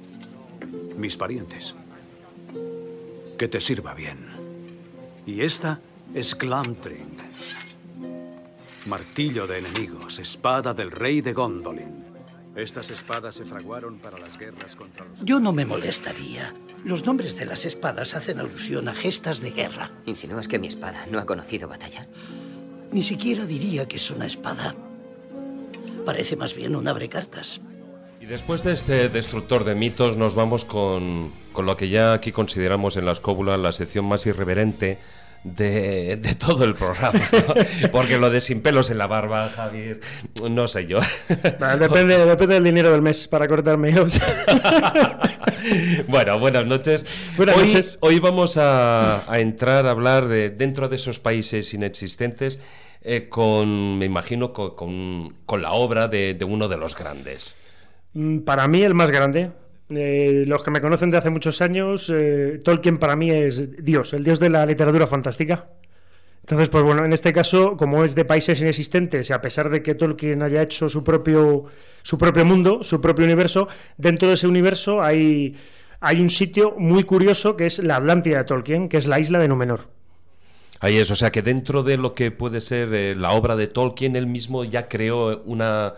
Mis parientes. Que te sirva bien. Y esta es Glamtring. Martillo de enemigos, espada del rey de Gondolin. Estas espadas se fraguaron para las guerras contra los... Yo no me molestaría. Los nombres de las espadas hacen alusión a gestas de guerra. ¿Insinúas que mi espada no ha conocido batalla? Ni siquiera diría que es una espada. Parece más bien un abrecartas. Y después de este destructor de mitos nos vamos con, con lo que ya aquí consideramos en la escóbula la sección más irreverente de, de todo el programa. ¿no? Porque lo de sin pelos en la barba, Javier, no sé yo. Bueno, depende, depende del dinero del mes para cortarme. o sea. Bueno, buenas noches. Buenas hoy, noches. Hoy vamos a, a entrar a hablar de dentro de esos países inexistentes eh, con, me imagino, con, con- con la obra de, de uno de los grandes. Mm, Para mí el más grande. Eh, los que me conocen de hace muchos años, eh, Tolkien para mí es Dios, el Dios de la literatura fantástica. Entonces, pues bueno, en este caso, como es de países inexistentes y a pesar de que Tolkien haya hecho su propio, su propio mundo, su propio universo, dentro de ese universo hay, hay un sitio muy curioso que es la Atlántida de Tolkien, que es la isla de Númenor. Ahí es, o sea que dentro de lo que puede ser eh, la obra de Tolkien, él mismo ya creó una,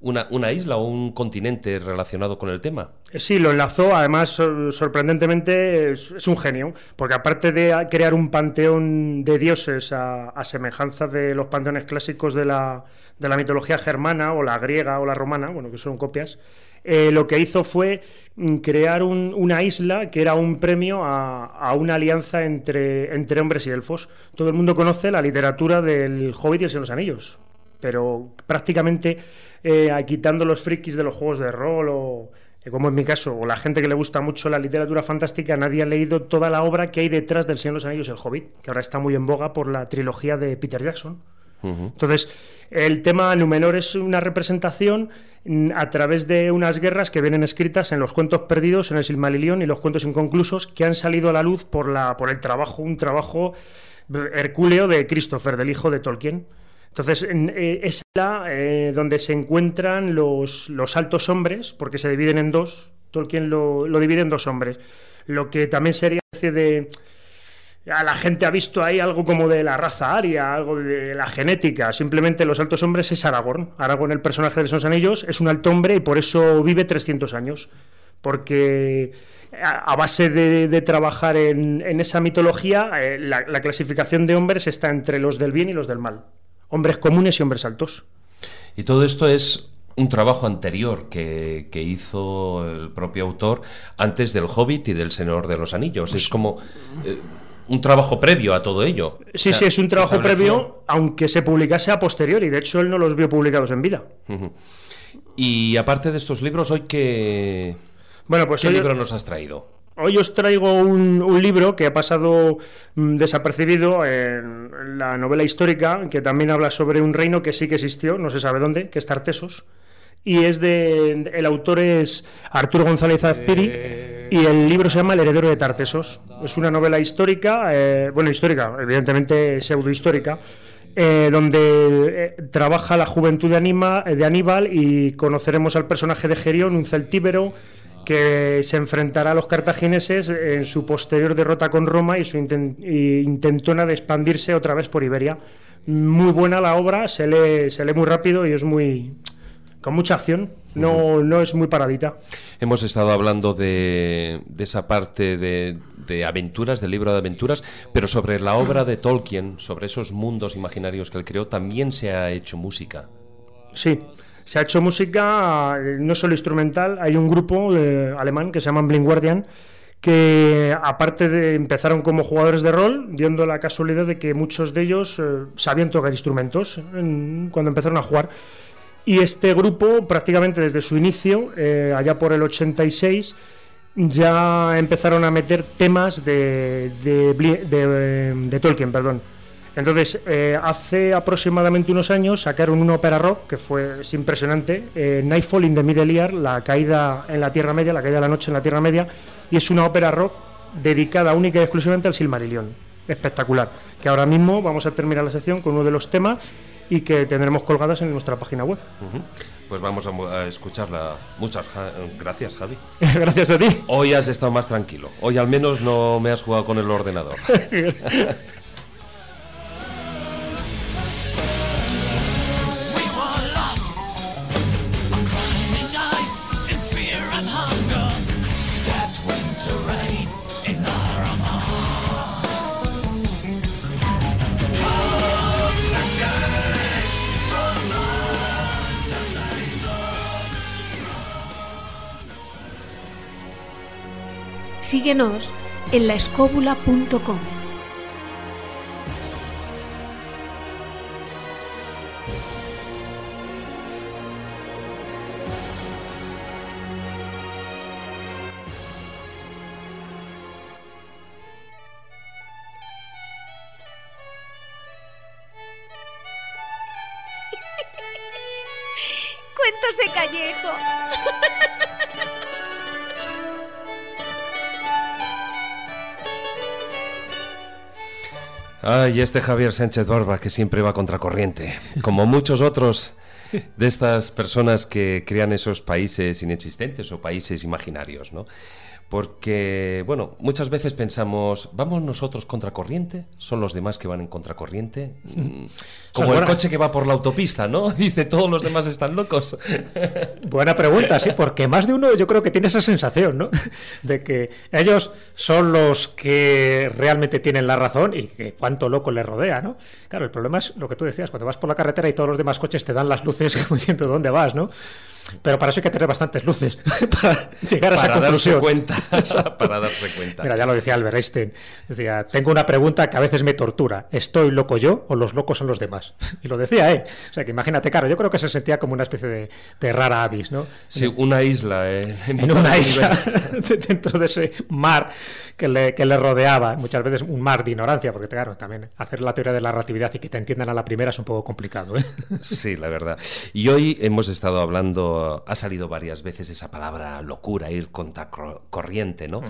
una, isla o un continente relacionado con el tema. Sí, lo enlazó, además sor- sorprendentemente es, un genio, porque aparte de crear un panteón de dioses a, a semejanza de los panteones clásicos de la, de la mitología germana o la griega o la romana, bueno, que son copias, eh, lo que hizo fue mm, crear un- una isla que era un premio a, a una alianza entre, entre hombres y elfos. Todo el mundo conoce la literatura del Hobbit y el Señor de los Anillos, pero prácticamente eh, quitando los frikis de los juegos de rol o eh, como en mi caso, o la gente que le gusta mucho la literatura fantástica, nadie ha leído toda la obra que hay detrás del Señor de los Anillos el Hobbit, que ahora está muy en boga por la trilogía de Peter Jackson. Entonces, el tema Númenor es una representación mm, a través de unas guerras que vienen escritas en los cuentos perdidos, en el Silmarillion y los cuentos inconclusos, que han salido a la luz por, la, por el trabajo, un trabajo hercúleo de Christopher, del hijo de Tolkien. Entonces, en- eh, es la eh, donde se encuentran los, los altos hombres, porque se dividen en dos. Tolkien lo, lo divide en dos hombres. Lo que también sería de. A la gente ha visto ahí algo como de la raza aria, algo de la genética. Simplemente los altos hombres es Aragorn. Aragorn, el personaje de los anillos, es un alto hombre y por eso vive 300 años. Porque a, base de, trabajar en, esa mitología, eh, la clasificación de hombres está entre los del bien y los del mal. Hombres comunes y hombres altos. Y todo esto es un trabajo anterior que, que hizo el propio autor antes del Hobbit y del Señor de los Anillos. Es como eh, un trabajo previo a todo ello. Sí, O sea, sí, es un trabajo estableció- previo, aunque se publicase a posteriori. De hecho, él no los vio publicados en vida. Y aparte de estos libros, hoy qué, Bueno, pues ¿qué hoy- libro nos has traído? Hoy os traigo un, un libro que ha pasado mm, desapercibido en, la novela histórica, que también habla sobre un reino que sí que existió, no se sabe dónde, que es Tartesos. Y es de. El autor es Arturo González Azpiri. Y el libro se llama El heredero de Tartesos. Es una novela histórica, eh, bueno, histórica, evidentemente pseudohistórica, eh, donde eh, trabaja la juventud de, Anima- de Aníbal y conoceremos al personaje de Gerión, un celtíbero que se enfrentará a los cartagineses en su posterior derrota con Roma y su y intentona de expandirse otra vez por Iberia. Muy buena la obra, se lee, se lee muy rápido y es muy con mucha acción, no, no es muy paradita. Hemos estado hablando de, de esa parte de, de aventuras, del libro de aventuras, pero sobre la obra de Tolkien, sobre esos mundos imaginarios que él creó, también se ha hecho música. Sí, se ha hecho música no solo instrumental, hay un grupo eh, alemán que se llama Blind Guardian que aparte de empezaron como jugadores de rol, viendo la casualidad de que muchos de ellos eh, sabían tocar instrumentos en- cuando empezaron a jugar. Y este grupo, prácticamente desde su inicio, eh, allá por el 86, ya empezaron a meter temas de, de Tolkien, perdón. Entonces, eh, hace aproximadamente unos años sacaron una ópera rock que fue es impresionante, eh, Nightfall in the Middle Ear, la caída en la Tierra Media, la caída de la noche en la Tierra Media, y es una ópera rock dedicada única y exclusivamente al Silmarillion. Espectacular. Que ahora mismo vamos a terminar la sección con uno de los temas y que tendremos colgadas en nuestra página web. Pues vamos a, escucharla. Muchas gracias, Javi. Gracias a ti. Hoy has estado más tranquilo. Hoy al menos no me has jugado con el ordenador. Síguenos en laescóbula.com. Cuentos de Callejo. Ay, este Javier Sánchez Barba que siempre va contracorriente, como muchos otros de estas personas que crean esos países inexistentes o países imaginarios, ¿no? Porque, bueno, muchas veces pensamos, ¿vamos nosotros contracorriente? ¿Son los demás que van en contracorriente? Como el buena. coche que va por la autopista, ¿no? Dice, todos los demás están locos. Buena pregunta, sí, porque más de uno yo creo que tiene esa sensación, ¿no? De que ellos son los que realmente tienen la razón y que cuánto loco les rodea, ¿no? Claro, el problema es lo que tú decías, cuando vas por la carretera y todos los demás coches te dan las luces como diciendo dónde vas, ¿no? Pero para eso hay que tener bastantes luces para llegar a esa para darse conclusión. cuenta. para darse cuenta. Mira, ya lo decía Albert Einstein. Decía, tengo una pregunta que a veces me tortura. ¿Estoy loco yo o los locos son los demás? Y lo decía, ¿eh? O sea, que imagínate, claro, yo creo que se sentía como una especie de, de rara avis, ¿no? Sí, una isla. eh, En una isla, dentro de ese mar que le, que le rodeaba, muchas veces un mar de ignorancia, porque claro, también hacer la teoría de la relatividad y que te entiendan a la primera es un poco complicado, ¿eh? Sí, la verdad. Y hoy hemos estado hablando, ha salido varias veces esa palabra locura, ir contra cor- corriente, ¿no?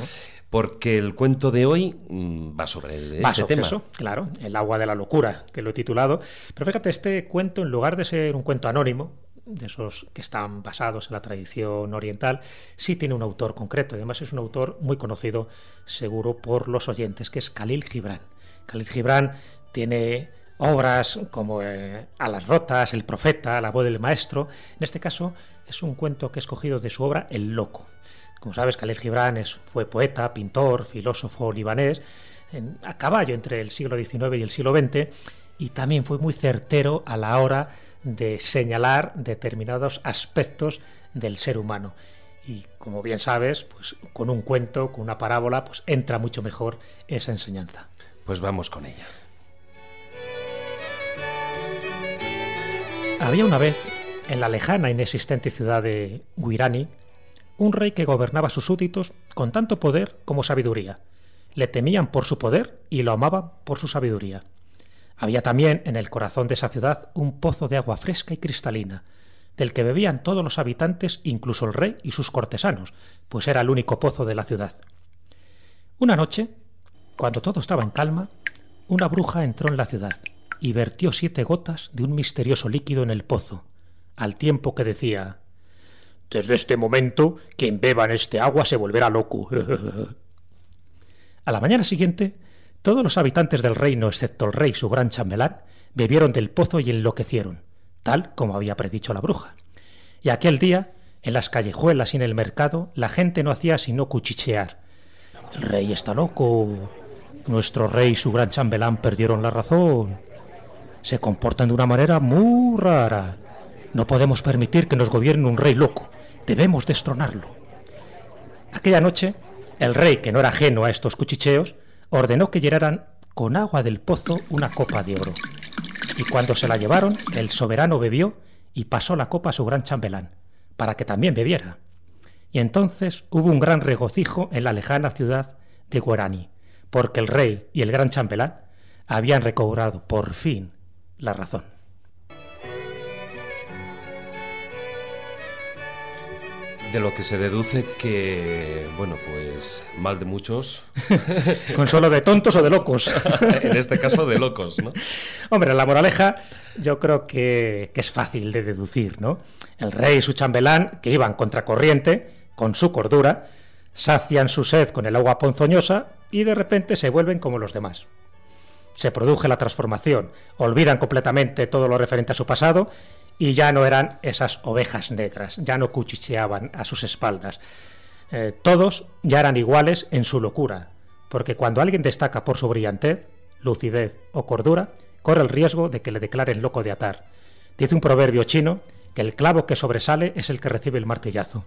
Porque el cuento de hoy mm, va sobre Va ese sobre tema. eso, claro, el agua de la locura, que lo he titulado. Pero fíjate, este cuento, en lugar de ser un cuento anónimo, de esos que están basados en la tradición oriental, sí tiene un autor concreto. Y además es un autor muy conocido, seguro, por los oyentes, que es Khalil Gibran. Khalil Gibran tiene obras como eh, A las rotas, El profeta, La voz del maestro. En este caso es un cuento que he escogido de su obra El loco. Como sabes, Khalil Gibran es- fue poeta, pintor, filósofo libanés, en- a caballo entre el siglo XIX y el siglo XX, y también fue muy certero a la hora de señalar determinados aspectos del ser humano. Y como bien sabes, pues con un cuento, con una parábola, pues entra mucho mejor esa enseñanza. Pues vamos con ella. Había una vez, en la lejana e inexistente ciudad de Guirani, un rey que gobernaba a sus súbditos con tanto poder como sabiduría. Le temían por su poder y lo amaban por su sabiduría. Había también en el corazón de esa ciudad un pozo de agua fresca y cristalina, del que bebían todos los habitantes, incluso el rey y sus cortesanos, pues era el único pozo de la ciudad. Una noche, cuando todo estaba en calma, una bruja entró en la ciudad y vertió siete gotas de un misterioso líquido en el pozo, al tiempo que decía Desde este momento, quien beba en este agua se volverá loco. a la mañana siguiente, todos los habitantes del reino, excepto el rey y su gran chambelán, bebieron del pozo y enloquecieron, tal como había predicho la bruja. Y aquel día, en las callejuelas y en el mercado, la gente no hacía sino cuchichear. El rey está loco. Nuestro rey y su gran chambelán perdieron la razón. Se comportan de una manera muy rara. No podemos permitir que nos gobierne un rey loco. Debemos destronarlo. Aquella noche, el rey, que no era ajeno a estos cuchicheos, ordenó que llenaran con agua del pozo una copa de oro. Y cuando se la llevaron, el soberano bebió y pasó la copa a su gran chambelán, para que también bebiera. Y entonces hubo un gran regocijo en la lejana ciudad de Guarani, porque el rey y el gran chambelán habían recobrado por fin la razón. De lo que se deduce que, bueno, pues mal de muchos. Consuelo de tontos o de locos. en este caso de locos, ¿no? Hombre, la moraleja yo creo que, que es fácil de deducir, ¿no? El rey y su chambelán, que iban contracorriente, con su cordura, sacian su sed con el agua ponzoñosa y de repente se vuelven como los demás. Se produce la transformación, olvidan completamente todo lo referente a su pasado y ya no eran esas ovejas negras, ya no cuchicheaban a sus espaldas. Eh, todos ya eran iguales en su locura, porque cuando alguien destaca por su brillantez, lucidez o cordura, corre el riesgo de que le declaren loco de atar. Dice un proverbio chino que el clavo que sobresale es el que recibe el martillazo.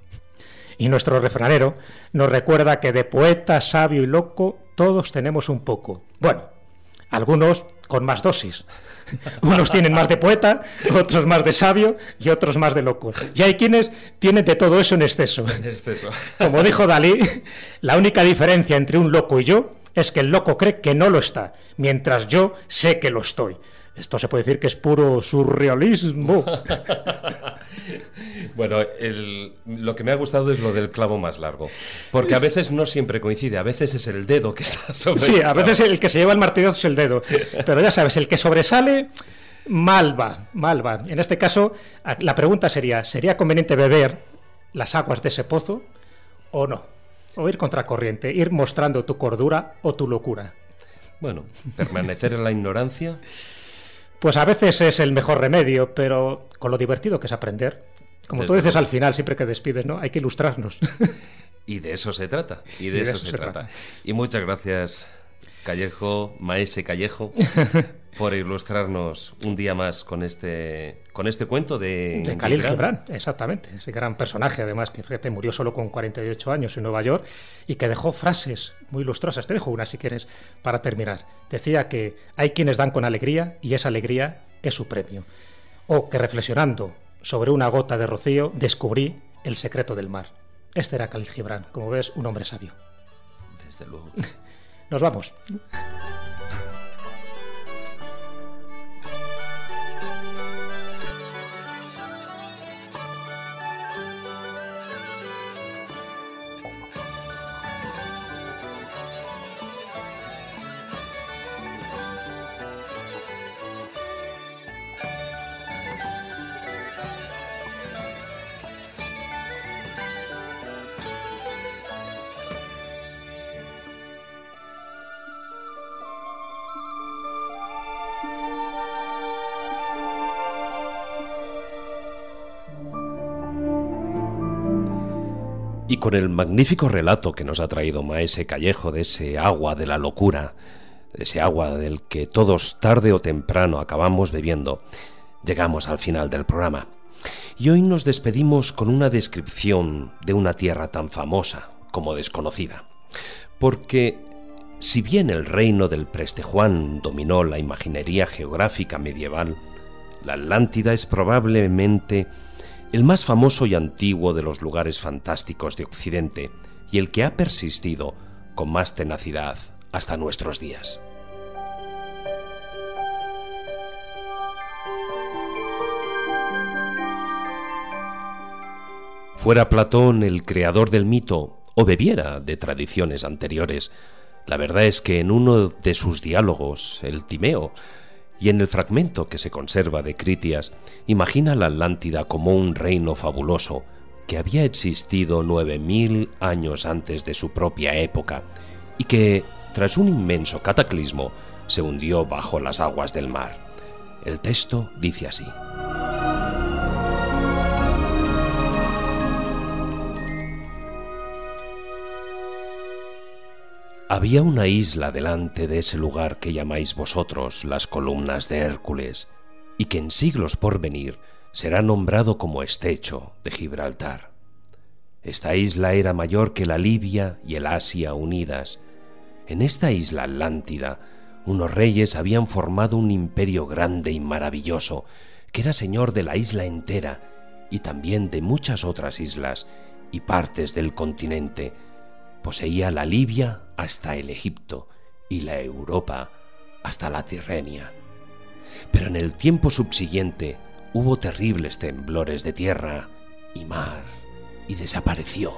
Y nuestro refranero nos recuerda que de poeta, sabio y loco todos tenemos un poco. Bueno, algunos con más dosis. Unos tienen más de poeta, otros más de sabio y otros más de locos. Y hay quienes tienen de todo eso en exceso. En exceso. Como dijo Dalí, la única diferencia entre un loco y yo es que el loco cree que no lo está, mientras yo sé que lo estoy. Esto se puede decir que es puro surrealismo. Bueno, el- lo que me ha gustado es lo del clavo más largo. Porque a veces no siempre coincide, a veces es el dedo que está sobre Sí, el a clavo. veces el que se lleva el martillazo es el dedo. Pero ya sabes, el que sobresale, mal va, mal va. En este caso, a- la pregunta sería, ¿sería conveniente beber las aguas de ese pozo o no? O ir contracorriente, ir mostrando tu cordura o tu locura. Bueno, permanecer en la ignorancia. Pues a veces es el mejor remedio, pero con lo divertido que es aprender. Como tú dices al final, siempre que despides, ¿no? Hay que ilustrarnos. Y de eso se trata. Y de, eso, se, trata. Y muchas gracias, Callejo, Maese Callejo, por ilustrarnos un día más con este, con este cuento de, De Khalil Gibran. Exactamente. Ese gran personaje, además, que fíjate, murió solo con 48 años en Nueva York y que dejó frases muy ilustrosas. Te dejo una si quieres para terminar. Decía que hay quienes dan con alegría y esa alegría es su premio. O que reflexionando sobre una gota de rocío descubrí el secreto del mar. Este era Khalil Gibran, como ves, un hombre sabio. Desde luego. Nos vamos. Con el magnífico relato que nos ha traído Maese Callejo de ese agua de la locura, de ese agua del que todos tarde o temprano acabamos bebiendo, llegamos al final del programa. Y hoy nos despedimos con una descripción de una tierra tan famosa como desconocida. Porque si bien el reino del Prestejuan dominó la imaginería geográfica medieval, la Atlántida es probablemente el más famoso y antiguo de los lugares fantásticos de Occidente y el que ha persistido con más tenacidad hasta nuestros días. Fuera Platón el creador del mito o bebiera de tradiciones anteriores, la verdad es que en uno de sus diálogos, el Timeo, y en el fragmento que se conserva de Critias, imagina la Atlántida como un reino fabuloso que había existido nueve mil años antes de su propia época y que, tras un inmenso cataclismo, se hundió bajo las aguas del mar. El texto dice así. Había una isla delante de ese lugar que llamáis vosotros las columnas de Hércules, y que en siglos por venir será nombrado como estrecho de Gibraltar. Esta isla era mayor que la Libia y el Asia unidas. En esta isla Atlántida, unos reyes habían formado un imperio grande y maravilloso, que era señor de la isla entera y también de muchas otras islas y partes del continente, Poseía la Libia hasta el Egipto y la Europa hasta la Tirrenia. Pero en el tiempo subsiguiente hubo terribles temblores de tierra y mar y desapareció.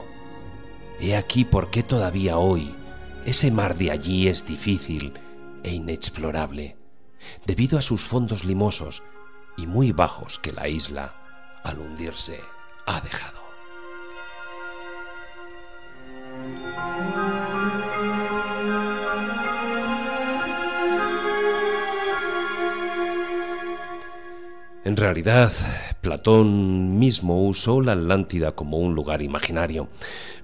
He aquí por qué todavía hoy ese mar de allí es difícil e inexplorable, debido a sus fondos limosos y muy bajos que la isla, al hundirse, ha dejado. En realidad, Platón mismo usó la Atlántida como un lugar imaginario,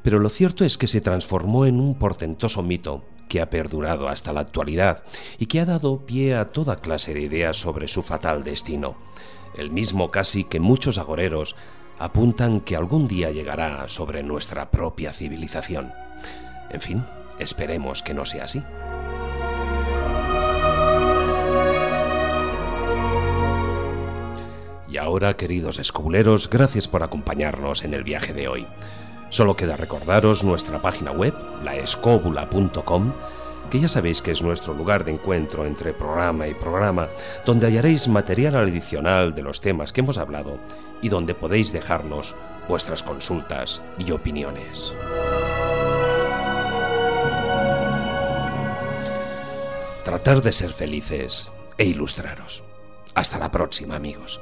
pero lo cierto es que se transformó en un portentoso mito que ha perdurado hasta la actualidad y que ha dado pie a toda clase de ideas sobre su fatal destino, el mismo casi que muchos agoreros apuntan que algún día llegará sobre nuestra propia civilización. En fin, esperemos que no sea así. Y ahora, queridos escobuleros, gracias por acompañarnos en el viaje de hoy. Solo queda recordaros nuestra página web, laescóbula.com, que ya sabéis que es nuestro lugar de encuentro entre programa y programa, donde hallaréis material adicional de los temas que hemos hablado y donde podéis dejarnos vuestras consultas y opiniones. Tratar de ser felices e ilustraros. Hasta la próxima, amigos.